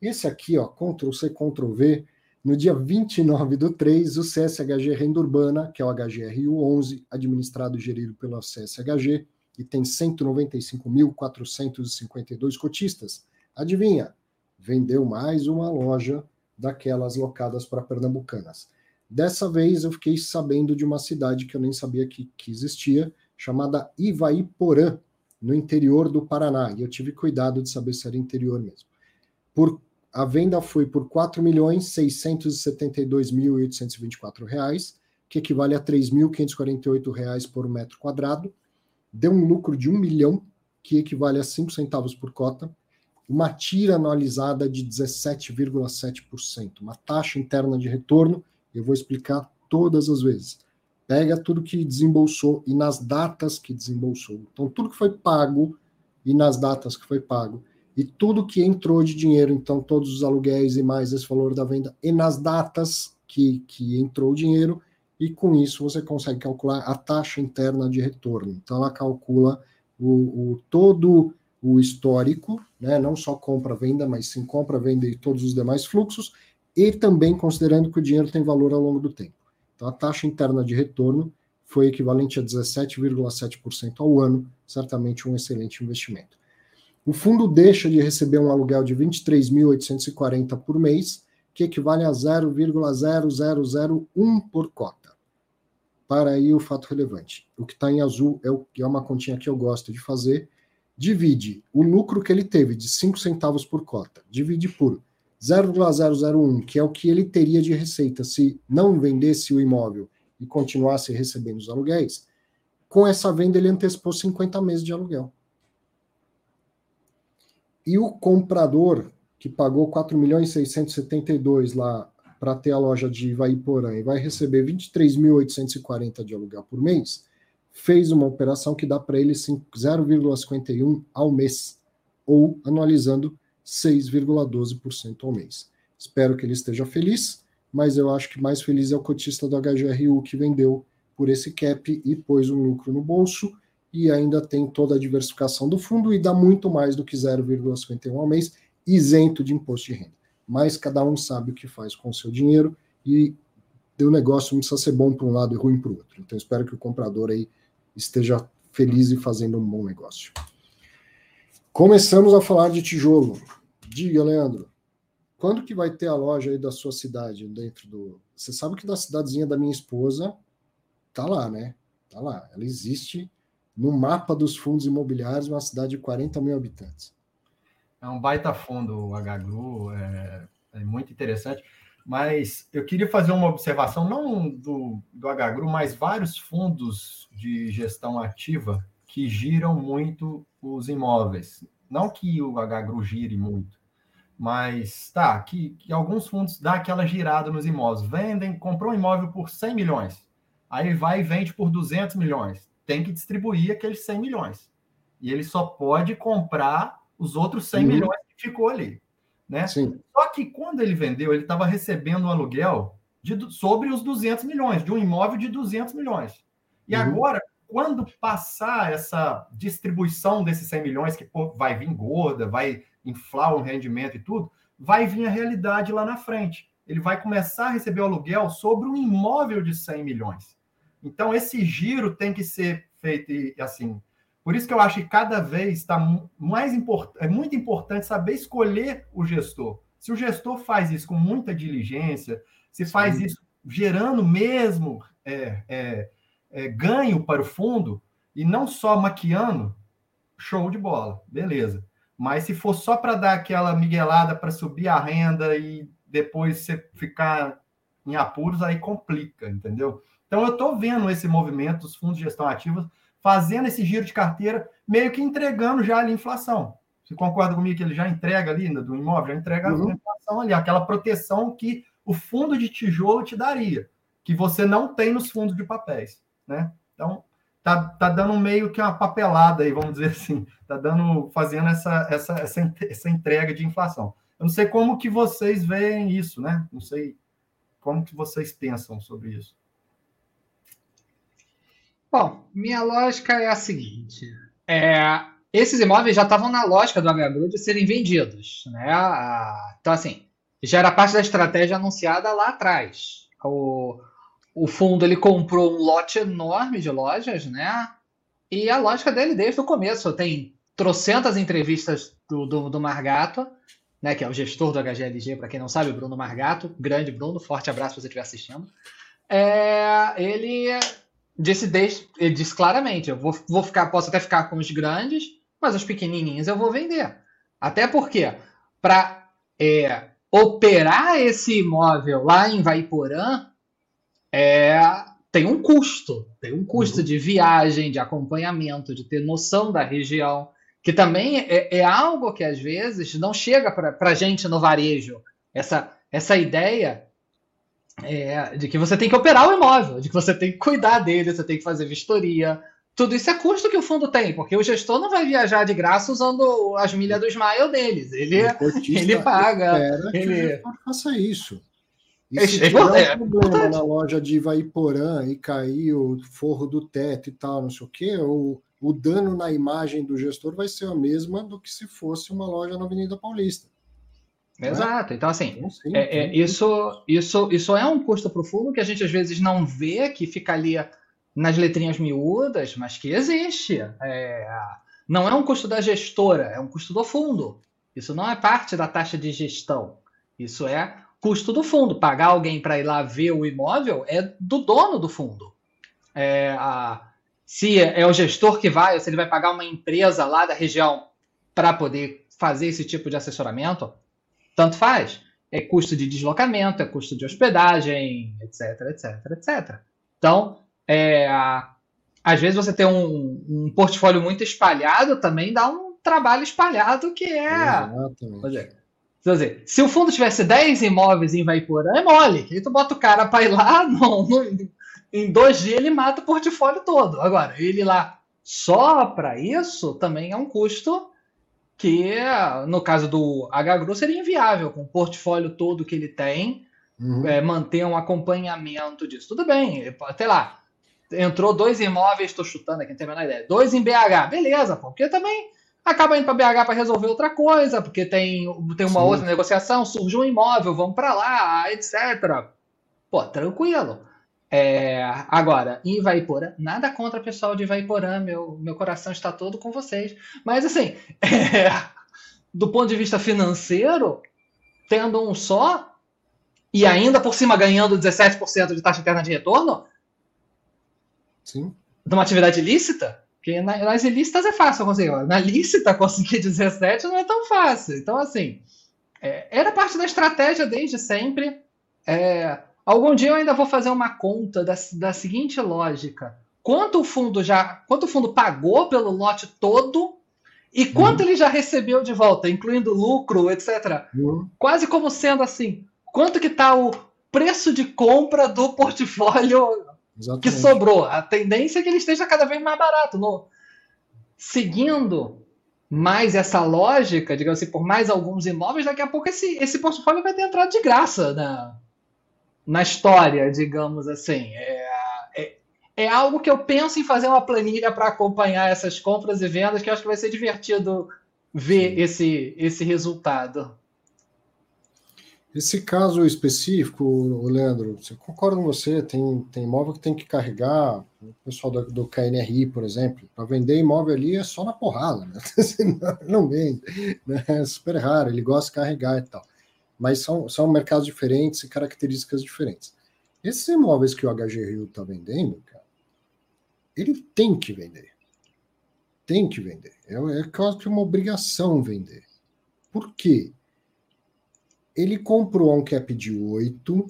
Esse aqui, ó, Ctrl C, Ctrl V, no dia 29 do 3, o CSHG Renda Urbana, que é o HGRU11, administrado e gerido pela CSHG, e tem 195.452 cotistas. Adivinha? Vendeu mais uma loja daquelas locadas para pernambucanas. Dessa vez eu fiquei sabendo de uma cidade que eu nem sabia que, que existia, chamada Ivaiporã, no interior do Paraná. E eu tive cuidado de saber se era interior mesmo. Por a venda foi por 4.672.824 reais, que equivale a R$ 3.548 por metro quadrado. Deu um lucro de 1 milhão, que equivale a 5 centavos por cota. Uma tira anualizada de 17,7%. Uma taxa interna de retorno, eu vou explicar todas as vezes. Pega tudo que desembolsou e nas datas que desembolsou. Então, tudo que foi pago e nas datas que foi pago e tudo que entrou de dinheiro, então todos os aluguéis e mais esse valor da venda, e nas datas que, que entrou o dinheiro, e com isso você consegue calcular a taxa interna de retorno. Então ela calcula o, o todo o histórico, né, não só compra-venda, mas sim compra-venda e todos os demais fluxos, e também considerando que o dinheiro tem valor ao longo do tempo. Então a taxa interna de retorno foi equivalente a 17,7% ao ano, certamente um excelente investimento. O fundo deixa de receber um aluguel de 23.840 por mês, que equivale a 0,0001 por cota. Para aí o fato relevante. O que está em azul é, o, é uma continha que eu gosto de fazer. Divide o lucro que ele teve de 5 centavos por cota, divide por 0,001, que é o que ele teria de receita se não vendesse o imóvel e continuasse recebendo os aluguéis. Com essa venda, ele antecipou 50 meses de aluguel. E o comprador, que pagou 4 milhões 672 lá para ter a loja de Ivaiporã e vai receber 23.840 de aluguel por mês, fez uma operação que dá para ele 0,51 ao mês, ou anualizando 6,12% ao mês. Espero que ele esteja feliz, mas eu acho que mais feliz é o cotista do HGRU que vendeu por esse cap e pôs um lucro no bolso e ainda tem toda a diversificação do fundo e dá muito mais do que 0,51 ao mês, isento de imposto de renda. Mas cada um sabe o que faz com o seu dinheiro e o negócio não precisa ser bom para um lado e ruim para o outro. Então espero que o comprador aí esteja feliz e fazendo um bom negócio. Começamos a falar de tijolo. Diga, Leandro, quando que vai ter a loja aí da sua cidade dentro do? Você sabe que da cidadezinha da minha esposa tá lá, né? Tá lá. Ela existe no mapa dos fundos imobiliários, uma cidade de 40 mil habitantes. É um baita fundo o HGRU, é, é muito interessante. Mas eu queria fazer uma observação, não do, do HGRU, mas vários fundos de gestão ativa que giram muito os imóveis. Não que o HGRU gire muito, mas tá, que, que alguns fundos dão aquela girada nos imóveis. Vendem, comprou um imóvel por 100 milhões, aí vai e vende por 200 milhões tem que distribuir aqueles 100 milhões. E ele só pode comprar os outros 100 uhum. milhões que ficou ali. Né? Sim. Só que quando ele vendeu, ele estava recebendo um aluguel de, sobre os 200 milhões, de um imóvel de 200 milhões. E uhum. agora, quando passar essa distribuição desses 100 milhões, que pô, vai vir gorda, vai inflar o rendimento e tudo, vai vir a realidade lá na frente. Ele vai começar a receber o aluguel sobre um imóvel de 100 milhões. Então, esse giro tem que ser feito assim. Por isso que eu acho que cada vez está mais importante, é muito importante saber escolher o gestor. Se o gestor faz isso com muita diligência, se faz Sim. isso gerando mesmo é, é, é, ganho para o fundo e não só maquiando, show de bola, beleza. Mas se for só para dar aquela miguelada para subir a renda e depois você ficar em apuros, aí complica, entendeu? Então, eu estou vendo esse movimento dos fundos de gestão ativa fazendo esse giro de carteira, meio que entregando já a inflação. Você concorda comigo que ele já entrega ali do imóvel, já entrega uhum. a inflação ali, aquela proteção que o fundo de tijolo te daria, que você não tem nos fundos de papéis, né? Então, tá, tá dando meio que uma papelada aí, vamos dizer assim, tá dando, fazendo essa, essa, essa, essa entrega de inflação. Eu não sei como que vocês veem isso, né? Não sei como que vocês pensam sobre isso? Bom, minha lógica é a seguinte: é, esses imóveis já estavam na lógica do HGRU de serem vendidos, né? Então, assim, já era parte da estratégia anunciada lá atrás. O, o fundo ele comprou um lote enorme de lojas, né? E a lógica dele desde o começo tem trocentas entrevistas do, do, do Margato, né? Que é o gestor do HGLG, para quem não sabe, Bruno Margato, grande Bruno, forte abraço se você estiver assistindo. É, ele disse, desde, ele disse claramente: eu vou, vou ficar, posso até ficar com os grandes, mas os pequenininhos eu vou vender. Até porque, para é, operar esse imóvel lá em Vaiporã, é, tem um custo. Tem um custo uhum. de viagem, de acompanhamento, de ter noção da região, que também é, é algo que às vezes não chega para a gente no varejo. Essa, essa ideia é, de que você tem que operar o imóvel, de que você tem que cuidar dele, você tem que fazer vistoria. Tudo isso é custo que o fundo tem, porque o gestor não vai viajar de graça usando as milhas do Smile deles. Ele, ele paga. Ele faça isso. E é, se é, é, um problema na loja de Ivaiporã e cair o forro do teto e tal, não sei o quê, o, o dano na imagem do gestor vai ser a mesma do que se fosse uma loja na Avenida Paulista. Né? Exato. Então, assim, então, sim, é, é, isso, isso, isso é um custo profundo que a gente às vezes não vê, que fica ali nas letrinhas miúdas, mas que existe. É, não é um custo da gestora, é um custo do fundo. Isso não é parte da taxa de gestão. Isso é custo do fundo. Pagar alguém para ir lá ver o imóvel é do dono do fundo. É, a, se é o gestor que vai, ou se ele vai pagar uma empresa lá da região para poder fazer esse tipo de assessoramento, tanto faz. É custo de deslocamento, é custo de hospedagem, etc, etc, etc. Então, é, às vezes você tem um, um, portfólio muito espalhado também dá um trabalho espalhado que é. Exatamente. Dizer, se o fundo tivesse 10 imóveis em Vaiporã, é mole. Aí tu bota o cara para ir lá, não, não, em dois dias ele mata o portfólio todo. Agora, ele lá só para isso também é um custo que, no caso do HGRU, seria inviável, com o portfólio todo que ele tem, uhum. é, manter um acompanhamento disso. Tudo bem, até lá, entrou dois imóveis, estou chutando aqui, não tenho a menor ideia, dois em BH, beleza, porque também acaba indo para BH para resolver outra coisa, porque tem, tem uma Sim. outra negociação, surgiu um imóvel, vamos para lá, etc. Pô, tranquilo. É, agora, em Ivaiporã, nada contra o pessoal de Ivaiporã, meu, meu coração está todo com vocês. Mas, assim, é, do ponto de vista financeiro, tendo um só, e ainda por cima ganhando 17% de taxa interna de retorno, Sim. de uma atividade ilícita, porque nas ilícitas é fácil conseguir. Na lícita, conseguir 17 não é tão fácil. Então, assim, é, era parte da estratégia desde sempre. É, Algum dia eu ainda vou fazer uma conta da, da seguinte lógica: quanto o fundo já, quanto o fundo pagou pelo lote todo e quanto uhum. ele já recebeu de volta, incluindo lucro, etc. Uhum. Quase como sendo assim, quanto que está o preço de compra do portfólio Exatamente. que sobrou. A tendência é que ele esteja cada vez mais barato. No... Seguindo mais essa lógica, digamos assim, por mais alguns imóveis, daqui a pouco esse, esse portfólio vai ter entrado de graça na, na história, digamos assim. É, é, é, algo que eu penso em fazer uma planilha para acompanhar essas compras e vendas, que eu acho que vai ser divertido ver esse, esse resultado. Esse caso específico, Leandro, eu concordo com você, tem, tem imóvel que tem que carregar, o pessoal do, do KNRI, por exemplo, para vender imóvel ali é só na porrada, né? não vende, né? é super raro, ele gosta de carregar e tal mas são, são mercados diferentes e características diferentes. Esses imóveis que o HG Rio está vendendo, cara, ele tem que vender. Tem que vender. É, é quase que uma obrigação vender. Por quê? Ele comprou a um cap de 8,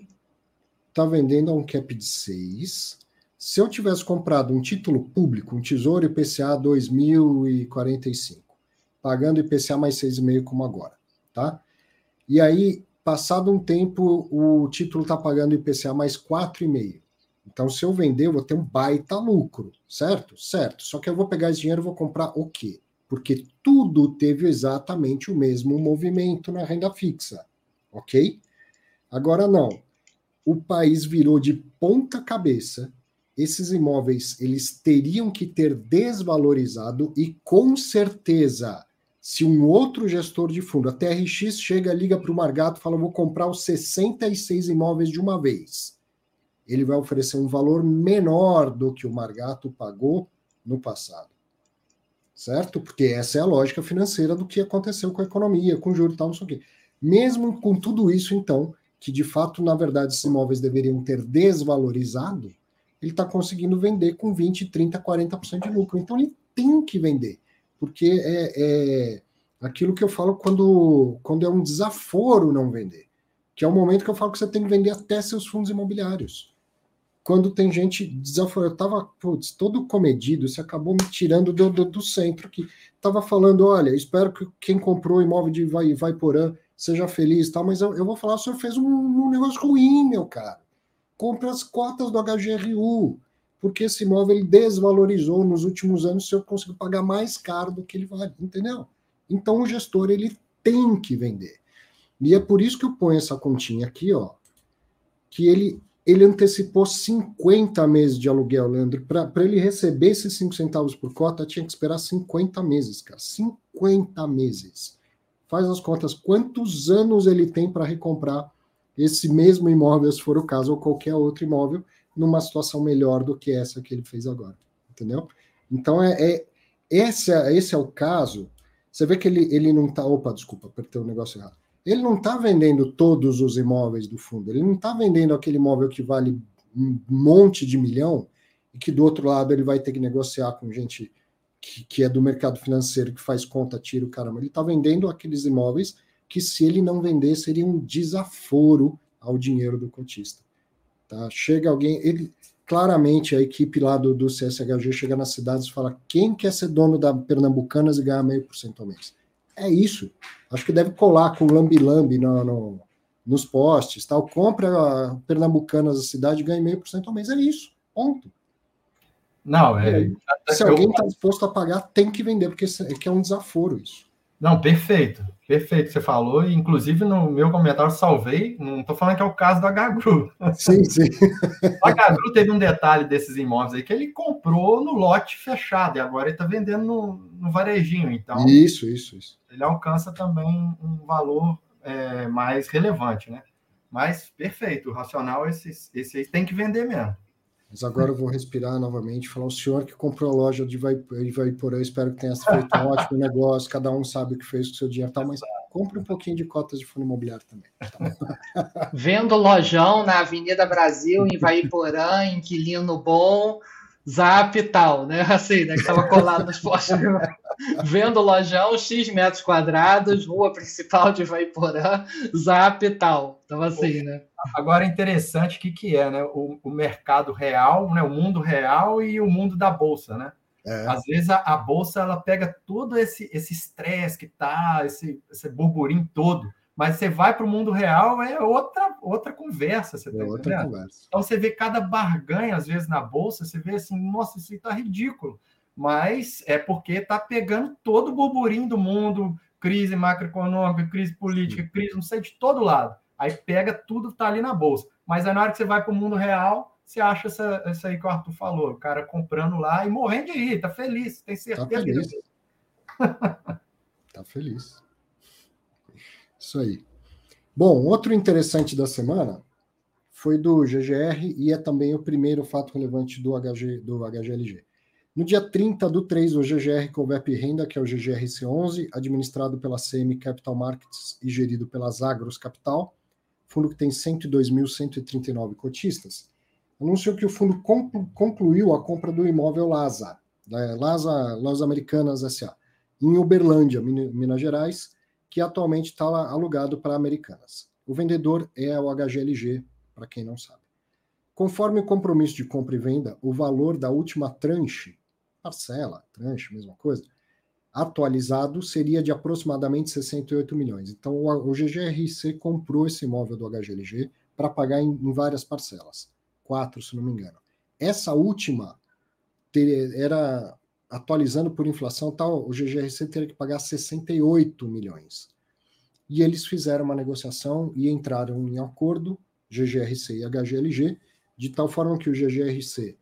está vendendo a um cap de 6. Se eu tivesse comprado um título público, um Tesouro IPCA 2045, pagando IPCA mais 6,5 como agora, tá? E aí, passado um tempo, o título está pagando IPCA mais 4,5. Então, se eu vender, eu vou ter um baita lucro, certo? Certo. Só que eu vou pegar esse dinheiro e vou comprar o quê? Porque tudo teve exatamente o mesmo movimento na renda fixa, ok? Agora não. o país virou de ponta cabeça. Esses imóveis eles teriam que ter desvalorizado e com certeza, se um outro gestor de fundo, a TRX chega, liga para o Margato, fala vou comprar os 66 imóveis de uma vez, ele vai oferecer um valor menor do que o Margato pagou no passado certo? Porque essa é a lógica financeira do que aconteceu com a economia, com juros e tal, não sei o quê. Mesmo com tudo isso, então, que de fato, na verdade, esses imóveis deveriam ter desvalorizado, ele está conseguindo vender com 20, 30, 40% de lucro. Então ele tem que vender, porque é, é aquilo que eu falo quando, quando é um desaforo não vender, que é o momento que eu falo que você tem que vender até seus fundos imobiliários quando tem gente desaforada. Eu tava, putz, todo comedido, você acabou me tirando do, do, do, centro que tava falando, olha, espero que quem comprou imóvel de vai, vai porã seja feliz, tal, mas eu, eu vou falar, o senhor fez um, um, negócio ruim, meu cara. Compre as cotas do HGRU, porque esse imóvel ele desvalorizou nos últimos anos, o senhor conseguiu pagar mais caro do que ele vale, entendeu? Então o gestor ele tem que vender. E é por isso que eu ponho essa continha aqui, ó, que ele ele antecipou 50 meses de aluguel, Leandro. Para ele receber esses 5 centavos por cota, tinha que esperar 50 meses, cara. 50 meses. Faz as contas, quantos anos ele tem para recomprar esse mesmo imóvel, se for o caso, ou qualquer outro imóvel, numa situação melhor do que essa que ele fez agora. Entendeu? Então, é, é esse, é, esse é o caso. Você vê que ele, ele não está. Opa, desculpa, apertei o um negócio errado ele não está vendendo todos os imóveis do fundo, ele não está vendendo aquele imóvel que vale um monte de milhão e que do outro lado ele vai ter que negociar com gente que, que é do mercado financeiro, que faz conta, tira o caramba. Ele está vendendo aqueles imóveis que, se ele não vender, seria um desaforo ao dinheiro do cotista. Tá? Chega alguém, ele claramente a equipe lá do, do CSHG chega nas cidades e fala quem quer ser dono da Pernambucanas e ganhar meio por cento ao mês. É isso. Acho que deve colar com lambi-lambi no, no, nos postes, tal. Compra Pernambucanas da cidade e ganha meio por cento ao mês. É isso. Ponto. Não, é. Se alguém está disposto a pagar, tem que vender, porque é, é um desaforo isso. Não, perfeito. Perfeito, você falou, inclusive no meu comentário salvei, não estou falando que é o caso do HGRU. Sim, sim. O HGRU teve um detalhe desses imóveis aí, que ele comprou no lote fechado, e agora ele está vendendo no, no, varejinho, então... Isso, isso, isso. Ele alcança também um valor é, mais relevante, né? Mas, perfeito, o racional, esse, esse aí tem que vender mesmo. Mas agora eu vou respirar novamente, falar o senhor que comprou a loja de Vaiporã, espero que tenha feito um ótimo negócio, cada um sabe o que fez com o seu dinheiro, tá? mas compre um pouquinho de cotas de fundo imobiliário também. Tá? Vendo lojão na Avenida Brasil, em Vaiporã, inquilino bom, zap e tal, né? Assim, né? Que estava colado nos postos. Vendo lojão, X metros quadrados, rua principal de Vaiporã, zap e tal. Tava assim, né? Agora, interessante o que, que é, né? O, o, mercado real, né? o mundo real e o mundo da bolsa, né? É. Às vezes a, a, bolsa ela pega todo esse estresse que tá, esse, esse burburinho todo, mas você vai para o mundo real, é outra, outra conversa. Você é tá outra conversa. Então você vê cada barganha, às vezes, na bolsa, você vê assim, nossa, isso está ridículo. Mas é porque está pegando todo o burburinho do mundo, crise macroeconômica, crise política, crise, não sei, de todo lado. Aí pega tudo que está ali na bolsa. Mas aí na hora que você vai para o mundo real, você acha essa, essa aí que o Arthur falou, o cara comprando lá e morrendo de rir, tá feliz, tem certeza. Tá feliz. tá feliz. Isso aí. Bom, outro interessante da semana foi do GGR e é também o primeiro fato relevante do, HG, do HGLG. No dia 30 do 3, o GGR Convep Renda, que é o GGRC11, administrado pela CM Capital Markets e gerido pela Zagros Capital, fundo que tem 102.139 cotistas, anunciou que o fundo concluiu a compra do imóvel Lasa, da Lasa, Las Americanas SA, em Uberlândia, Minas Gerais, que atualmente está alugado para Americanas. O vendedor é o HGLG, para quem não sabe. Conforme o compromisso de compra e venda, o valor da última tranche, parcela, tranche, mesma coisa, atualizado seria de aproximadamente 68 milhões. Então, o, GGRC comprou esse imóvel do HGLG para pagar em, em, várias parcelas, quatro, se não me engano. Essa última ter, era atualizando por inflação, tal, o GGRC teria que pagar 68 milhões. E eles fizeram uma negociação e entraram em acordo, GGRC e HGLG, de tal forma que o GGRC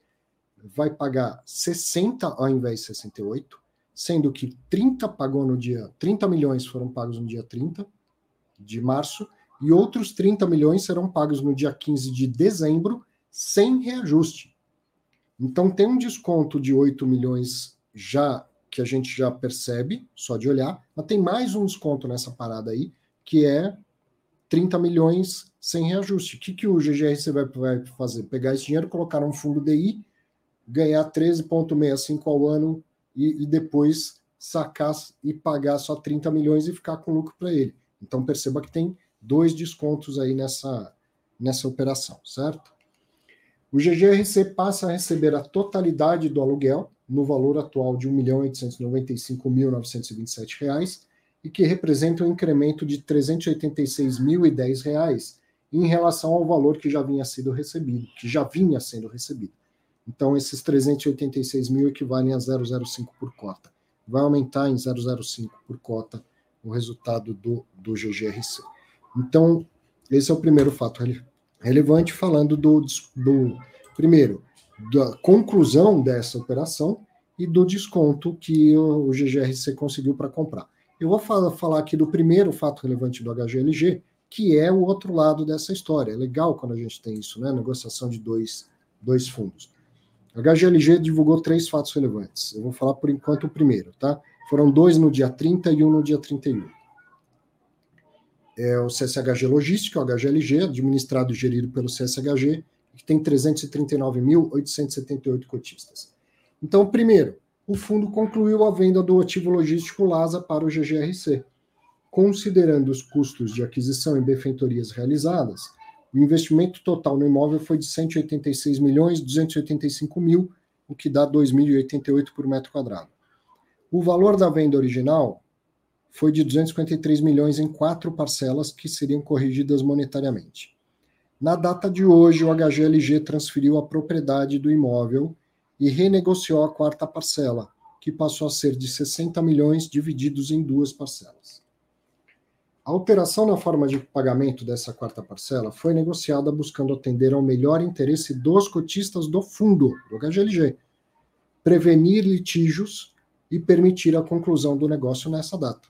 vai pagar 60 ao invés de 68, sendo que 30 pagou no dia, 30 milhões foram pagos no dia 30 de março e outros 30 milhões serão pagos no dia 15 de dezembro sem reajuste. Então tem um desconto de 8 milhões já que a gente já percebe, só de olhar, mas tem mais um desconto nessa parada aí, que é 30 milhões sem reajuste. O que, que o GGRC vai, vai fazer? Pegar esse dinheiro, colocar num fundo DI, ganhar 13,65 ao ano e, e, depois sacar e pagar só 30 milhões e ficar com lucro para ele. Então perceba que tem dois descontos aí nessa, nessa operação, certo? O GGRC passa a receber a totalidade do aluguel no valor atual de R$ 1.895.927 e que representa um incremento de R$ 386.010 em relação ao valor que já vinha sido recebido, que já vinha sendo recebido. Então, esses 386 mil equivalem a 0,05 por cota. Vai aumentar em 0,05 por cota o resultado do, do GGRC. Então, esse é o primeiro fato relevante, falando do, do primeiro, da conclusão dessa operação e do desconto que o, o GGRC conseguiu para comprar. Eu vou falar, falar aqui do primeiro fato relevante do HGLG, que é o outro lado dessa história. É legal quando a gente tem isso, né? Negociação de dois, dois fundos. A HGLG divulgou três fatos relevantes. Eu vou falar por enquanto o primeiro, tá? Foram dois no dia 30 e um no dia 31. É o CSHG Logística, o HGLG, administrado e gerido pelo CSHG, que tem 339.878 cotistas. Então, primeiro, o fundo concluiu a venda do ativo logístico LASA para o GGRC. Considerando os custos de aquisição e benfeitorias realizadas, o investimento total no imóvel foi de 186 milhões 285 mil, o que dá 2.088 por metro quadrado. O valor da venda original foi de 253 milhões em quatro parcelas que seriam corrigidas monetariamente. Na data de hoje, o HGLG transferiu a propriedade do imóvel e renegociou a quarta parcela, que passou a ser de 60 milhões divididos em duas parcelas. A alteração na forma de pagamento dessa quarta parcela foi negociada buscando atender ao melhor interesse dos cotistas do fundo, do HGLG, prevenir litígios e permitir a conclusão do negócio nessa data.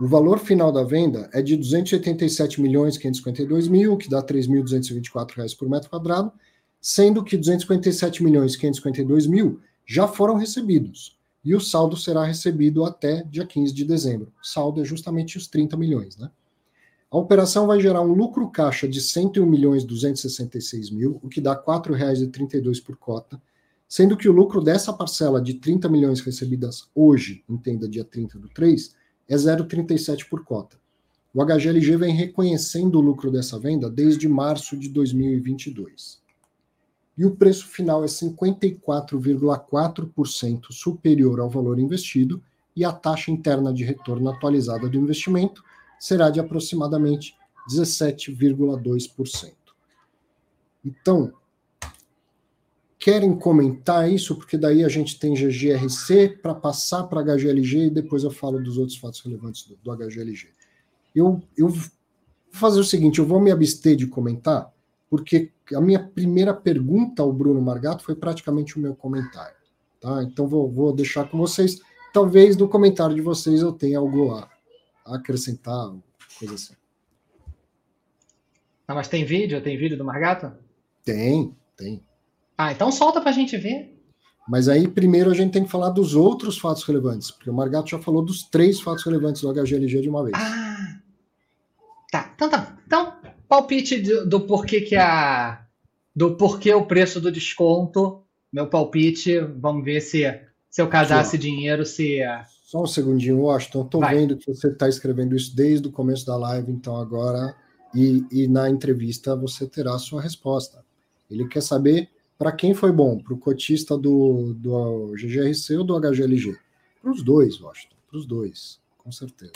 O valor final da venda é de 287 milhões 552 mil, que dá 3.224 reais por metro quadrado, sendo que 257 milhões 552 mil já foram recebidos e o saldo será recebido até dia 15 de dezembro. O saldo é justamente os 30 milhões, né? A operação vai gerar um lucro caixa de 101 milhões 266 mil, o que dá R$ 4,32 por cota, sendo que o lucro dessa parcela de 30 milhões recebidas hoje, entenda dia 30 do 3, é 0,37 por cota. O HGLG vem reconhecendo o lucro dessa venda desde março de 2022 e o preço final é 54,4% superior ao valor investido e a taxa interna de retorno atualizada do investimento será de aproximadamente 17,2%. Então, querem comentar isso? Porque daí a gente tem GGRC para passar para HGLG e depois eu falo dos outros fatos relevantes do, do HGLG. Eu, eu vou fazer o seguinte: eu vou me abster de comentar, porque a minha primeira pergunta ao Bruno Margato foi praticamente o meu comentário. Tá? Então vou, vou deixar com vocês. Talvez no comentário de vocês eu tenha algo a, acrescentar, coisa assim. Ah, mas tem vídeo? Tem vídeo do Margato? Tem, tem. Ah, então solta para a gente ver. Mas aí primeiro a gente tem que falar dos outros fatos relevantes, porque o Margato já falou dos três fatos relevantes do HGLG de uma vez. Ah, tá. Então tá. Então palpite do, do porquê que a do porquê o preço do desconto. Meu palpite, vamos ver se se eu casasse dinheiro, se só um segundinho, Washington. Estou vendo que você está escrevendo isso desde o começo da live, então agora e, e na entrevista você terá a sua resposta. Ele quer saber para quem foi bom, para o cotista do, do GGRC ou do HGLG? Para os dois, Washington, para os dois, com certeza.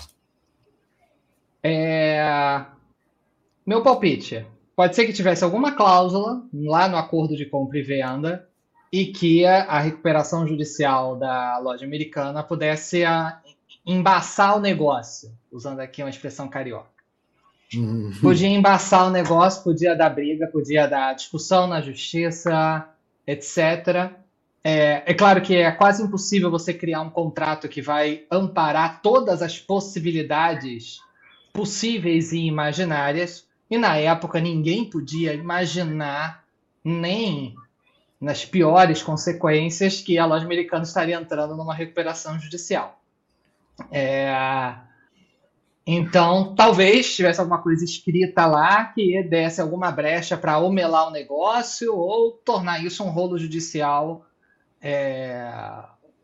É, meu palpite. Pode ser que tivesse alguma cláusula lá no acordo de compra e venda e que a, recuperação judicial da loja americana pudesse a, embaçar o negócio, usando aqui uma expressão carioca. Uhum. Podia embaçar o negócio, podia dar briga, podia dar discussão na justiça, etc. É, é, claro que é quase impossível você criar um contrato que vai amparar todas as possibilidades possíveis e imaginárias, e na época ninguém podia imaginar nem nas piores consequências que a loja americana estaria entrando numa recuperação judicial. É, então, talvez tivesse alguma coisa escrita lá que desse alguma brecha para omelar o negócio ou tornar isso um rolo judicial é,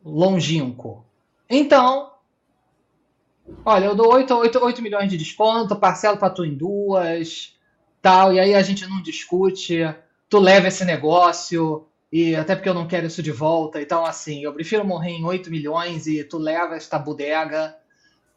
longínquo. Então, olha, eu dou 8, 8, 8 milhões de desconto, parcelo para tu em duas, tal, e aí a gente não discute, tu leva esse negócio, e até porque eu não quero isso de volta, então assim, eu prefiro morrer em 8 milhões e tu leva esta bodega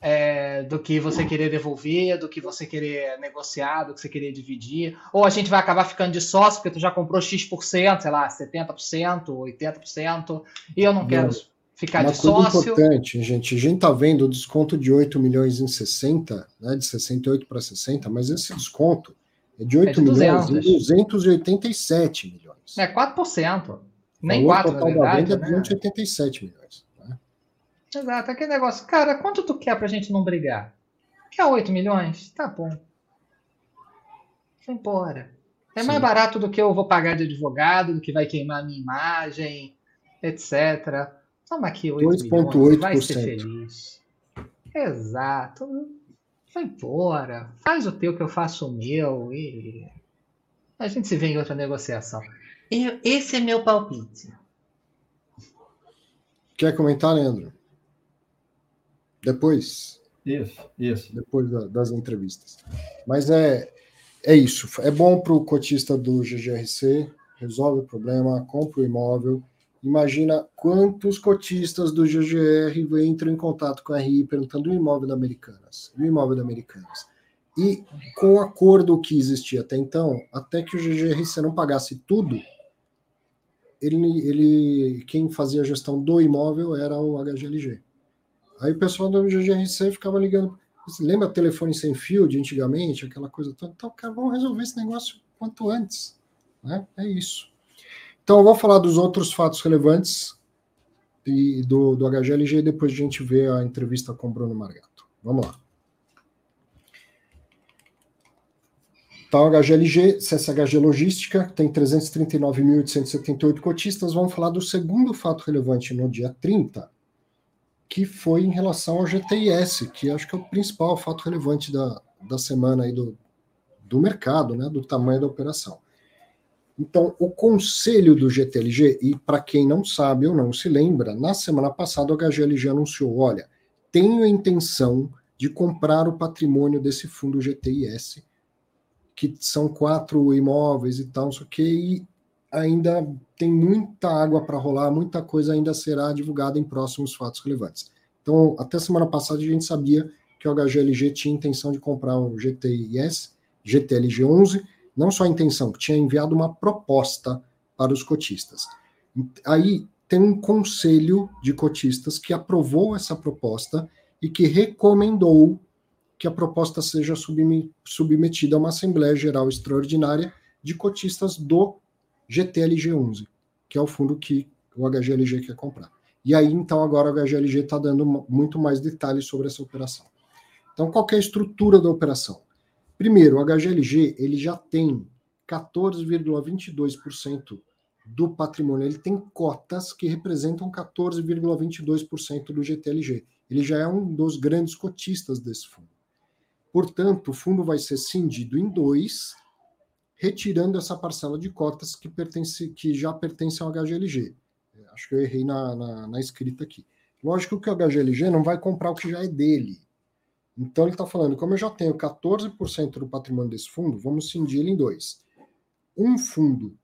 é, do que você querer devolver, do que você querer negociar, do que você querer dividir. Ou a gente vai acabar ficando de sócio, porque tu já comprou X%, sei lá, 70%, 80%, e eu não quero ficar Uma de sócio. importante, gente. A gente está vendo o desconto de 8 milhões em 60, né, de 68 para 60, mas esse desconto é de 8 é de milhões em 287 milhões. É 4%. Nem 4%, na verdade. Da venda é 287 né? milhões. Exato, aquele negócio, cara, quanto tu quer pra gente não brigar? Quer 8 milhões? Tá bom. Vai embora. É Sim. mais barato do que eu vou pagar de advogado, do que vai queimar a minha imagem, etc. Toma aqui 8 milhões, vai ser feliz. Exato. Vai embora. Faz o teu que eu faço o meu e a gente se vê em outra negociação. Eu, esse é meu palpite. Quer comentar, Leandro? Depois. Isso, isso. Depois da, das entrevistas. Mas é, é isso. É bom para o cotista do GGRC, resolve o problema, compra o imóvel. Imagina quantos cotistas do GGR entram em contato com a RI perguntando o imóvel da Americanas, o imóvel da Americanas. E com o acordo que existia até então, até que o GGRC não pagasse tudo, ele, ele quem fazia a gestão do imóvel era o HGLG. Aí o pessoal do GGRC ficava ligando. Lembra telefone sem fio de antigamente, aquela coisa toda? Então, cara, vamos resolver esse negócio quanto antes. Né? É isso. Então, eu vou falar dos outros fatos relevantes e do, do HGLG e depois a gente vê a entrevista com o Bruno Margato. Vamos lá. Tá, o HGLG, CSHG Logística, tem 339.878 cotistas. Vamos falar do segundo fato relevante no dia 30, que foi em relação ao GTIS, que acho que é o principal fato relevante da, da semana aí do, do mercado, né, do tamanho da operação. Então, o conselho do GTLG, e para quem não sabe ou não se lembra, na semana passada o HGLG anunciou: olha, tenho a intenção de comprar o patrimônio desse fundo GTIS, que são quatro imóveis e tal, só que e ainda tem muita água para rolar, muita coisa ainda será divulgada em próximos fatos relevantes. Então, até semana passada a gente sabia que o HGLG tinha intenção de comprar o GTIS, GTLG 11, não só a intenção, que tinha enviado uma proposta para os cotistas. Aí tem um conselho de cotistas que aprovou essa proposta e que recomendou que a proposta seja submetida a uma Assembleia Geral Extraordinária de cotistas do GTLG11, que é o fundo que o HGLG quer comprar. E aí, então, agora o HGLG está dando muito mais detalhes sobre essa operação. Então, qual é a estrutura da operação? Primeiro, o HGLG ele já tem 14,22% do patrimônio. Ele tem cotas que representam 14,22% do GTLG. Ele já é um dos grandes cotistas desse fundo. Portanto, o fundo vai ser cindido em dois, retirando essa parcela de cotas que, pertence, que já pertence ao HGLG. Acho que eu errei na, na, na escrita aqui. Lógico que o HGLG não vai comprar o que já é dele. Então ele está falando, como eu já tenho 14% do patrimônio desse fundo, vamos cindir ele em dois. Um fundo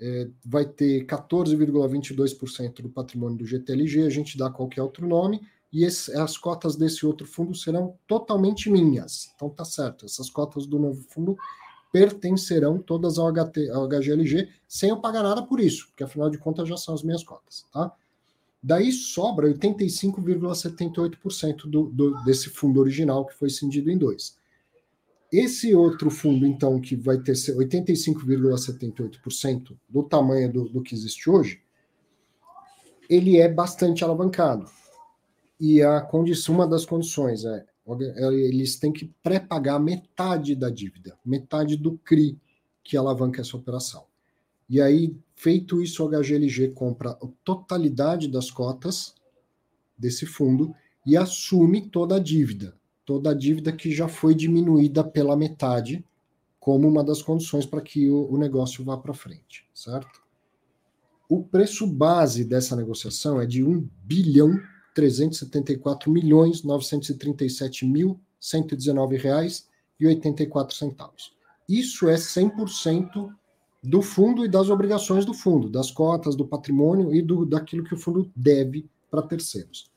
é, vai ter 14,22% do patrimônio do GTLG, a gente dá qualquer outro nome, e esse, as cotas desse outro fundo serão totalmente minhas. Então tá certo, essas cotas do novo fundo pertencerão todas ao, HT, ao HGLG sem eu pagar nada por isso, porque afinal de contas já são as minhas cotas, tá? Daí sobra 85,78% do, do, desse fundo original que foi cindido em dois. Esse outro fundo, então, que vai ter 85,78% do tamanho do, do que existe hoje, ele é bastante alavancado. E a condição, uma das condições é, eles têm que pré-pagar metade da dívida, metade do CRI que alavanca essa operação. E aí, feito isso, o HGLG compra a totalidade das cotas desse fundo e assume toda a dívida toda a dívida que já foi diminuída pela metade, como uma das condições para que o, o negócio vá para frente, certo? O preço base dessa negociação é de 1 bilhão 374 milhões 937 mil 119 reais e 84 centavos. Isso é 100% do fundo e das obrigações do fundo, das cotas, do patrimônio e do, daquilo que o fundo deve para terceiros.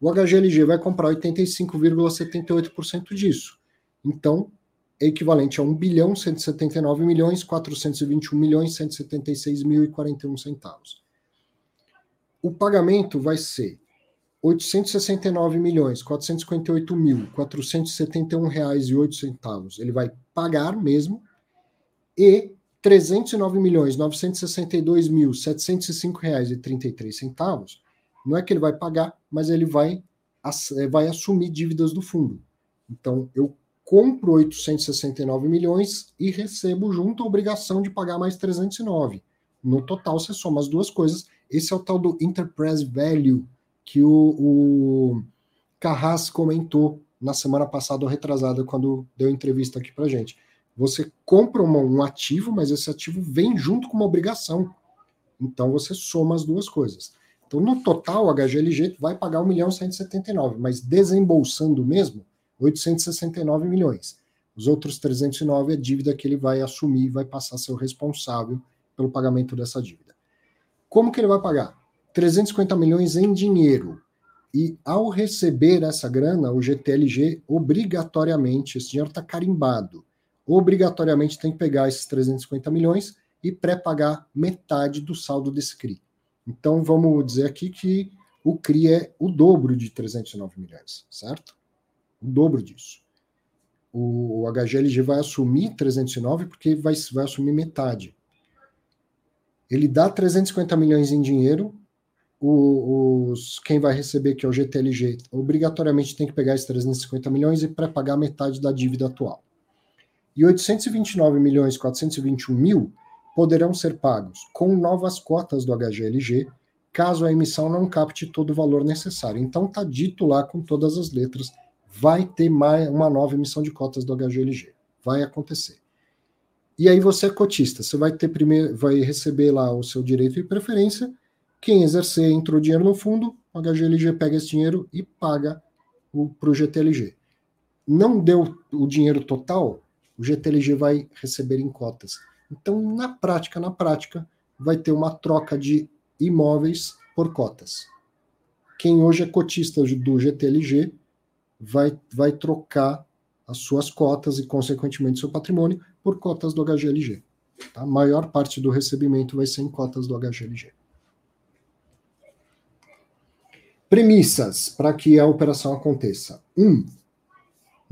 O HGLG vai comprar 85,78% disso. Então, é equivalente a 1 bilhão 179 milhões 421 milhões 176 mil e 41 centavos. O pagamento vai ser 869 milhões 458 mil 471 reais e 8 centavos. Ele vai pagar mesmo e 309 milhões 962 mil 705 reais e 33 centavos não é que ele vai pagar, mas ele vai, eh, vai assumir dívidas do fundo. Então, eu compro 869 milhões e recebo junto a obrigação de pagar mais 309. No total, você soma as duas coisas. Esse é o tal do Enterprise Value que o, o Carras comentou na semana passada ou retrasada, quando deu entrevista aqui para gente. Você compra uma, um ativo, mas esse ativo vem junto com uma obrigação. Então você soma as duas coisas. Então, no total, o HGLG vai pagar 1 milhão 179, mas desembolsando mesmo, 869 milhões. Os outros 309 é dívida que ele vai assumir e vai passar a ser o responsável pelo pagamento dessa dívida. Como que ele vai pagar? 350 milhões em dinheiro. E ao receber essa grana, o GTLG obrigatoriamente, esse dinheiro está carimbado, obrigatoriamente tem que pegar esses 350 milhões e pré-pagar metade do saldo desse CRI. Então, vamos dizer aqui que o CRI é o dobro de 309 milhões, certo? O dobro disso. O, HGLG vai assumir 309 porque vai, vai assumir metade. Ele dá 350 milhões em dinheiro, os, quem vai receber, que é o GTLG, obrigatoriamente tem que pegar esses 350 milhões e pré-pagar metade da dívida atual. E 829 milhões 421 mil poderão ser pagos com novas cotas do HGLG, caso a emissão não capte todo o valor necessário. Então está dito lá com todas as letras, vai ter mais uma nova emissão de cotas do HGLG. Vai acontecer. E aí você é cotista, você vai ter primeiro, vai receber lá o seu direito e preferência. Quem exercer entrou dinheiro no fundo, o HGLG pega esse dinheiro e paga para o GTLG. Não deu o dinheiro total, o GTLG vai receber em cotas. Então, na prática, na prática, vai ter uma troca de imóveis por cotas. Quem hoje é cotista do GTLG vai, vai trocar as suas cotas e, consequentemente, seu patrimônio por cotas do HGLG. Tá? A maior parte do recebimento vai ser em cotas do HGLG. Premissas para que a operação aconteça. Um,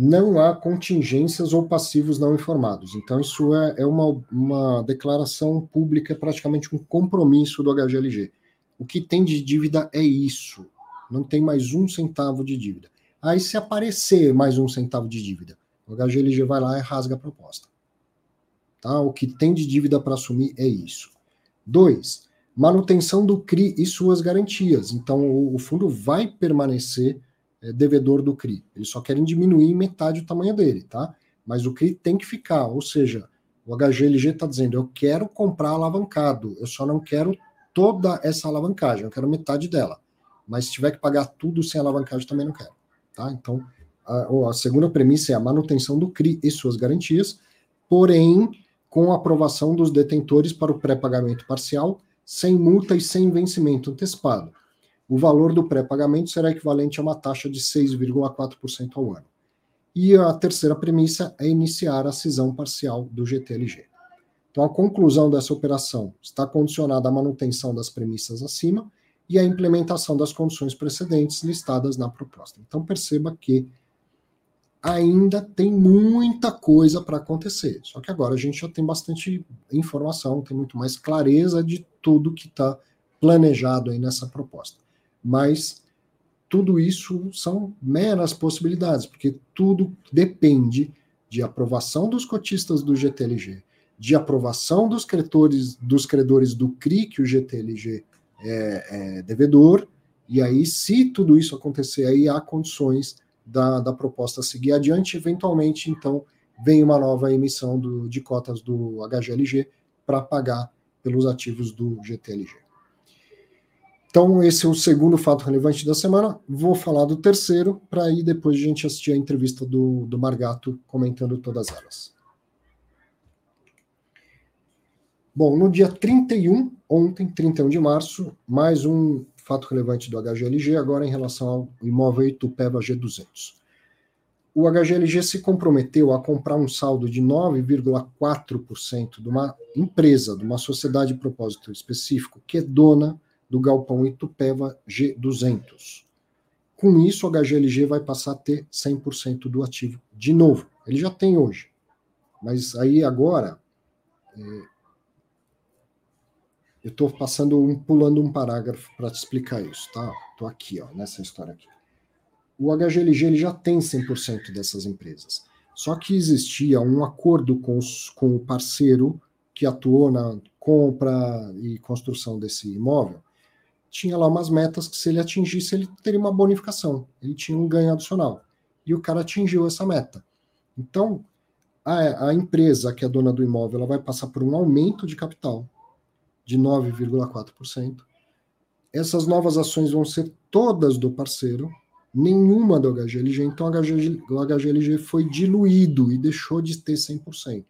não há contingências ou passivos não informados. Então, isso é, é uma, uma declaração pública, praticamente um compromisso do HGLG. O que tem de dívida é isso. Não tem mais um centavo de dívida. Aí, se aparecer mais um centavo de dívida, o HGLG vai lá e rasga a proposta. Tá? O que tem de dívida para assumir é isso. Dois, manutenção do CRI e suas garantias. Então, o, o fundo vai permanecer é, devedor do CRI. Eles só querem diminuir metade o tamanho dele, tá? Mas o CRI tem que ficar, ou seja, o HGLG está dizendo, eu quero comprar alavancado, eu só não quero toda essa alavancagem, eu quero metade dela. Mas se tiver que pagar tudo sem alavancagem, também não quero. Tá? Então, a, a segunda premissa é a manutenção do CRI e suas garantias, porém, com aprovação dos detentores para o pré-pagamento parcial, sem multa e sem vencimento antecipado o valor do pré-pagamento será equivalente a uma taxa de 6,4% ao ano. E a terceira premissa é iniciar a cisão parcial do GTLG. Então, a conclusão dessa operação está condicionada à manutenção das premissas acima e à implementação das condições precedentes listadas na proposta. Então, perceba que ainda tem muita coisa para acontecer. Só que agora a gente já tem bastante informação, tem muito mais clareza de tudo que está planejado aí nessa proposta. Mas tudo isso são meras possibilidades, porque tudo depende de aprovação dos cotistas do GTLG, de aprovação dos credores, dos credores do CRI, que o GTLG é, é devedor, e aí, se tudo isso acontecer, aí há condições da, da proposta seguir adiante, eventualmente, então, vem uma nova emissão do, de cotas do HGLG para pagar pelos ativos do GTLG. Então, esse é o segundo fato relevante da semana. Vou falar do terceiro, para aí depois a gente assistir a entrevista do, do Margato comentando todas elas. Bom, no dia 31, ontem, 31 de março, mais um fato relevante do HGLG, agora em relação ao imóvel Itupeva G200. O HGLG se comprometeu a comprar um saldo de 9,4% de uma empresa, de uma sociedade de propósito específico, que é dona do galpão Itupeva G200. Com isso, o HGLG vai passar a ter 100% do ativo de novo. Ele já tem hoje. Mas aí agora, é, eu estou passando um, pulando um parágrafo para te explicar isso, tá? Estou aqui, ó, nessa história aqui. O HGLG ele já tem 100% dessas empresas. Só que existia um acordo com, os, com o parceiro que atuou na compra e construção desse imóvel. Tinha lá umas metas que, se ele atingisse, ele teria uma bonificação. Ele tinha um ganho adicional. E o cara atingiu essa meta. Então, a, a empresa que é dona do imóvel ela vai passar por um aumento de capital de 9,4%. Essas novas ações vão ser todas do parceiro, nenhuma do HGLG, então o HGLG, foi diluído e deixou de ter 100%.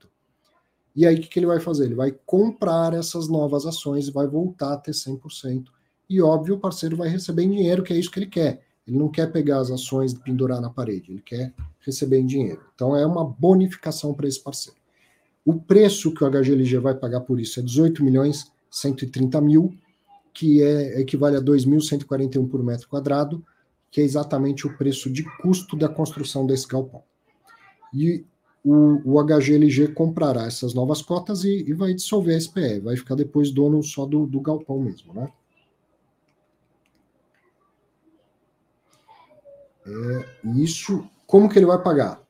E aí o que, que ele vai fazer? Ele vai comprar essas novas ações e vai voltar a ter 100%. E óbvio, o parceiro vai receber em dinheiro, que é isso que ele quer. Ele não quer pegar as ações e pendurar na parede, ele quer receber em dinheiro. Então é uma bonificação para esse parceiro. O preço que o HGLG vai pagar por isso é 18 milhões 130 mil, que é, equivale a 2.141 por metro quadrado, que é exatamente o preço de custo da construção desse galpão. E o, o HGLG comprará essas novas cotas e, e, vai dissolver a SPE, vai ficar depois dono só do, do galpão mesmo, né? É, isso, como que ele vai pagar?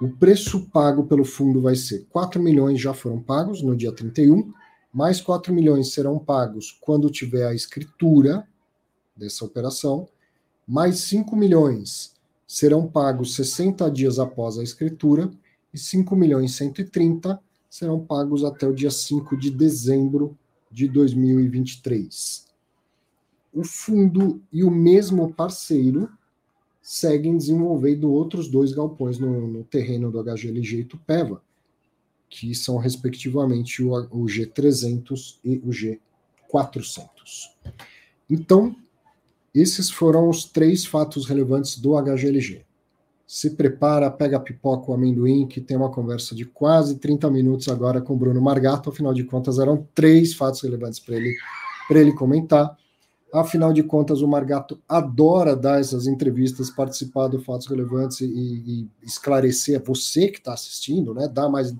O preço pago pelo fundo vai ser 4 milhões já foram pagos no dia 31, mais 4 milhões serão pagos quando tiver a escritura dessa operação, mais 5 milhões serão pagos 60 dias após a escritura, e 5 milhões e 130 serão pagos até o dia 5 de dezembro de 2023. O fundo e o mesmo parceiro seguem desenvolvendo outros dois galpões no, no terreno do HGLG e Tupéva, que são respectivamente o, o G300 e o G400. Então, esses foram os três fatos relevantes do HGLG. Se prepara, pega pipoca, o amendoim, que tem uma conversa de quase 30 minutos agora com o Bruno Margato. Afinal de contas, eram três fatos relevantes para ele, ele comentar. Afinal de contas, o Margato adora dar essas entrevistas, participar do Fatos Relevantes e, e esclarecer a você que está assistindo, né? Dar mais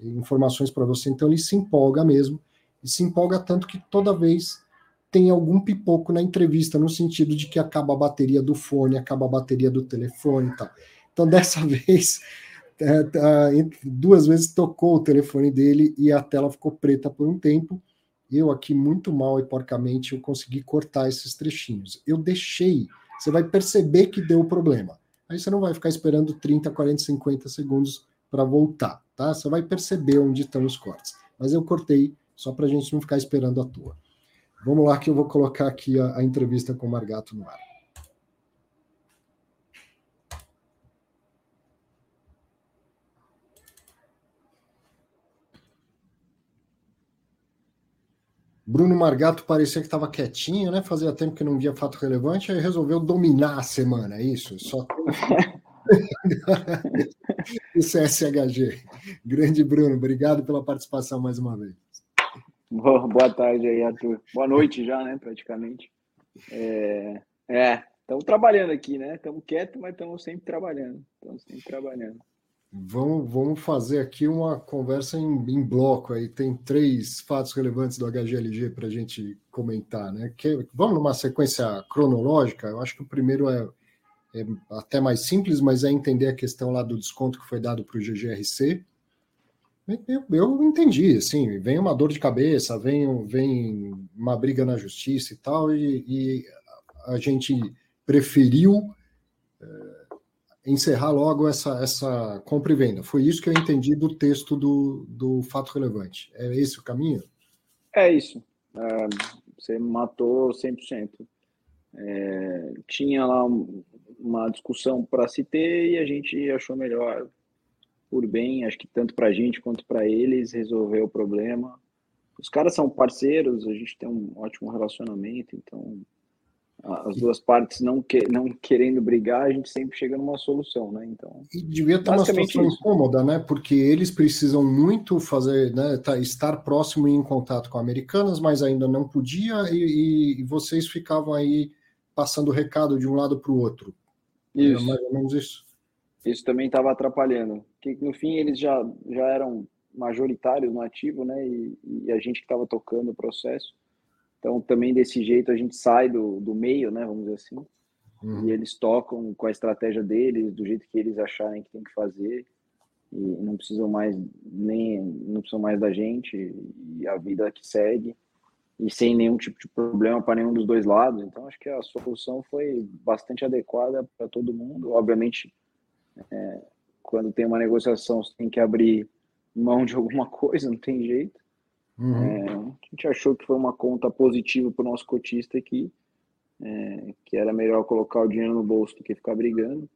informações para você, então ele se empolga mesmo, e se empolga tanto que toda vez tem algum pipoco na entrevista, no sentido de que acaba a bateria do fone, acaba a bateria do telefone e tal. Então, dessa vez, é, tá, duas vezes tocou o telefone dele e a tela ficou preta por um tempo. Eu aqui, muito mal e porcamente, eu consegui cortar esses trechinhos. Eu deixei, você vai perceber que deu problema. Aí você não vai ficar esperando 30, 40, 50 segundos para voltar, tá? Você vai perceber onde estão os cortes. Mas eu cortei só para a gente não ficar esperando à toa. Vamos lá que eu vou colocar aqui a, a entrevista com o Margato no ar. Bruno Margato parecia que estava quietinho, né? Fazia tempo que não via fato relevante, aí resolveu dominar a semana, é isso? Só o CSHG. Grande Bruno, obrigado pela participação mais uma vez. Boa, tarde aí, Arthur. Boa noite já, né, praticamente. É, é Estamos trabalhando aqui, né? Estamos quietos, mas estamos sempre trabalhando. Estamos sempre trabalhando. Vamos, vamos fazer aqui uma conversa em, em bloco. Aí tem três fatos relevantes do HGLG para a gente comentar, né? Que, vamos numa sequência cronológica. Eu acho que o primeiro é, é até mais simples, mas é entender a questão lá do desconto que foi dado para o GGRC. Eu, eu, entendi, assim, vem uma dor de cabeça, vem, vem uma briga na justiça e tal, e, e a gente preferiu é, encerrar logo essa, essa compra e venda. Foi isso que eu entendi do texto do, do fato relevante. É esse o caminho? É isso. É, você matou 100%. É, tinha lá uma discussão para se ter e a gente achou melhor, por bem, acho que tanto para a gente quanto para eles, resolver o problema. Os caras são parceiros, a gente tem um ótimo relacionamento, então as duas partes não, que, não querendo brigar, a gente sempre chega numa solução, né? Então, e devia ter uma situação isso. incômoda, né? Porque eles precisam muito fazer, né? Tá, estar próximo e em contato com americanas, mas ainda não podia, e, e vocês ficavam aí passando recado de um lado para o outro. Isso. Era mais ou menos isso. Isso também estava atrapalhando. Que no fim eles já, já eram majoritários no ativo, né? E, e a gente que estava tocando o processo. Então, também desse jeito a gente sai do, do meio, né, vamos dizer assim, uhum. e eles tocam com a estratégia deles, do jeito que eles acharem que tem que fazer, e não precisam mais nem não precisam mais da gente e a vida que segue e sem nenhum tipo de problema para nenhum dos dois lados. Então, acho que a solução foi bastante adequada para todo mundo. Obviamente, é, quando tem uma negociação, você tem que abrir mão de alguma coisa, não tem jeito. Uhum. É, a gente achou que foi uma conta positiva para o nosso cotista aqui, é, que era melhor colocar o dinheiro no bolso do que ficar brigando.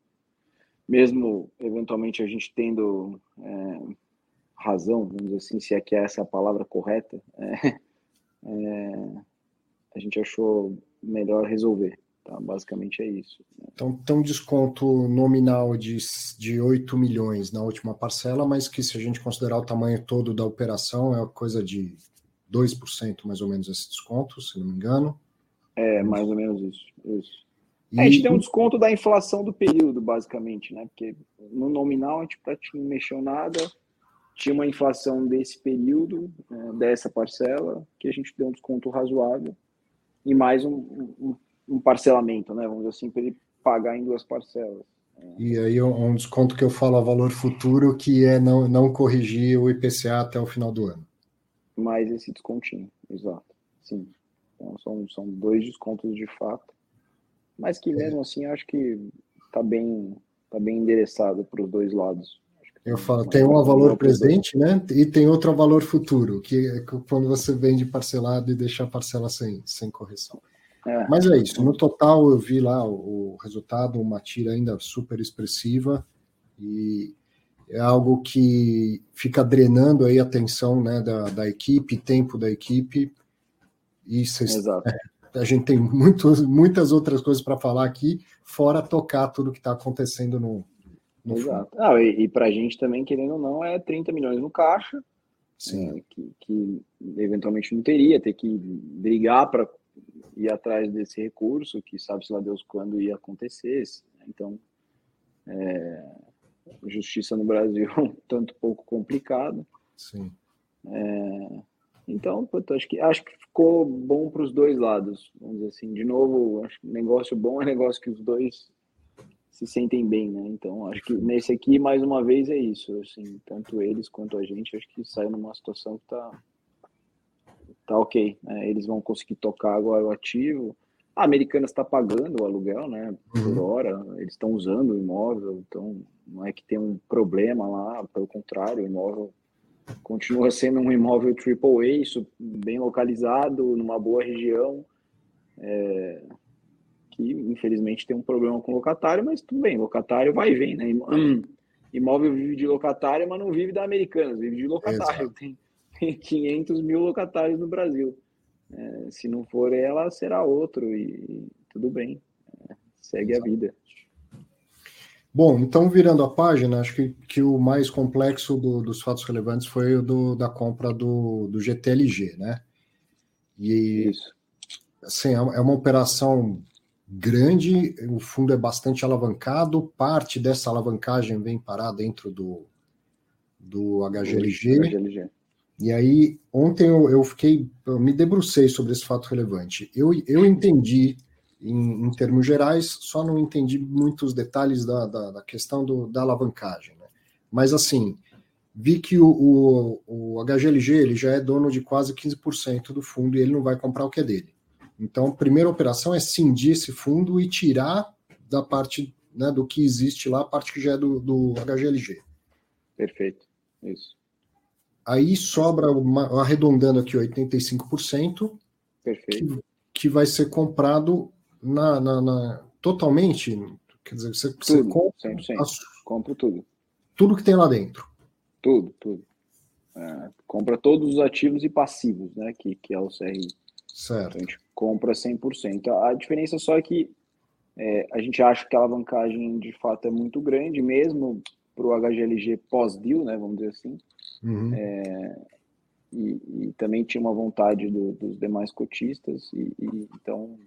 Mesmo, eventualmente, a gente tendo é, razão, vamos dizer assim, se é que é essa a palavra correta, é, é, a gente achou melhor resolver. Tá? Basicamente é isso. Então, tem um desconto nominal de, de 8 milhões na última parcela, mas que se a gente considerar o tamanho todo da operação, é coisa de 2% mais ou menos esse desconto, se não me engano. É, mais ou menos isso. isso. E... É, a gente tem um desconto da inflação do período, basicamente, né? Porque no nominal a gente praticamente não mexeu nada, tinha uma inflação desse período, né, dessa parcela, que a gente deu um desconto razoável, e mais um, um, um parcelamento, né? Vamos dizer assim, para ele pagar em duas parcelas. E aí um desconto que eu falo a valor futuro, que é não, não corrigir o IPCA até o final do ano. Mais esse descontinho, exato. Sim. Então, são, são dois descontos de fato. Mas que mesmo é. assim, acho que está bem, tá bem endereçado para os dois lados. Eu falo, tem um a valor presente, né? E tem outro a valor futuro, que é quando você vende parcelado e deixa a parcela sem, sem correção. É. Mas é isso. No total, eu vi lá o, o resultado, uma tira ainda super expressiva e é algo que fica drenando aí a atenção né, da, da equipe, tempo da equipe. E cês, é, a gente tem muito, muitas outras coisas para falar aqui, fora tocar tudo que está acontecendo no. no Exato. Ah, e, e para a gente também, querendo ou não, é 30 milhões no caixa, é, que, que eventualmente não teria, ter que brigar para ir atrás desse recurso, que sabe-se lá Deus quando ia acontecer. Então, é, justiça no Brasil tanto pouco complicado. Sim. É, então, acho que acho que ficou bom para os dois lados. Vamos dizer assim, de novo, acho que negócio bom é negócio que os dois se sentem bem, né? Então, acho que nesse aqui mais uma vez é isso, assim, tanto eles quanto a gente, acho que saiu numa situação que está tá ok. Né? Eles vão conseguir tocar agora o ativo. A Americana está pagando o aluguel, né? Por uhum. hora, eles estão usando o imóvel, então não é que tem um problema lá, pelo contrário, o imóvel continua sendo um imóvel AAA, isso bem localizado, numa boa região, é, que infelizmente tem um problema com o locatário, mas tudo bem, locatário vai e vem, né? Imóvel vive de locatário, mas não vive da Americana, vive de locatário. Tem, 500 mil locatários no Brasil. É, se não for ela, será outro e tudo bem. É, segue Exato. a vida. Bom, então virando a página, acho que, que o mais complexo do, dos fatos relevantes foi o do, da compra do, do GTLG, né? E Isso. assim, é, é uma operação grande, o fundo é bastante alavancado, parte dessa alavancagem vem parar dentro do, do HGLG. HGLG. E aí, ontem eu, eu fiquei, eu me debrucei sobre esse fato relevante. Eu, eu entendi, em, em termos gerais, só não entendi muitos detalhes da, da, da questão do, da alavancagem. Né? Mas, assim, vi que o, o, o HGLG ele já é dono de quase 15% do fundo e ele não vai comprar o que é dele. Então, a primeira operação é cindir esse fundo e tirar da parte né, do que existe lá, a parte que já é do, do HGLG. Perfeito, isso. Aí sobra, uma, arredondando aqui, 85%, Perfeito. Que, que vai ser comprado na, na, na, totalmente, quer dizer, você, tudo, você compra, 100%. A, compra tudo. Tudo que tem lá dentro. Tudo, tudo. É, compra todos os ativos e passivos, né, que, que é o CRI. Certo. Então, a gente compra 100%. A diferença só é que é, a gente acha que a alavancagem de fato é muito grande, mesmo para o HGLG pós-deal, né, vamos dizer assim. Uhum. É, e, e, também tinha uma vontade do, dos demais cotistas, e, e, então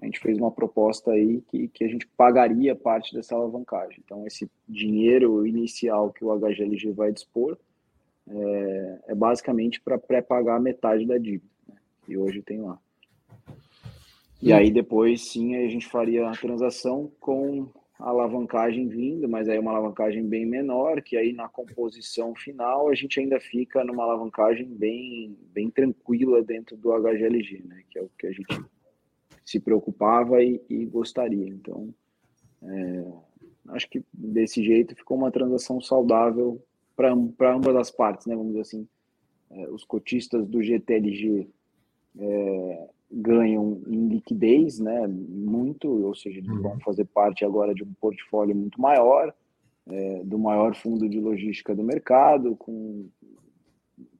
a gente fez uma proposta aí que, que a gente pagaria parte dessa alavancagem. Então, esse dinheiro inicial que o HGLG vai dispor é, é basicamente para pré-pagar metade da dívida, né, que hoje tem lá. E aí depois sim a gente faria a transação com alavancagem vindo, mas aí uma alavancagem bem menor, que aí na composição final a gente ainda fica numa alavancagem bem, bem tranquila dentro do HGLG, né? Que é o que a gente se preocupava e, e gostaria. Então, é, acho que desse jeito ficou uma transação saudável para ambas as partes, né? Vamos dizer assim, é, os cotistas do GTLG é, ganham em liquidez, né, muito, ou seja, eles uhum. vão fazer parte agora de um portfólio muito maior, é, do maior fundo de logística do mercado, com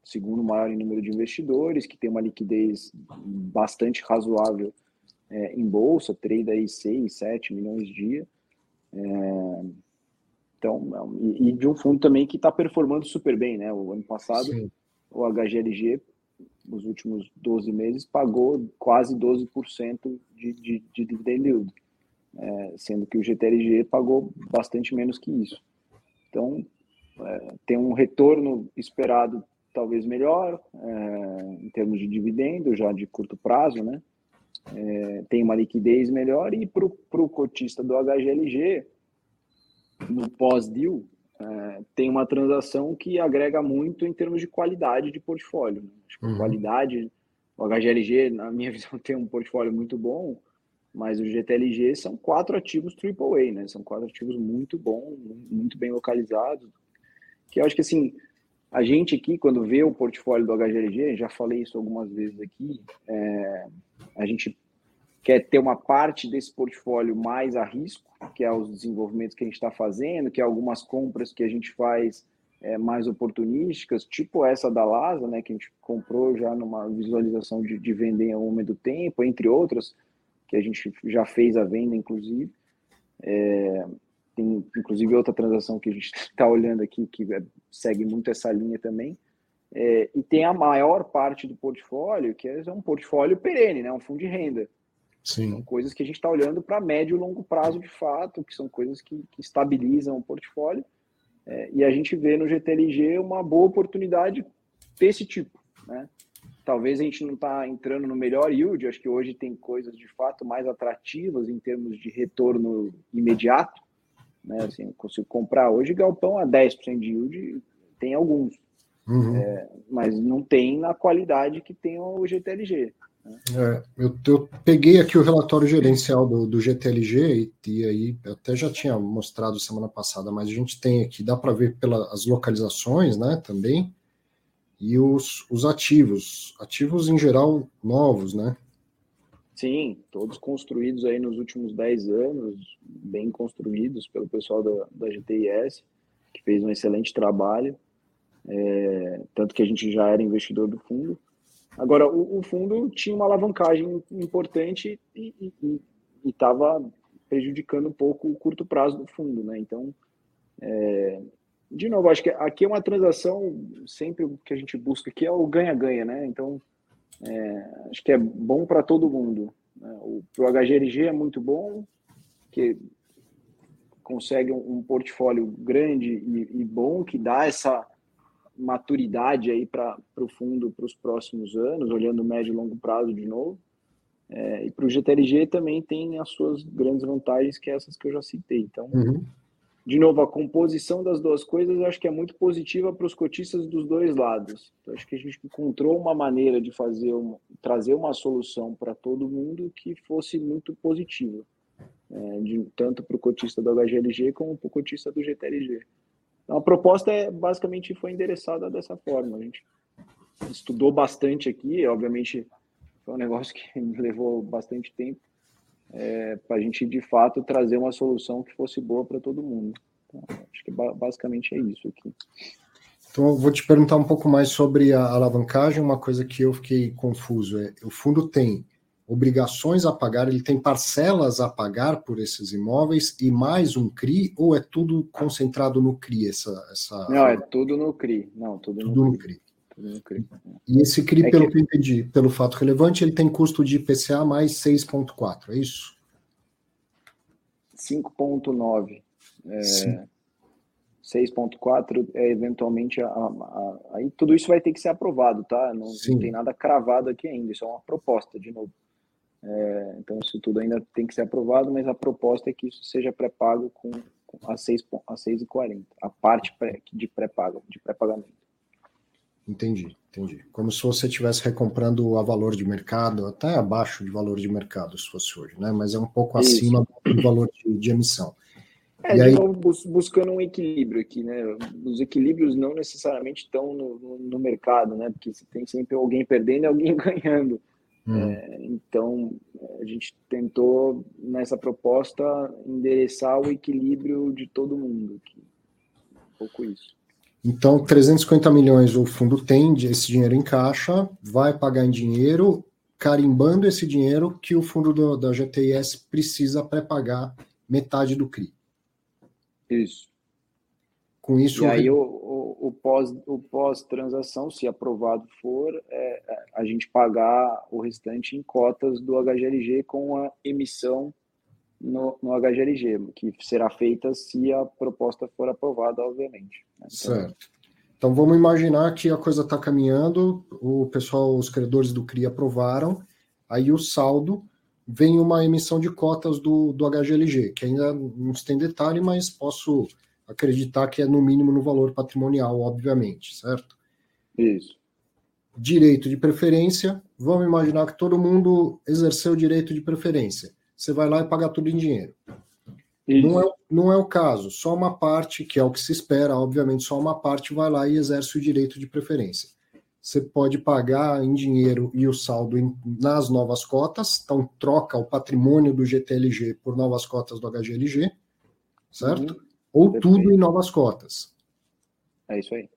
segundo maior em número de investidores, que tem uma liquidez bastante razoável é, em bolsa, trade aí 6, 7 milhões dia. É, então, é e, e, de um fundo também que está performando super bem, né? O ano passado, Sim. o HGLG nos últimos 12 meses, pagou quase 12% de, de, de dividend yield, é, sendo que o GTLG pagou bastante menos que isso. Então, é, tem um retorno esperado talvez melhor é, em termos de dividendo, já de curto prazo, né? É, tem uma liquidez melhor e para o cotista do HGLG, no pós-deal, é, tem uma transação que agrega muito em termos de qualidade de portfólio. Né? Uhum. Qualidade, o HGLG, na minha visão, tem um portfólio muito bom, mas o GTLG são quatro ativos AAA, né? São quatro ativos muito bons, muito bem localizados. Que eu acho que assim, a gente aqui, quando vê o portfólio do HGLG, já falei isso algumas vezes aqui, é, a gente quer ter uma parte desse portfólio mais a risco, que é os desenvolvimentos que a gente está fazendo, que é algumas compras que a gente faz é, mais oportunísticas, tipo essa da Lasa, né, que a gente comprou já numa visualização de, de vender em algum momento do tempo, entre outras, que a gente já fez a venda, inclusive. É, tem, inclusive, outra transação que a gente está olhando aqui, que é, segue muito essa linha também. É, e tem a maior parte do portfólio, que é um portfólio perene, né, um fundo de renda. Sim. São coisas que a gente está olhando para médio e longo prazo de fato, que são coisas que, que estabilizam o portfólio. É, e a gente vê no GTLG uma boa oportunidade desse tipo. Né? Talvez a gente não está entrando no melhor yield, acho que hoje tem coisas de fato mais atrativas em termos de retorno imediato. Né? Assim, eu consigo comprar hoje galpão a 10% de yield, tem alguns. Uhum. É, mas não tem na qualidade que tem o GTLG. É, eu, eu, peguei aqui o relatório gerencial do, do GTLG e, e, aí até já tinha mostrado semana passada, mas a gente tem aqui, dá para ver pelas localizações, né, também, e os, os ativos, ativos em geral novos, né? Sim, todos construídos aí nos últimos 10 anos, bem construídos pelo pessoal da, da GTIS, que fez um excelente trabalho, é, tanto que a gente já era investidor do fundo, Agora, o, o fundo tinha uma alavancagem importante e estava prejudicando um pouco o curto prazo do fundo, né? Então, é, de novo, acho que aqui é uma transação, sempre o que a gente busca aqui é o ganha-ganha, né? Então, é, acho que é bom para todo mundo. Né? O pro HGLG é muito bom, que consegue um, um portfólio grande e, e, bom que dá essa maturidade aí para o fundo para os próximos anos, olhando médio e longo prazo de novo. É, e para o GTLG também tem as suas grandes vantagens, que é essas que eu já citei. Então, uhum. de novo, a composição das duas coisas eu acho que é muito positiva para os cotistas dos dois lados. Então, acho que a gente encontrou uma maneira de fazer uma, trazer uma solução para todo mundo que fosse muito positiva, é, de, tanto para o cotista do HGLG como para o cotista do GTLG. Então, a proposta é, basicamente foi endereçada dessa forma. A gente estudou bastante aqui, obviamente foi um negócio que levou bastante tempo é, para a gente de fato trazer uma solução que fosse boa para todo mundo. Então, acho que basicamente é isso aqui. Então, eu vou te perguntar um pouco mais sobre a alavancagem. Uma coisa que eu fiquei confuso é: o fundo tem obrigações a pagar, ele tem parcelas a pagar por esses imóveis e mais um CRI, ou é tudo concentrado no CRI? Essa, essa... Não, é tudo no CRI. Não, tudo, tudo no, CRI. Tudo no CRI. E esse CRI, é pelo que... que eu entendi, pelo fato relevante, ele tem custo de IPCA mais 6,4, é isso? 5,9. É... 6.4 é eventualmente a, a, a, aí tudo isso vai ter que ser aprovado, tá? Não, não, tem nada cravado aqui ainda, isso é uma proposta de novo. É, então, isso tudo ainda tem que ser aprovado, mas a proposta é que isso seja pré-pago com, com a 6,40, a 6,40, a parte pré, de pré-pago, de pré-pagamento. Entendi, entendi. Como se você estivesse recomprando a valor de mercado, até abaixo de valor de mercado, se fosse hoje, né? Mas é um pouco isso. acima do valor de, de emissão. É, e aí... novo, buscando um equilíbrio aqui, né? Os equilíbrios não necessariamente estão no, no, no mercado, né? Porque você tem sempre alguém perdendo e alguém ganhando. Hum. É, então, a gente tentou, nessa proposta, endereçar o equilíbrio de todo mundo. Um pouco isso. Então, 350 milhões o fundo tem, esse dinheiro em caixa, vai pagar em dinheiro, carimbando esse dinheiro que o fundo do, da GTIS precisa pré-pagar metade do CRI. Isso. Com isso. E aí, o, o, pós, o pós-transação, se aprovado for, é, é a gente pagar o restante em cotas do HGLG com a emissão no, no HGLG, que será feita se a proposta for aprovada, obviamente. Né? Então, certo. Então vamos imaginar que a coisa está caminhando, o pessoal, os credores do CRI aprovaram, aí o saldo vem uma emissão de cotas do, do HGLG, que ainda não tem detalhe, mas posso acreditar que é no mínimo no valor patrimonial, obviamente, certo? Isso. Direito de preferência, vamos imaginar que todo mundo exerceu o direito de preferência. Você vai lá e paga tudo em dinheiro. Não é, não é o caso, só uma parte, que é o que se espera, obviamente, só uma parte vai lá e exerce o direito de preferência. Você pode pagar em dinheiro e o saldo em, nas novas cotas, então troca o patrimônio do GTLG por novas cotas do HGLG, certo? Uhum ou Perfeito. tudo em novas cotas. É isso aí.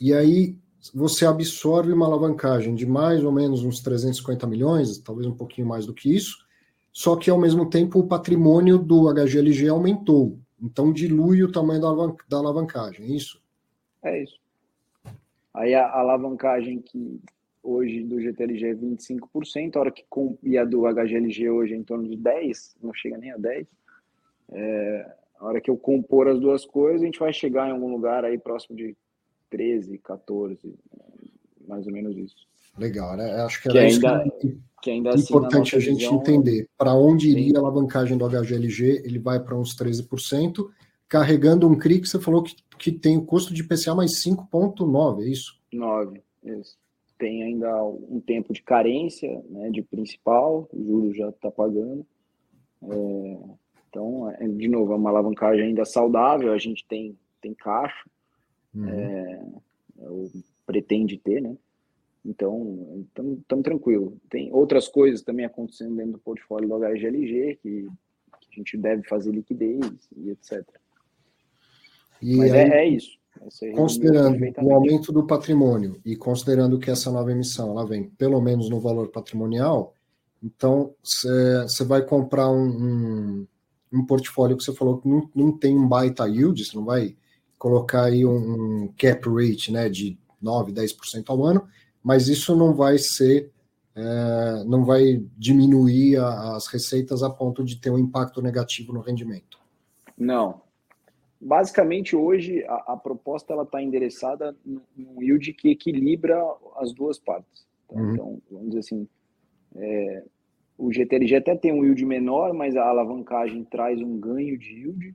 E aí você absorve uma alavancagem de mais ou menos uns 350 milhões, talvez um pouquinho mais do que isso, só que ao mesmo tempo o patrimônio do HGLG aumentou. Então dilui o tamanho da alavancagem, é isso? É isso. Aí a alavancagem que hoje do GTLG é 25%, a hora que e a do HGLG hoje é em torno de 10%, não chega nem a 10%, é, a hora que eu compor as duas coisas, a gente vai chegar em algum lugar aí próximo de 13, 14, mais ou menos isso. Legal, né? Acho que era que ainda, que, que ainda assim, importante a gente visão, entender para onde iria sim. a alavancagem do HGLG, ele vai para uns 13%, carregando um CRI que você falou que, que tem o custo de PCA mais 5,9, é isso? 9, isso. Tem ainda um tempo de carência né, de principal, o juro já está pagando. É, então, é, de novo, é uma alavancagem ainda saudável, a gente tem, tem caixa, uhum. é, pretende ter, né? Então, estamos tranquilo. Tem outras coisas também acontecendo dentro do portfólio do HGLG, que, que a gente deve fazer liquidez e etc. E Mas é, aí, é, é, isso. Considerando o aumento do patrimônio e considerando que essa nova emissão ela vem pelo menos no valor patrimonial, então você vai comprar um, um um portfólio que você falou que não, não tem um baita yield, você não vai colocar aí um, cap rate né, de 9, 10% ao ano, mas isso não vai ser é, não vai diminuir a, as receitas a ponto de ter um impacto negativo no rendimento. Não. Basicamente, hoje, a, a proposta está endereçada num yield que equilibra as duas partes. Tá? Uhum. Então, vamos dizer assim, é, o GTLG até tem um yield menor, mas a alavancagem traz um ganho de yield.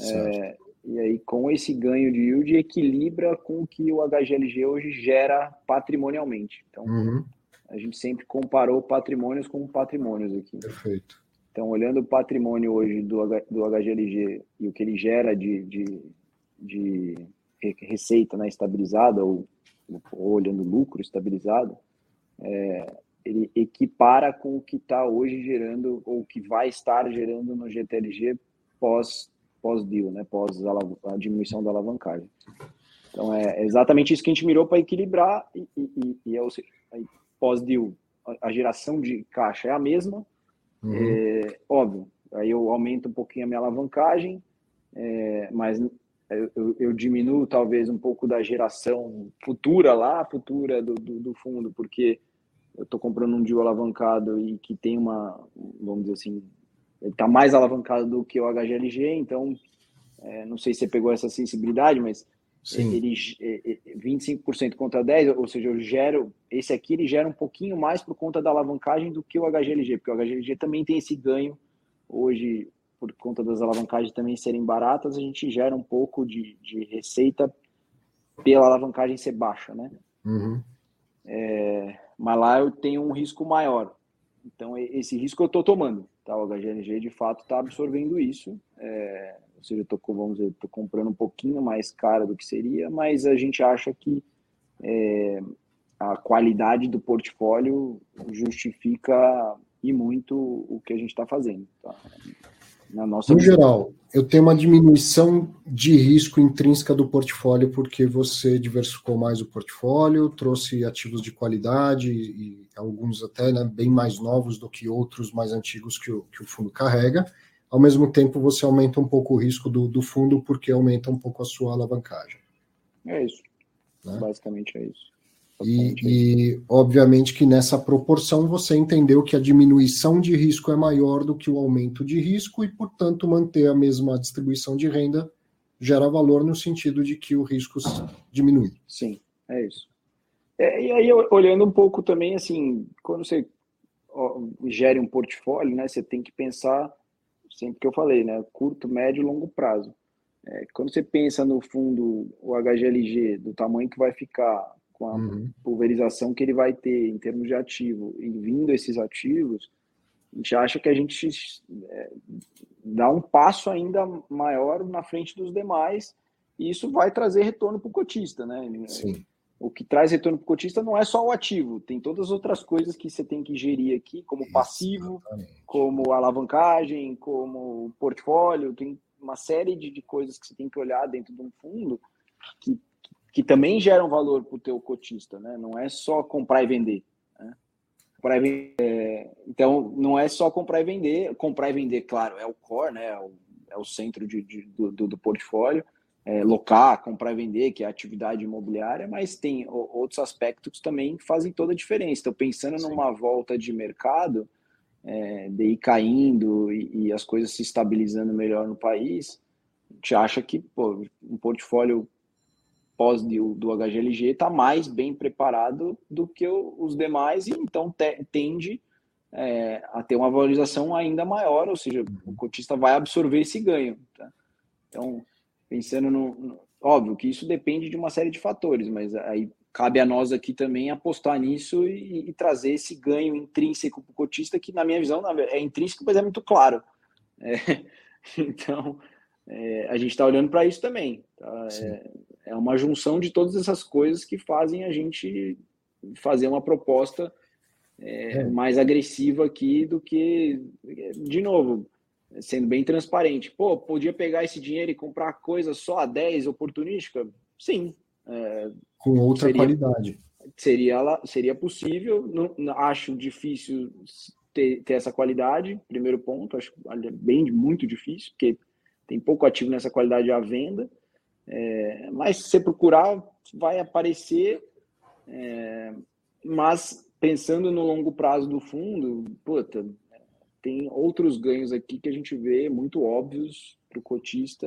É, e aí, com esse ganho de yield, equilibra com o que o HGLG hoje gera patrimonialmente. Então, uhum. a gente sempre comparou patrimônios com patrimônios aqui. Perfeito. Então, olhando o patrimônio hoje do, do HGLG e o que ele gera de, de, de receita né, estabilizada, ou, ou olhando lucro estabilizado, é, ele equipara com o que está hoje gerando, ou que vai estar gerando no GTLG pós pós-deal, né, pós a diminuição da alavancagem. Então é exatamente isso que a gente mirou para equilibrar e, e, e é, pós-deal a geração de caixa é a mesma, uhum. é, óbvio, aí eu aumento um pouquinho a minha alavancagem, é, mas eu, eu, diminuo talvez um pouco da geração futura lá, futura do, do, do fundo, porque eu estou comprando um deal alavancado e que tem uma, vamos dizer assim, ele está mais alavancado do que o HGLG, então é, não sei se você pegou essa sensibilidade, mas Sim. ele 25% contra 10, ou seja, eu gero esse aqui ele gera um pouquinho mais por conta da alavancagem do que o HGLG, porque o HGLG também tem esse ganho hoje por conta das alavancagens também serem baratas, a gente gera um pouco de, de receita pela alavancagem ser baixa, né? Uhum. É, mas lá eu tenho um risco maior. Então, esse risco eu estou tomando. Tá? O HGLG, de fato, está absorvendo isso. É, ou seja, eu vamos tô comprando um pouquinho mais caro do que seria, mas a gente acha que é, a qualidade do portfólio justifica e muito o que a gente está fazendo. Tá? Na nossa no geral, eu tenho uma diminuição de risco intrínseca do portfólio porque você diversificou mais o portfólio, trouxe ativos de qualidade e alguns até né, bem mais novos do que outros mais antigos que o, que o fundo carrega. Ao mesmo tempo, você aumenta um pouco o risco do, do fundo porque aumenta um pouco a sua alavancagem. É isso. Né? Basicamente é isso. E, e, obviamente que nessa proporção você entendeu que a diminuição de risco é maior do que o aumento de risco e, portanto, manter a mesma distribuição de renda gera valor no sentido de que o risco diminui. Sim, é isso. É, e aí, olhando um pouco também, assim, quando você gere um portfólio, né, você tem que pensar, sempre que eu falei, né, curto, médio e longo prazo. É, quando você pensa no fundo, o HGLG, do tamanho que vai ficar, com a uhum. pulverização que ele vai ter em termos de ativo e vindo esses ativos, a gente acha que a gente é, dá um passo ainda maior na frente dos demais e isso vai trazer retorno para o cotista, né? Sim. O que traz retorno para o cotista não é só o ativo, tem todas as outras coisas que você tem que gerir aqui, como passivo, Exatamente. como alavancagem, como portfólio, tem uma série de, de coisas que você tem que olhar dentro de um fundo que que também geram valor para o teu cotista, né? Não é só comprar e vender. Né? Comprar e vender, é, então, não é só comprar e vender. Comprar e vender, claro, é o core, né? É o, é o centro de, de do, do, portfólio. É, locar, comprar e vender, que é a atividade imobiliária, mas tem outros aspectos que também fazem toda a diferença. Então, pensando Sim. numa volta de mercado, é, de ir caindo e, e, as coisas se estabilizando melhor no país, a gente acha que pô, um portfólio pós do, do HGLG está mais bem preparado do que o, os demais e então te, tende é, a ter uma valorização ainda maior, ou seja, o cotista vai absorver esse ganho. Tá? Então, pensando no, no, Óbvio que isso depende de uma série de fatores, mas aí cabe a nós aqui também apostar nisso e, e trazer esse ganho intrínseco para o cotista, que na minha visão é intrínseco, mas é muito claro. É, então, é, a gente está olhando para isso também. Tá? É, uma junção de todas essas coisas que fazem a gente fazer uma proposta é, é. mais agressiva aqui do que, de novo, sendo bem transparente. Pô, podia pegar esse dinheiro e comprar coisa só a 10 oportunística? Sim. É, Com outra seria, qualidade. Seria, seria possível, não, acho difícil ter, ter essa qualidade, primeiro ponto, acho bem muito difícil, porque tem pouco ativo nessa qualidade à venda, é, mas se você procurar, vai aparecer, é, mas pensando no longo prazo do fundo, puta, tem outros ganhos aqui que a gente vê muito óbvios para o cotista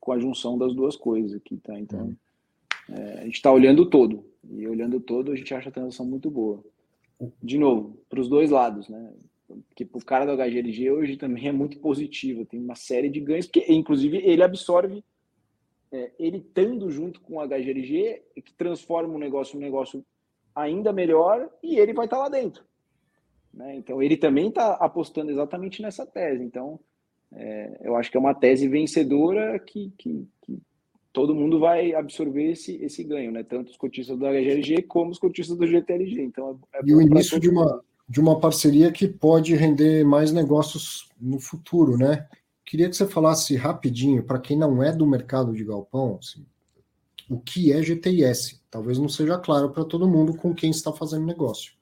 com a junção das duas coisas aqui, tá? Então, é, a gente está olhando todo, e olhando todo a gente acha a transação muito boa. De novo, para os dois lados, né? Porque para o cara do HGLG hoje também é muito positivo, tem uma série de ganhos, porque inclusive ele absorve, é, ele estando junto com o HGLG, que transforma o negócio um negócio ainda melhor e ele vai estar tá lá dentro. Né? Então, ele também está apostando exatamente nessa tese. Então, é, eu acho que é uma tese vencedora que, que, que, todo mundo vai absorver esse, esse ganho, né? tanto os cotistas do HGLG como os cotistas do GTLG. Então, é, é e o início de uma, de uma parceria que pode render mais negócios no futuro, né? Queria que você falasse rapidinho, para quem não é do mercado de galpão, assim, o que é GTIS. Talvez não seja claro para todo mundo com quem está fazendo negócio.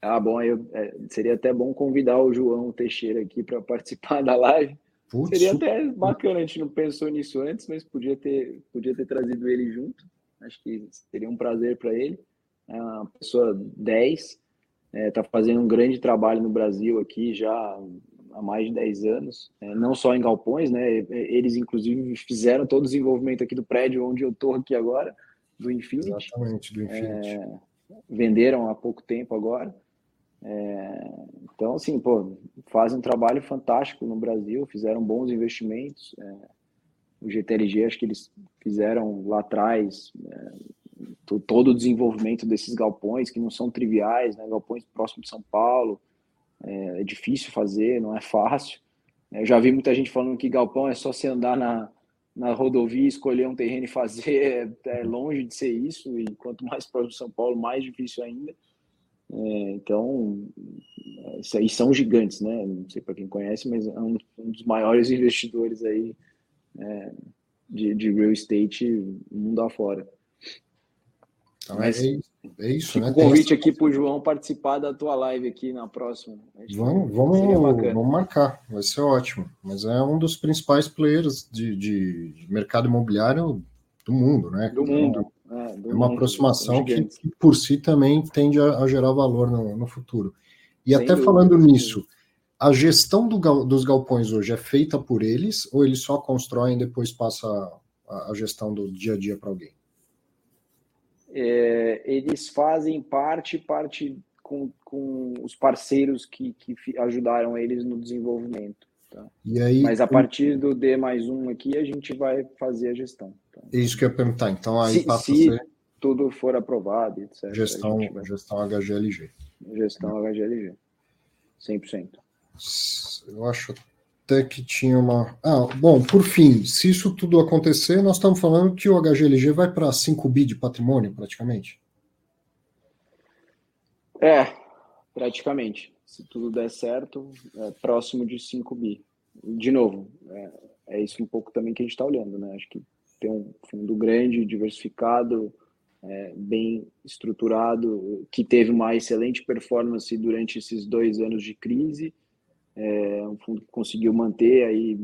Ah, bom, eu, é, seria até bom convidar o João Teixeira aqui para participar da live. Putz, seria até bacana, a gente não pensou nisso antes, mas podia ter, podia ter trazido ele junto. Acho que seria um prazer para ele. É uma pessoa 10, está é, tá fazendo um grande trabalho no Brasil aqui já há mais de 10 anos, é, não só em galpões, né? Eles, inclusive, fizeram todo o desenvolvimento aqui do prédio onde eu estou aqui agora, do Infinity. Exatamente, do Infinity. É, venderam há pouco tempo agora. É, então, assim, pô, fazem um trabalho fantástico no Brasil, fizeram bons investimentos. É, o GTLG, acho que eles fizeram lá atrás é, todo o desenvolvimento desses galpões, que não são triviais, né? galpões próximos de São Paulo. É, é difícil fazer, não é fácil. Eu já vi muita gente falando que galpão é só você andar na, na rodovia, escolher um terreno e fazer. É, é longe de ser isso, e quanto mais próximo de São Paulo, mais difícil ainda. É, então, isso aí são gigantes, né? Não sei para quem conhece, mas é um, um, dos maiores investidores aí é, de, de real estate mundo afora. Então, mas, é, é isso, né? Um convite aqui para o João participar da tua live aqui na próxima. Vamos, vamos, vamos marcar, vai ser ótimo. Mas é um dos principais players de, de mercado imobiliário do mundo, né? Do mundo. É, é uma aproximação que, que, por si, também tende a, a gerar valor no, no futuro. E Sem até dúvida, falando nisso, a gestão do, dos galpões hoje é feita por eles ou eles só constroem e depois passa a, a gestão do dia a dia para alguém? É, eles fazem parte, parte com, com os parceiros que, que ajudaram eles no desenvolvimento. Tá? E aí, Mas a partir do D mais um aqui, a gente vai fazer a gestão. Tá? É isso que eu ia perguntar. Então aí se, passa se a ser... tudo for aprovado, etc. Gestão, vai... gestão HGLG. Gestão HGLG. 100%. Eu acho até que tinha uma. Ah, bom, por fim, se isso tudo acontecer, nós estamos falando que o HGLG vai para 5 bi de patrimônio, praticamente. É, praticamente. Se tudo der certo, é próximo de 5 bi. De novo, é, é isso um pouco também que a gente está olhando, né? Acho que tem um fundo grande, diversificado, é, bem estruturado, que teve uma excelente performance durante esses dois anos de crise é um fundo que conseguiu manter aí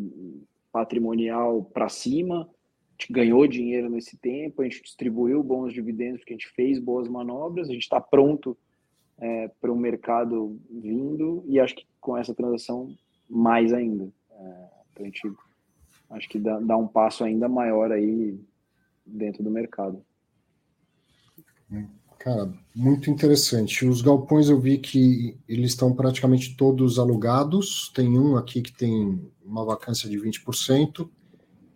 patrimonial para cima, a gente ganhou dinheiro nesse tempo, a gente distribuiu bons dividendos porque a gente fez boas manobras, a gente está pronto é, para o mercado vindo e acho que com essa transação mais ainda. É, então a gente acho que dá, dá um passo ainda maior aí dentro do mercado. Hum. Cara, muito interessante. Os galpões eu vi que eles estão praticamente todos alugados. Tem um aqui que tem uma vacância de 20%,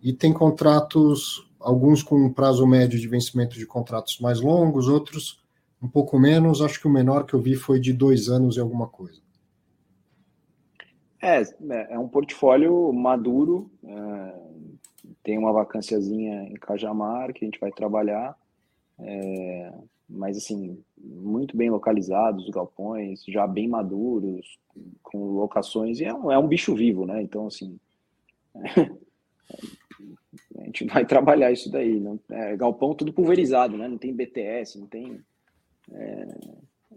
e tem contratos, alguns com um prazo médio de vencimento de contratos mais longos, outros um pouco menos. Acho que o menor que eu vi foi de dois anos e alguma coisa. É, é um portfólio maduro, é, tem uma vacânciazinha em Cajamar que a gente vai trabalhar. É, mas assim, muito bem localizados, os galpões, já bem maduros, com locações, e é um, é um bicho vivo, né? Então, assim, a gente vai trabalhar isso daí. Não, é, galpão tudo pulverizado, né? Não tem BTS, não tem. É,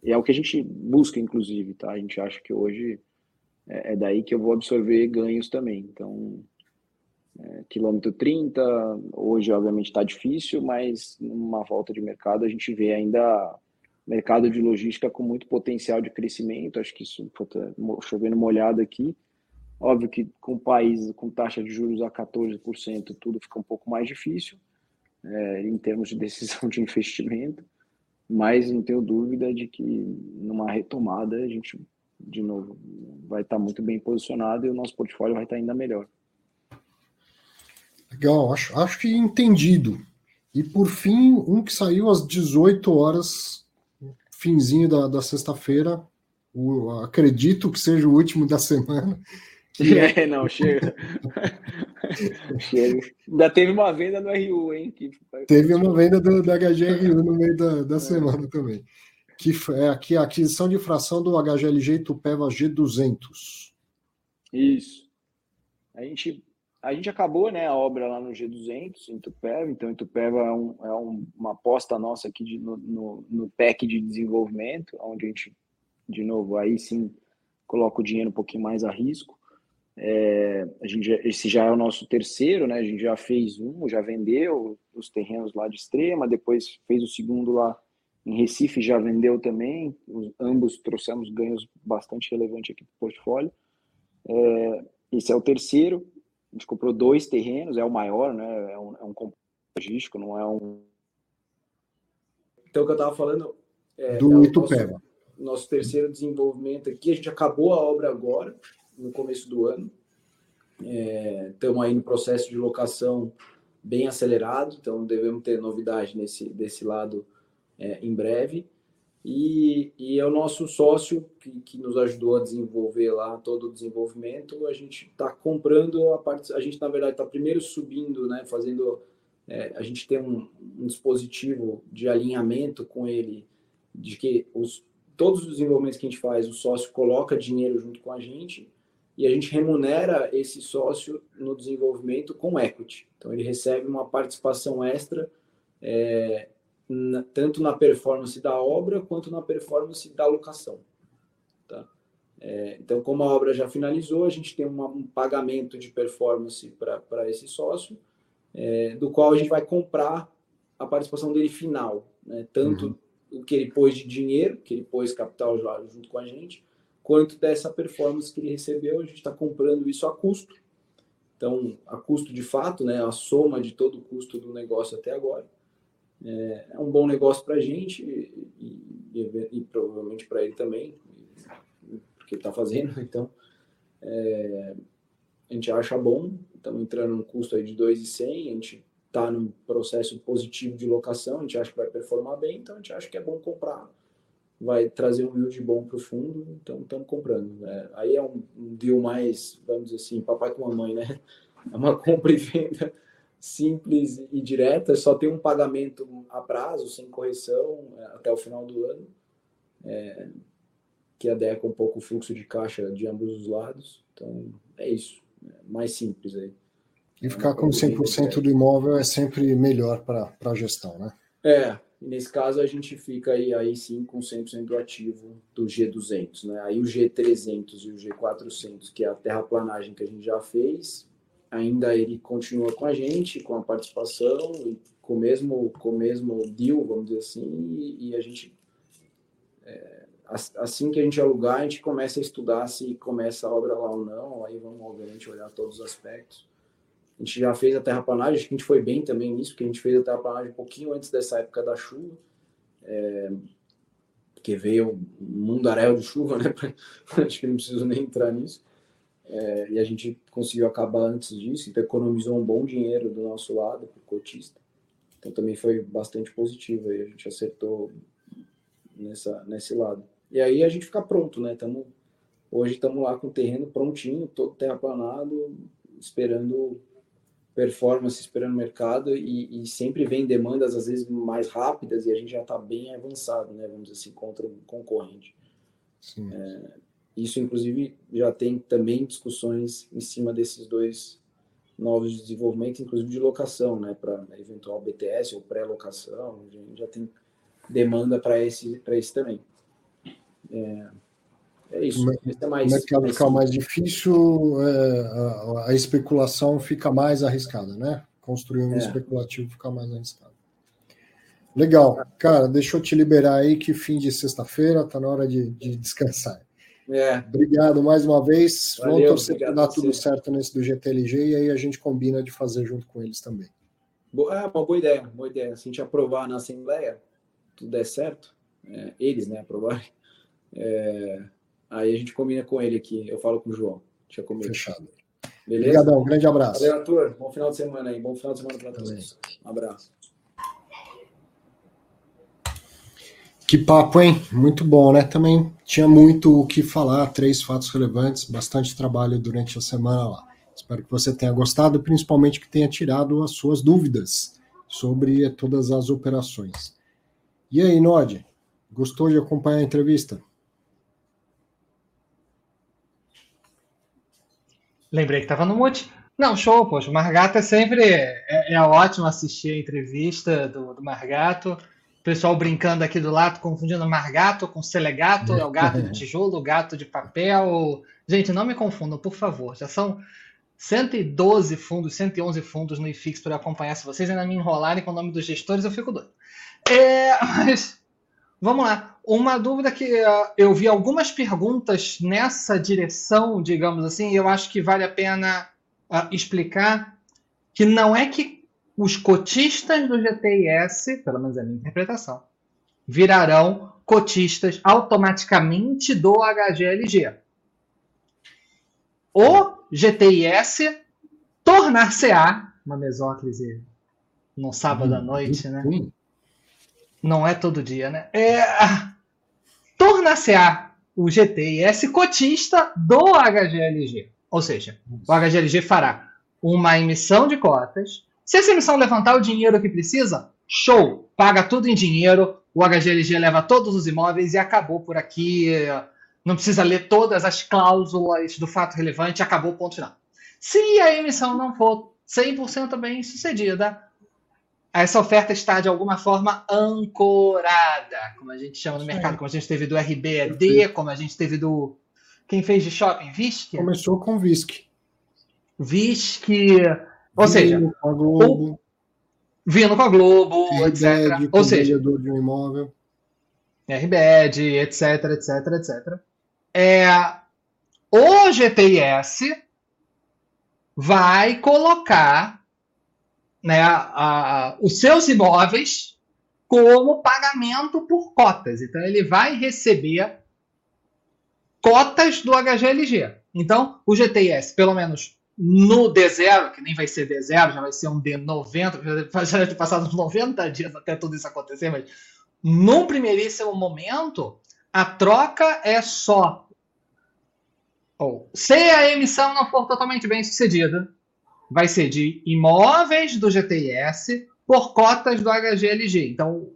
é o que a gente busca, inclusive, tá? A gente acha que hoje é, é daí que eu vou absorver ganhos também. Então, é, quilômetro 30, hoje obviamente está difícil, mas numa volta de mercado a gente vê ainda mercado de logística com muito potencial de crescimento. Acho que isso, puta, chovendo molhado aqui. Óbvio que com o país com taxa de juros a 14%, tudo fica um pouco mais difícil é, em termos de decisão de investimento, mas não tenho dúvida de que numa retomada a gente, de novo, vai estar muito bem posicionado e o nosso portfólio vai estar ainda melhor. Legal, acho, acho que entendido. E por fim, um que saiu às 18 horas, finzinho da, da sexta-feira, acredito que seja o último da semana. É, não, chega. chega. Ainda teve uma venda no RU, hein? Que... Teve uma venda do, da HGRU no meio da, da é. semana também. Que é aqui a aquisição de fração do HGLG Tupeva G200. Isso. A gente a gente acabou né, a obra lá no G200, em Tupéva, então Tupéva é, um, é um, uma aposta nossa aqui de, no, no, no PEC de desenvolvimento, onde a gente, de novo, aí sim coloca o dinheiro um pouquinho mais a risco. É, a gente, esse já é o nosso terceiro, né? A gente já fez um, já vendeu os terrenos lá de Extrema, depois fez o segundo lá em Recife, já vendeu também. Os, ambos trouxemos ganhos bastante relevantes aqui para o portfólio. É, esse é o terceiro a gente comprou dois terrenos, é o maior, né? É um, é um logístico, não é um. Então, o que eu estava falando. É, Do é Itupeva. Nosso, nosso terceiro desenvolvimento aqui, a gente acabou a obra agora, no começo do ano. Estamos é, aí no processo de locação bem acelerado, então devemos ter novidade nesse desse lado é, em breve. E, e é o nosso sócio que, que nos ajudou a desenvolver lá todo o desenvolvimento. A gente está comprando a parte, a gente na verdade está primeiro subindo, né, fazendo, é, a gente tem um, um, dispositivo de alinhamento com ele, de que os, todos os desenvolvimentos que a gente faz, o sócio coloca dinheiro junto com a gente e a gente remunera esse sócio no desenvolvimento com equity. Então ele recebe uma participação extra é, na, tanto na performance da obra quanto na performance da locação. Tá? É, então, como a obra já finalizou, a gente tem uma, um pagamento de performance para esse sócio, é, do qual a gente vai comprar a participação dele final, né? tanto uhum. o que ele pôs de dinheiro, que ele pôs capital junto com a gente, quanto dessa performance que ele recebeu, a gente está comprando isso a custo. Então, a custo de fato, né, a soma de todo o custo do negócio até agora é, é um bom negócio para a gente e, e, e provavelmente para ele também, porque está fazendo. Então, é, a gente acha bom. Estamos entrando num custo aí de 2,100, a gente está num processo positivo de locação, a gente acha que vai performar bem, então a gente acha que é bom comprar. Vai trazer um yield bom para o fundo, então estamos comprando. Né? Aí é um deal mais, vamos dizer assim, papai com mamãe, né? É uma compra e venda simples e direta, só tem um pagamento a prazo, sem correção, é, até o final do ano, é, que adequa um pouco o fluxo de caixa de ambos os lados. Então, é isso. É mais simples aí. E ficar com 100% do imóvel é sempre melhor para a gestão, né? É, nesse caso a gente fica aí, aí sim com 100% do ativo do G200, né? Aí o G300 e o G400, que é a terraplanagem que a gente já fez, ainda ele continua com a gente, com a participação, com o mesmo, com o mesmo deal, vamos dizer assim, e, e a gente, é, assim que a gente alugar, a gente começa a estudar se começa a obra lá ou não, aí vamos, obviamente, olhar todos os aspectos. A gente já fez a terraplanagem, acho que a gente foi bem também nisso, porque a gente fez a terraplanagem um pouquinho antes dessa época da chuva, é, porque veio um mundaréu de chuva, né? acho que não preciso nem entrar nisso. É, e a gente conseguiu acabar antes disso, então economizou um bom dinheiro do nosso lado, para o cotista. Então também foi bastante positivo, aí a gente acertou nessa, nesse lado. E aí a gente fica pronto, né? Tamo, hoje estamos lá com o terreno prontinho, todo terraplanado, esperando performance, esperando mercado, e, e, sempre vem demandas às vezes mais rápidas e a gente já está bem avançado, né? Vamos dizer assim, contra o concorrente. Sim. É, isso, inclusive, já tem também discussões em cima desses dois novos desenvolvimentos, inclusive de locação, né, para eventual BTS ou pré-locação, já tem demanda para esse, esse também. É, é isso. É mais, o mercado mais fica mais difícil, é, a, a, especulação fica mais arriscada, né? Construir um é. especulativo fica mais arriscado. Legal. Cara, deixa eu te liberar aí que fim de sexta-feira, tá na hora de, de descansar. É. Obrigado mais uma vez. Valeu, Vamos torcer para dar tudo certo nesse do GTLG e aí a gente combina de fazer junto com eles também. É uma boa ideia, boa ideia. Se a gente aprovar na Assembleia, tudo der certo, é, eles, né, aprovarem, é, aí a gente combina com ele aqui. Eu falo com o João. Deixa eu Fechado. Beleza? Obrigadão, grande abraço. Valeu, Arthur. Bom final de semana aí. Bom final de semana para todos. Um abraço. Que papo, hein? Muito bom, né? Também tinha muito o que falar, três fatos relevantes, bastante trabalho durante a semana lá. Espero que você tenha gostado, principalmente que tenha tirado as suas dúvidas sobre todas as operações. E aí, Nod, gostou de acompanhar a entrevista? Lembrei que estava no mute. Não, show, poxa. O Margato é sempre. É, é ótimo assistir a entrevista do, do Margato. Pessoal brincando aqui do lado, confundindo Margato com Selegato. É o gato de tijolo, o gato de papel. Gente, não me confundam, por favor. Já são 112 fundos, 111 fundos no IFIX para acompanhar. Se vocês ainda me enrolarem com o nome dos gestores, eu fico doido. É, mas Vamos lá. Uma dúvida que uh, eu vi algumas perguntas nessa direção, digamos assim, e eu acho que vale a pena uh, explicar que não é que os cotistas do GTIS, pelo menos é a minha interpretação, virarão cotistas automaticamente do HGLG. O GTIS tornar-se-á uma mesóclise no sábado à noite, né? Não é todo dia, né? É, Torna-se-á o GTIS cotista do HGLG. Ou seja, o HGLG fará uma emissão de cotas. Se essa emissão levantar o dinheiro que precisa, show! Paga tudo em dinheiro, o HGLG leva todos os imóveis e acabou por aqui. Não precisa ler todas as cláusulas do fato relevante, acabou, ponto final. Se a emissão não for 100% bem sucedida, essa oferta está de alguma forma ancorada, como a gente chama no mercado, como a gente teve do RBED, como a gente teve do. Quem fez de shopping? VISC? Começou com VISC. VISC. Ou seja, com a Globo. Vindo com a Globo, etc. Ou seja, de um imóvel. RBED, etc, etc, etc. É, o GTIS vai colocar né, a, a, os seus imóveis como pagamento por cotas. Então, ele vai receber cotas do HGLG. Então, o GTS, pelo menos no D0, que nem vai ser D0, já vai ser um D90, já deve ter passado uns 90 dias até tudo isso acontecer, mas num primeiríssimo momento, a troca é só. Ou, se a emissão não for totalmente bem sucedida, vai ser de imóveis do GTIS por cotas do HGLG. Então,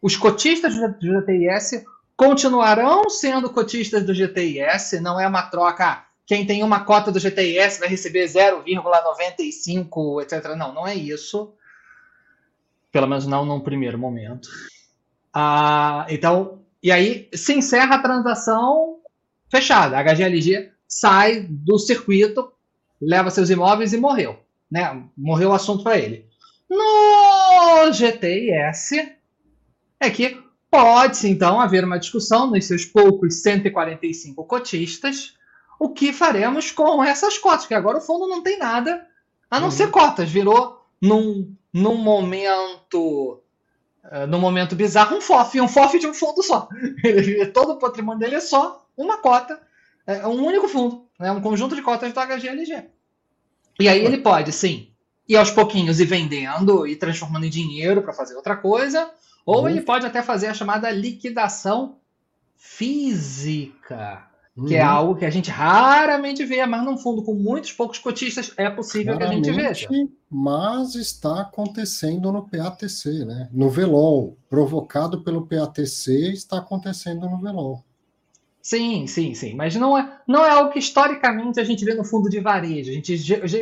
os cotistas do GTIS continuarão sendo cotistas do GTIS, não é uma troca. Quem tem uma cota do GTIS vai receber 0,95, etc. Não, não é isso. Pelo menos não num primeiro momento. Ah, então, e aí se encerra a transação fechada. A HGLG sai do circuito leva seus imóveis e morreu. Né? Morreu o assunto para ele. No GTIS é que pode-se então haver uma discussão nos seus poucos 145 cotistas o que faremos com essas cotas, que agora o fundo não tem nada a não uhum. ser cotas, virou num, num momento uh, num momento bizarro um FOF, um FOF de um fundo só. todo o patrimônio dele é só uma cota, é um único fundo. É um conjunto de cotas do HGLG. E aí ele pode, sim, ir aos pouquinhos e vendendo e transformando em dinheiro para fazer outra coisa, ou uhum. ele pode até fazer a chamada liquidação física, uhum. que é uhum. algo que a gente raramente vê, mas num fundo com muitos poucos cotistas é possível Claramente, que a gente veja. Mas está acontecendo no PATC, né? No VELOL, provocado pelo PATC, está acontecendo no VELOL. Sim, sim, sim. Mas não é, não é algo que historicamente a gente vê no fundo de varejo. A gente já, já,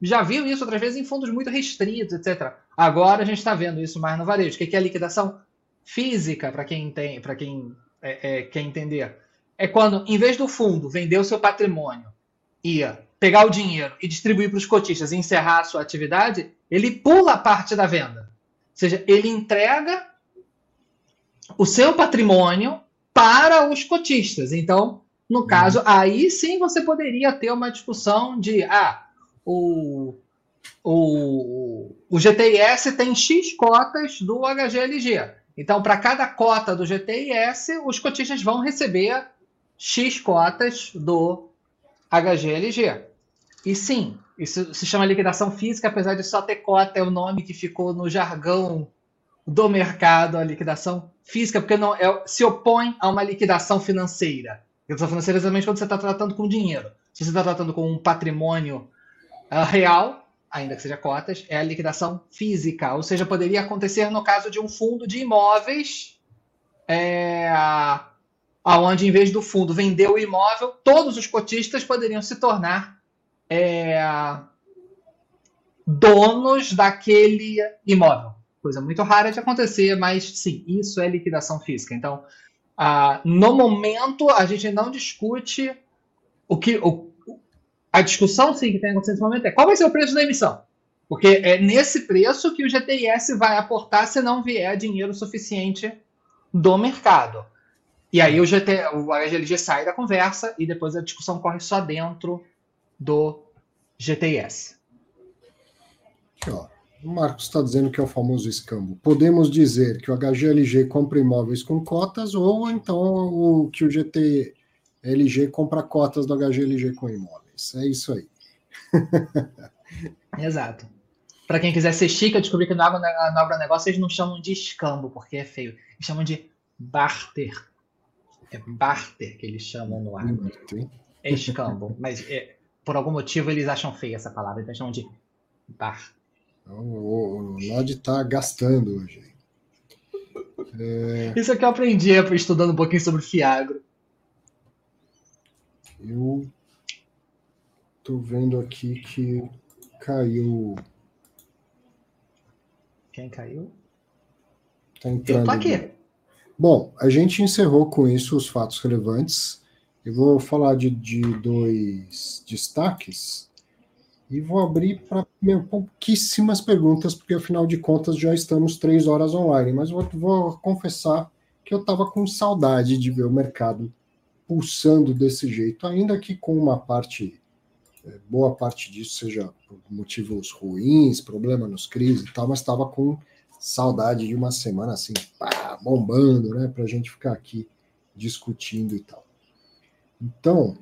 já viu isso outras vezes em fundos muito restritos, etc. Agora a gente está vendo isso mais no varejo. O que é liquidação física, para quem, tem, quem é, é, quer entender? É quando, em vez do fundo vender o seu patrimônio e pegar o dinheiro e distribuir para os cotistas e encerrar a sua atividade, ele pula a parte da venda. seja, ele entrega o seu patrimônio para os cotistas. Então, no uhum. caso, aí sim você poderia ter uma discussão de ah, o, o, o GTIS tem X cotas do HGLG. Então, para cada cota do GTIS, os cotistas vão receber X cotas do HGLG. E sim, isso se chama liquidação física, apesar de só ter cota, é o nome que ficou no jargão do mercado, a liquidação física, porque não é, se opõe a uma liquidação financeira. Liquidação financeira é exatamente quando você está tratando com dinheiro. Se você está tratando com um patrimônio uh, real, ainda que seja cotas, é a liquidação física. Ou seja, poderia acontecer no caso de um fundo de imóveis, é, onde em vez do fundo vender o imóvel, todos os cotistas poderiam se tornar é, donos daquele imóvel. Coisa muito rara de acontecer, mas sim, isso é liquidação física. Então, ah, no momento, a gente não discute o que. O, a discussão sim que tem acontecido nesse momento é qual vai ser o preço da emissão. Porque é nesse preço que o GTIS vai aportar se não vier dinheiro suficiente do mercado. E aí o, GT, o HGLG sai da conversa e depois a discussão corre só dentro do GTS. Aqui, ó. O Marcos está dizendo que é o famoso escambo. Podemos dizer que o HGLG compra imóveis com cotas ou então o, que o GTLG compra cotas do HGLG com imóveis. É isso aí. Exato. Para quem quiser ser chique, eu descobri que no agronegócio eles não chamam de escambo, porque é feio. Eles chamam de barter. É barter que eles chamam no agro. É escambo. Mas é, por algum motivo eles acham feia essa palavra, então chamam de bar. Então, o, o Nod está gastando hoje. É... Isso é que eu aprendi estudando um pouquinho sobre Fiagro. Eu tô vendo aqui que caiu. Quem caiu? Tá entrando. Eu tô aqui. Bom, a gente encerrou com isso os fatos relevantes. Eu vou falar de, de dois destaques e vou abrir para pouquíssimas perguntas, porque afinal de contas já estamos três horas online. Mas vou, vou confessar que eu estava com saudade de ver o mercado pulsando desse jeito, ainda que com uma parte, é, boa parte disso seja por motivos ruins, problema nos crises e tal, mas estava com saudade de uma semana assim, pá, bombando, né, para a gente ficar aqui discutindo e tal. Então,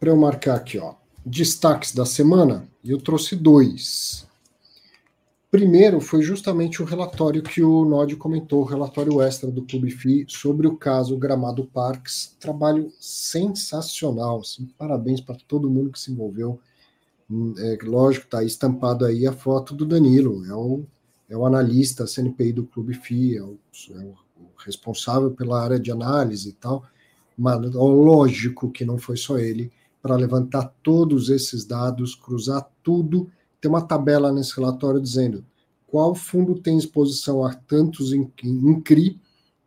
para eu marcar aqui, ó, destaques da semana, eu trouxe dois. Primeiro foi justamente o relatório que o Nod comentou, o relatório extra do Clube FI sobre o caso Gramado Parks. Trabalho sensacional, assim, parabéns para todo mundo que se envolveu. É, lógico, está estampado aí a foto do Danilo, é o, é o analista CNPI do Clube FI, é o, é o responsável pela área de análise e tal, mas lógico que não foi só ele, para levantar todos esses dados, cruzar tudo. Tem uma tabela nesse relatório dizendo qual fundo tem exposição a tantos em, em CRI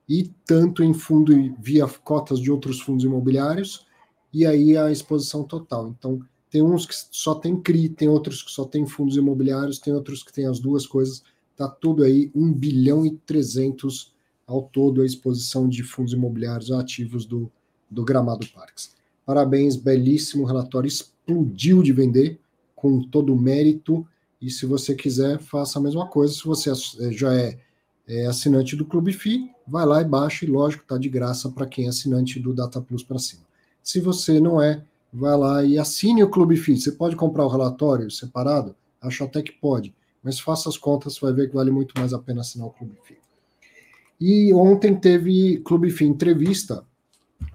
e tanto em fundo via cotas de outros fundos imobiliários, e aí a exposição total. Então, tem uns que só tem CRI, tem outros que só tem fundos imobiliários, tem outros que tem as duas coisas. Tá tudo aí 1 bilhão e 300 ao todo a exposição de fundos imobiliários ativos do, do Gramado Parques. Parabéns, belíssimo relatório, explodiu de vender, com todo o mérito. E se você quiser, faça a mesma coisa. Se você é, já é, é assinante do Clube FI, vai lá e baixa, e lógico, está de graça para quem é assinante do Data Plus para cima. Se você não é, vai lá e assine o Clube FI. Você pode comprar o relatório separado? Acho até que pode, mas faça as contas, você vai ver que vale muito mais a pena assinar o Clube FI. E ontem teve Clube Fim entrevista.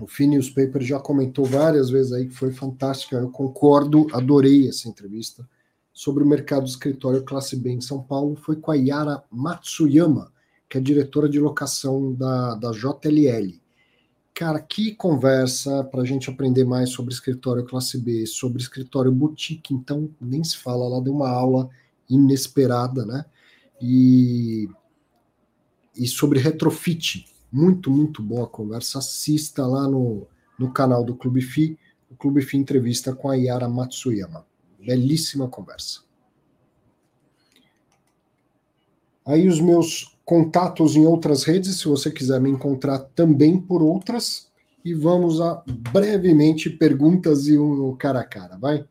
O Fim Newspaper já comentou várias vezes aí que foi fantástica. Eu concordo, adorei essa entrevista sobre o mercado escritório classe B em São Paulo. Foi com a Yara Matsuyama, que é diretora de locação da, da JLL. Cara, que conversa para a gente aprender mais sobre escritório classe B, sobre escritório boutique. Então, nem se fala, ela deu uma aula inesperada, né? E e sobre retrofit. Muito, muito boa conversa. Assista lá no, no canal do Clube FI, o Clube FI entrevista com a Yara Matsuyama. Belíssima conversa. Aí os meus contatos em outras redes, se você quiser me encontrar também por outras. E vamos a brevemente perguntas e um cara a cara, vai?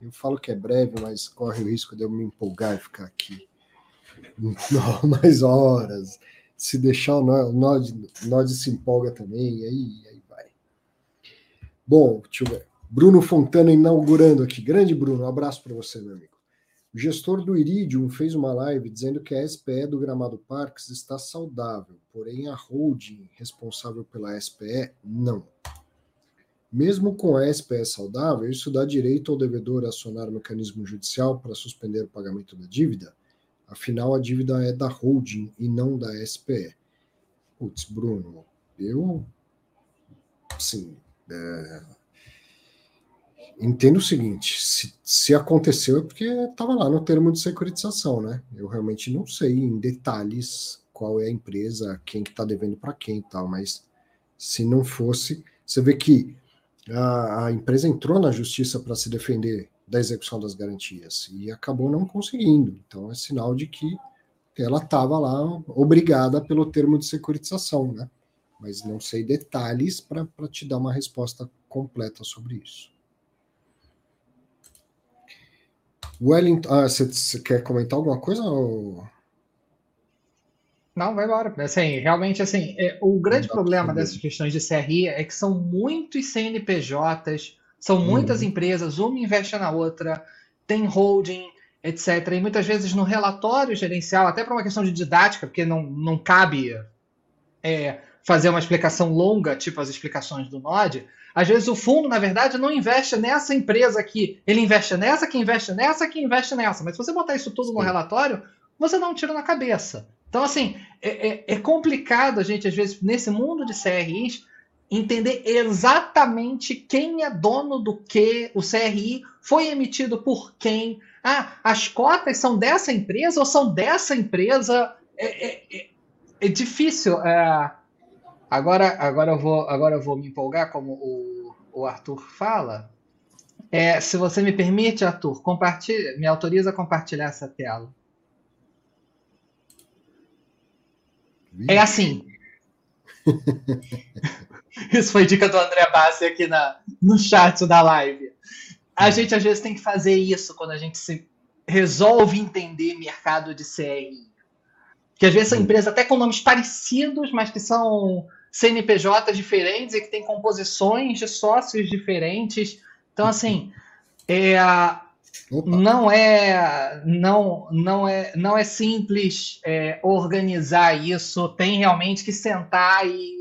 Eu falo que é breve, mas corre o risco de eu me empolgar e ficar aqui mais horas. Se deixar o Nod, Nod se empolga também, aí, aí vai. Bom, deixa eu ver. Bruno Fontana inaugurando aqui. Grande Bruno, um abraço para você, meu amigo. O gestor do Iridium fez uma live dizendo que a SPE do Gramado Parques está saudável, porém a holding responsável pela SPE não. Mesmo com a SPE saudável, isso dá direito ao devedor a acionar o mecanismo judicial para suspender o pagamento da dívida? Afinal, a dívida é da holding e não da SPE. Putz, Bruno, eu. Sim. É, entendo o seguinte: se, se aconteceu é porque estava lá no termo de securitização, né? Eu realmente não sei em detalhes qual é a empresa, quem que está devendo para quem e tal, mas se não fosse, você vê que a, a empresa entrou na justiça para se defender da execução das garantias e acabou não conseguindo. Então é sinal de que ela estava lá obrigada pelo termo de securitização, né? Mas não sei detalhes para te dar uma resposta completa sobre isso. Wellington, ah, você quer comentar alguma coisa? Ou... Não, vai embora. Assim, realmente, assim, é, o grande problema dessas questões de CRI é que são muitos CNPJs, são muitas uhum. empresas, uma investe na outra, tem holding, etc. E muitas vezes no relatório gerencial, até para uma questão de didática, porque não, não cabe é, fazer uma explicação longa, tipo as explicações do Node, às vezes o fundo, na verdade, não investe nessa empresa aqui. Ele investe nessa, que investe nessa, que investe nessa. Mas se você botar isso tudo Sim. no relatório, você dá um tiro na cabeça. Então, assim, é, é, é, complicado a gente, às vezes, nesse mundo de CRIs, entender exatamente quem é dono do que, o CRI foi emitido por quem. Ah, as cotas são dessa empresa ou são dessa empresa? É, é, é, é difícil. É, Agora, agora, eu vou, agora eu vou me empolgar, como o, o Arthur fala. É, se você me permite, Arthur, compartilha, me autoriza a compartilhar essa tela. É assim. Isso foi dica do André Bassi aqui na, no chat da live. A gente às vezes tem que fazer isso quando a gente se resolve entender mercado de CRI. Que às vezes são empresas até com nomes parecidos, mas que são CNPJs diferentes e que tem composições de sócios diferentes. Então, assim, é, não é não não é não é simples é, organizar isso. Tem realmente que sentar e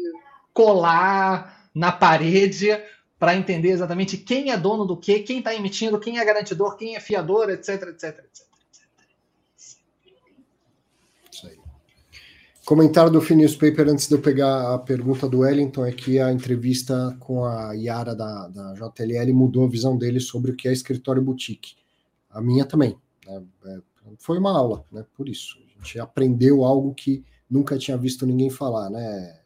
colar na parede para entender exatamente quem é dono do que, quem está emitindo, quem é garantidor, quem é fiador, etc, etc, etc. Comentário do Phineas Paper antes de eu pegar a pergunta do Wellington é que a entrevista com a Yara da, da JLL mudou a visão dele sobre o que é escritório boutique. A minha também. Né? É, foi uma aula, né? Por isso. A gente aprendeu algo que nunca tinha visto ninguém falar, né?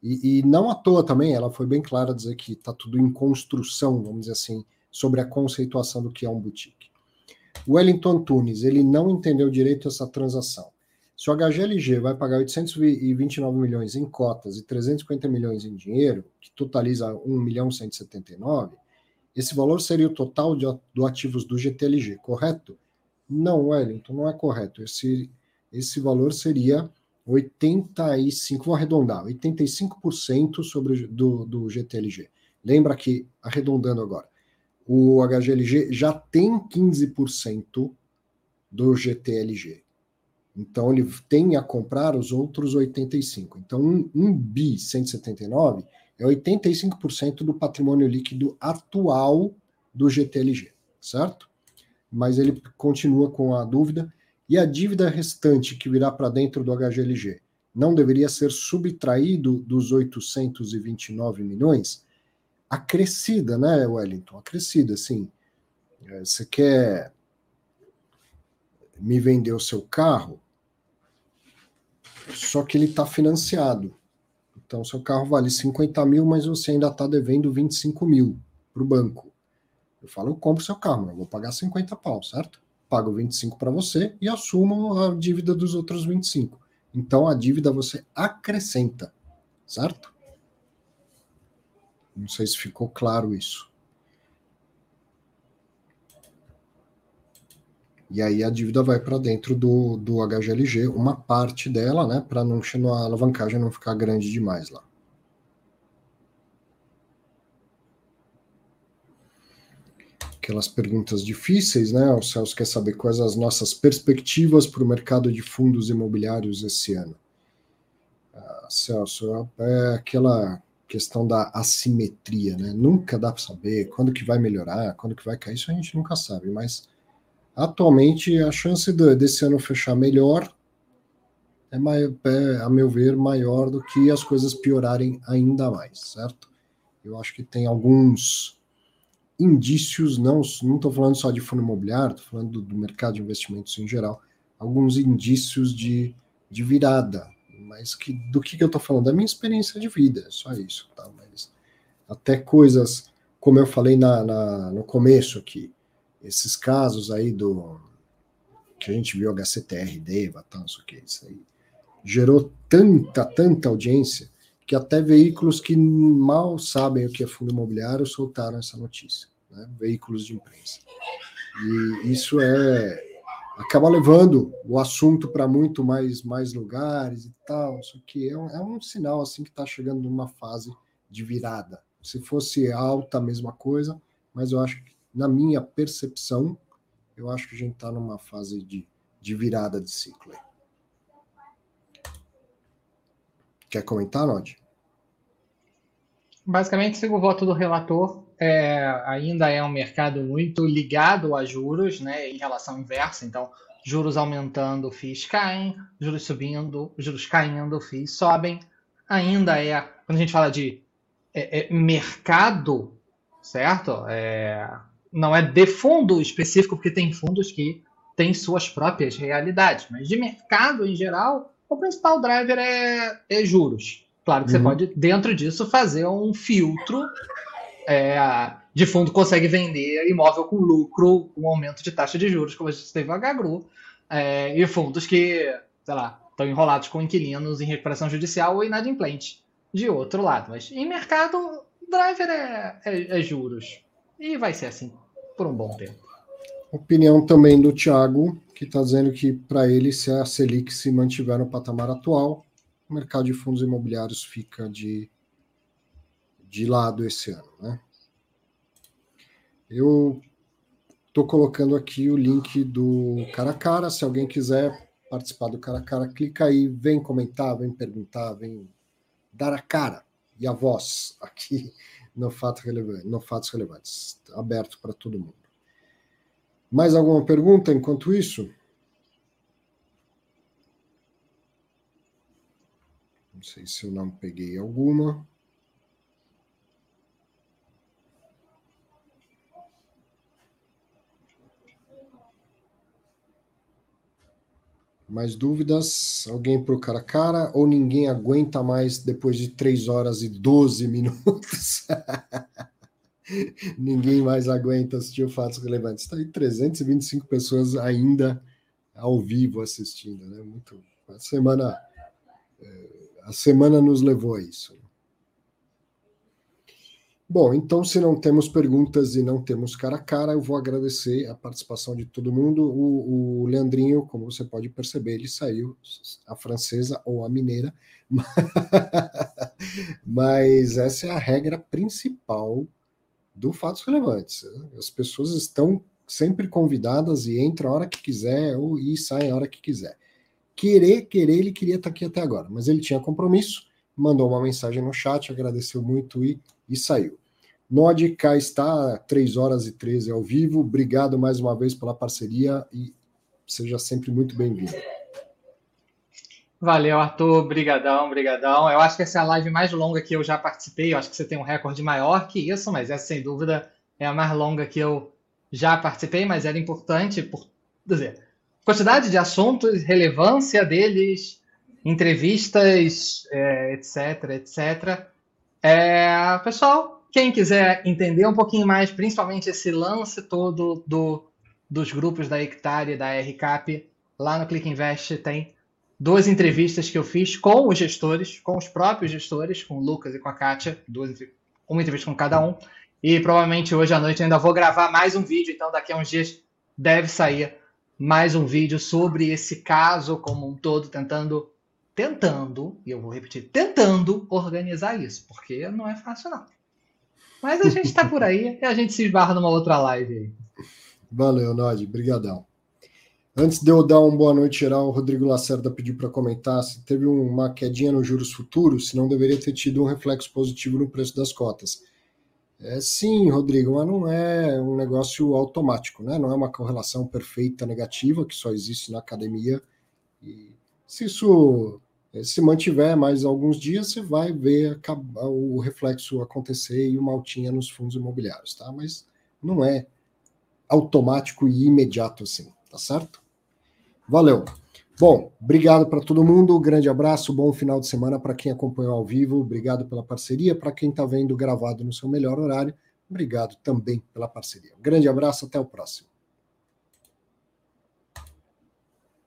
E, e não à toa também, ela foi bem clara dizer que está tudo em construção, vamos dizer assim, sobre a conceituação do que é um boutique. Wellington Tunes, ele não entendeu direito essa transação. Se o HGLG vai pagar 829 milhões em cotas e 350 milhões em dinheiro, que totaliza 1 milhão 179, esse valor seria o total de, do ativos do GTLG, correto? Não, Wellington, não é correto. Esse, esse valor seria 85, vou arredondar, 85% sobre, do, do GTLG. Lembra que, arredondando agora, o HGLG já tem 15% do GTLG. Então ele tem a comprar os outros 85. Então um, um bi 179 é 85% do patrimônio líquido atual do GTLG, certo? Mas ele continua com a dúvida e a dívida restante que virá para dentro do HGLG não deveria ser subtraído dos 829 milhões? Acrescida, né, Wellington? Acrescida, sim. É, você quer me vender o seu carro? Só que ele está financiado. Então, seu carro vale 50 mil, mas você ainda está devendo 25 mil para o banco. Eu falo, eu compro seu carro, mas eu vou pagar 50 pau, certo? pago 25 para você e assumo a dívida dos outros 25. Então a dívida você acrescenta, certo? Não sei se ficou claro isso. E aí a dívida vai para dentro do, do HGLG, uma parte dela, né, para não a alavancagem não ficar grande demais lá. Aquelas perguntas difíceis, né? O Celso quer saber quais as nossas perspectivas para o mercado de fundos imobiliários esse ano. Ah, Celso, é aquela questão da assimetria, né? Nunca dá para saber quando que vai melhorar, quando que vai cair, isso a gente nunca sabe, mas Atualmente, a chance de, desse ano fechar melhor é, é, a meu ver, maior do que as coisas piorarem ainda mais, certo? Eu acho que tem alguns indícios, não estou falando só de fundo imobiliário, estou falando do, do, mercado de investimentos em geral, alguns indícios de, de virada, mas que, do que, que eu estou falando? Da minha experiência de vida, só isso, tá? Mas até coisas, como eu falei na, na no começo aqui, esses casos aí do que a gente viu HCTR, Deva, tal, isso que isso aí gerou tanta, tanta audiência que até veículos que mal sabem o que é fundo imobiliário soltaram essa notícia, né? veículos de imprensa. E isso é acaba levando o assunto para muito mais mais lugares e tal. Isso aqui é um, é um sinal assim que está chegando numa fase de virada. Se fosse alta, a mesma coisa, mas eu acho que na minha percepção, eu acho que a gente está numa fase de, de virada de ciclo. Quer comentar, Nod? Basicamente, sigo o voto do relator. É, ainda é um mercado muito ligado a juros, né, em relação inversa. Então, juros aumentando, FIIs caem, juros subindo, juros caindo, FIIs sobem. Ainda é, quando a gente fala de é, é, mercado, certo? É, não é de fundo específico, porque tem fundos que têm suas próprias realidades, mas de mercado em geral, o principal driver é, é juros. Claro que uhum. você pode, dentro disso, fazer um filtro é, de fundo consegue vender imóvel com lucro, com aumento de taxa de juros, como a gente teve o HGRU, é, e fundos que, sei lá, estão enrolados com inquilinos em recuperação judicial ou inadimplente, de outro lado. Mas em mercado, driver é, é, é juros. E vai ser assim por um bom tempo. Opinião também do Thiago, que está dizendo que para ele, se a Selic se mantiver no patamar atual, o mercado de fundos imobiliários fica de, de lado esse ano. Né? Eu estou colocando aqui o link do cara a cara. Se alguém quiser participar do cara a cara, clica aí, vem comentar, vem perguntar, vem dar a cara e a voz aqui no, fato relevante, no Fatos Relevantes. Aberto para todo mundo. Mais alguma pergunta enquanto isso? Não sei se eu não peguei alguma. Mais dúvidas? Alguém para o cara a cara ou ninguém aguenta mais depois de 3 horas e 12 minutos? ninguém mais aguenta assistir o Fatos Relevantes. Está aí 325 pessoas ainda ao vivo assistindo, né? Muito. A semana, é, a semana nos levou a isso. Bom, então, se não temos perguntas e não temos cara a cara, eu vou agradecer a participação de todo mundo. O, o Leandrinho, como você pode perceber, ele saiu, a francesa ou a mineira, mas essa é a regra principal do Fatos Relevantes. As pessoas estão sempre convidadas e entram a hora que quiser ou e saem a hora que quiser. Querer, querer, ele queria estar aqui até agora, mas ele tinha compromisso, mandou uma mensagem no chat, agradeceu muito e e saiu. Nod, cá está, 3 horas e 13 ao vivo. Obrigado mais uma vez pela parceria e seja sempre muito bem-vindo. Valeu, Arthur. Brigadão, brigadão. Eu acho que essa é a live mais longa que eu já participei. Eu acho que você tem um recorde maior que isso, mas essa, sem dúvida, é a mais longa que eu já participei, mas era importante por dizer, quantidade de assuntos, relevância deles, entrevistas, é, etc, etc. É, pessoal, quem quiser entender um pouquinho mais, principalmente esse lance todo do, dos grupos da Hectare e da RCAP, lá no Click Invest tem duas entrevistas que eu fiz com os gestores, com os próprios gestores, com o Lucas e com a Kátia, duas, uma entrevista com cada um. E provavelmente hoje à noite ainda vou gravar mais um vídeo, então daqui a uns dias deve sair mais um vídeo sobre esse caso como um todo, tentando, tentando, e eu vou repetir, tentando organizar isso, porque não é fácil não. Mas a gente está por aí e a gente se esbarra numa outra live aí. Valeu, Nod, brigadão. Antes de eu dar uma boa noite geral, o Rodrigo Lacerda pediu para comentar se teve uma quedinha nos juros futuros, se não deveria ter tido um reflexo positivo no preço das cotas. É, sim, Rodrigo, mas não é um negócio automático, né? Não é uma correlação perfeita negativa que só existe na academia. E se isso se mantiver mais alguns dias, você vai ver o reflexo acontecer e uma altinha nos fundos imobiliários, tá? Mas não é automático e imediato assim, tá certo? Valeu. Bom, obrigado para todo mundo, grande abraço, bom final de semana para quem acompanhou ao vivo, obrigado pela parceria, para quem está vendo gravado no seu melhor horário, obrigado também pela parceria. Grande abraço, até o próximo.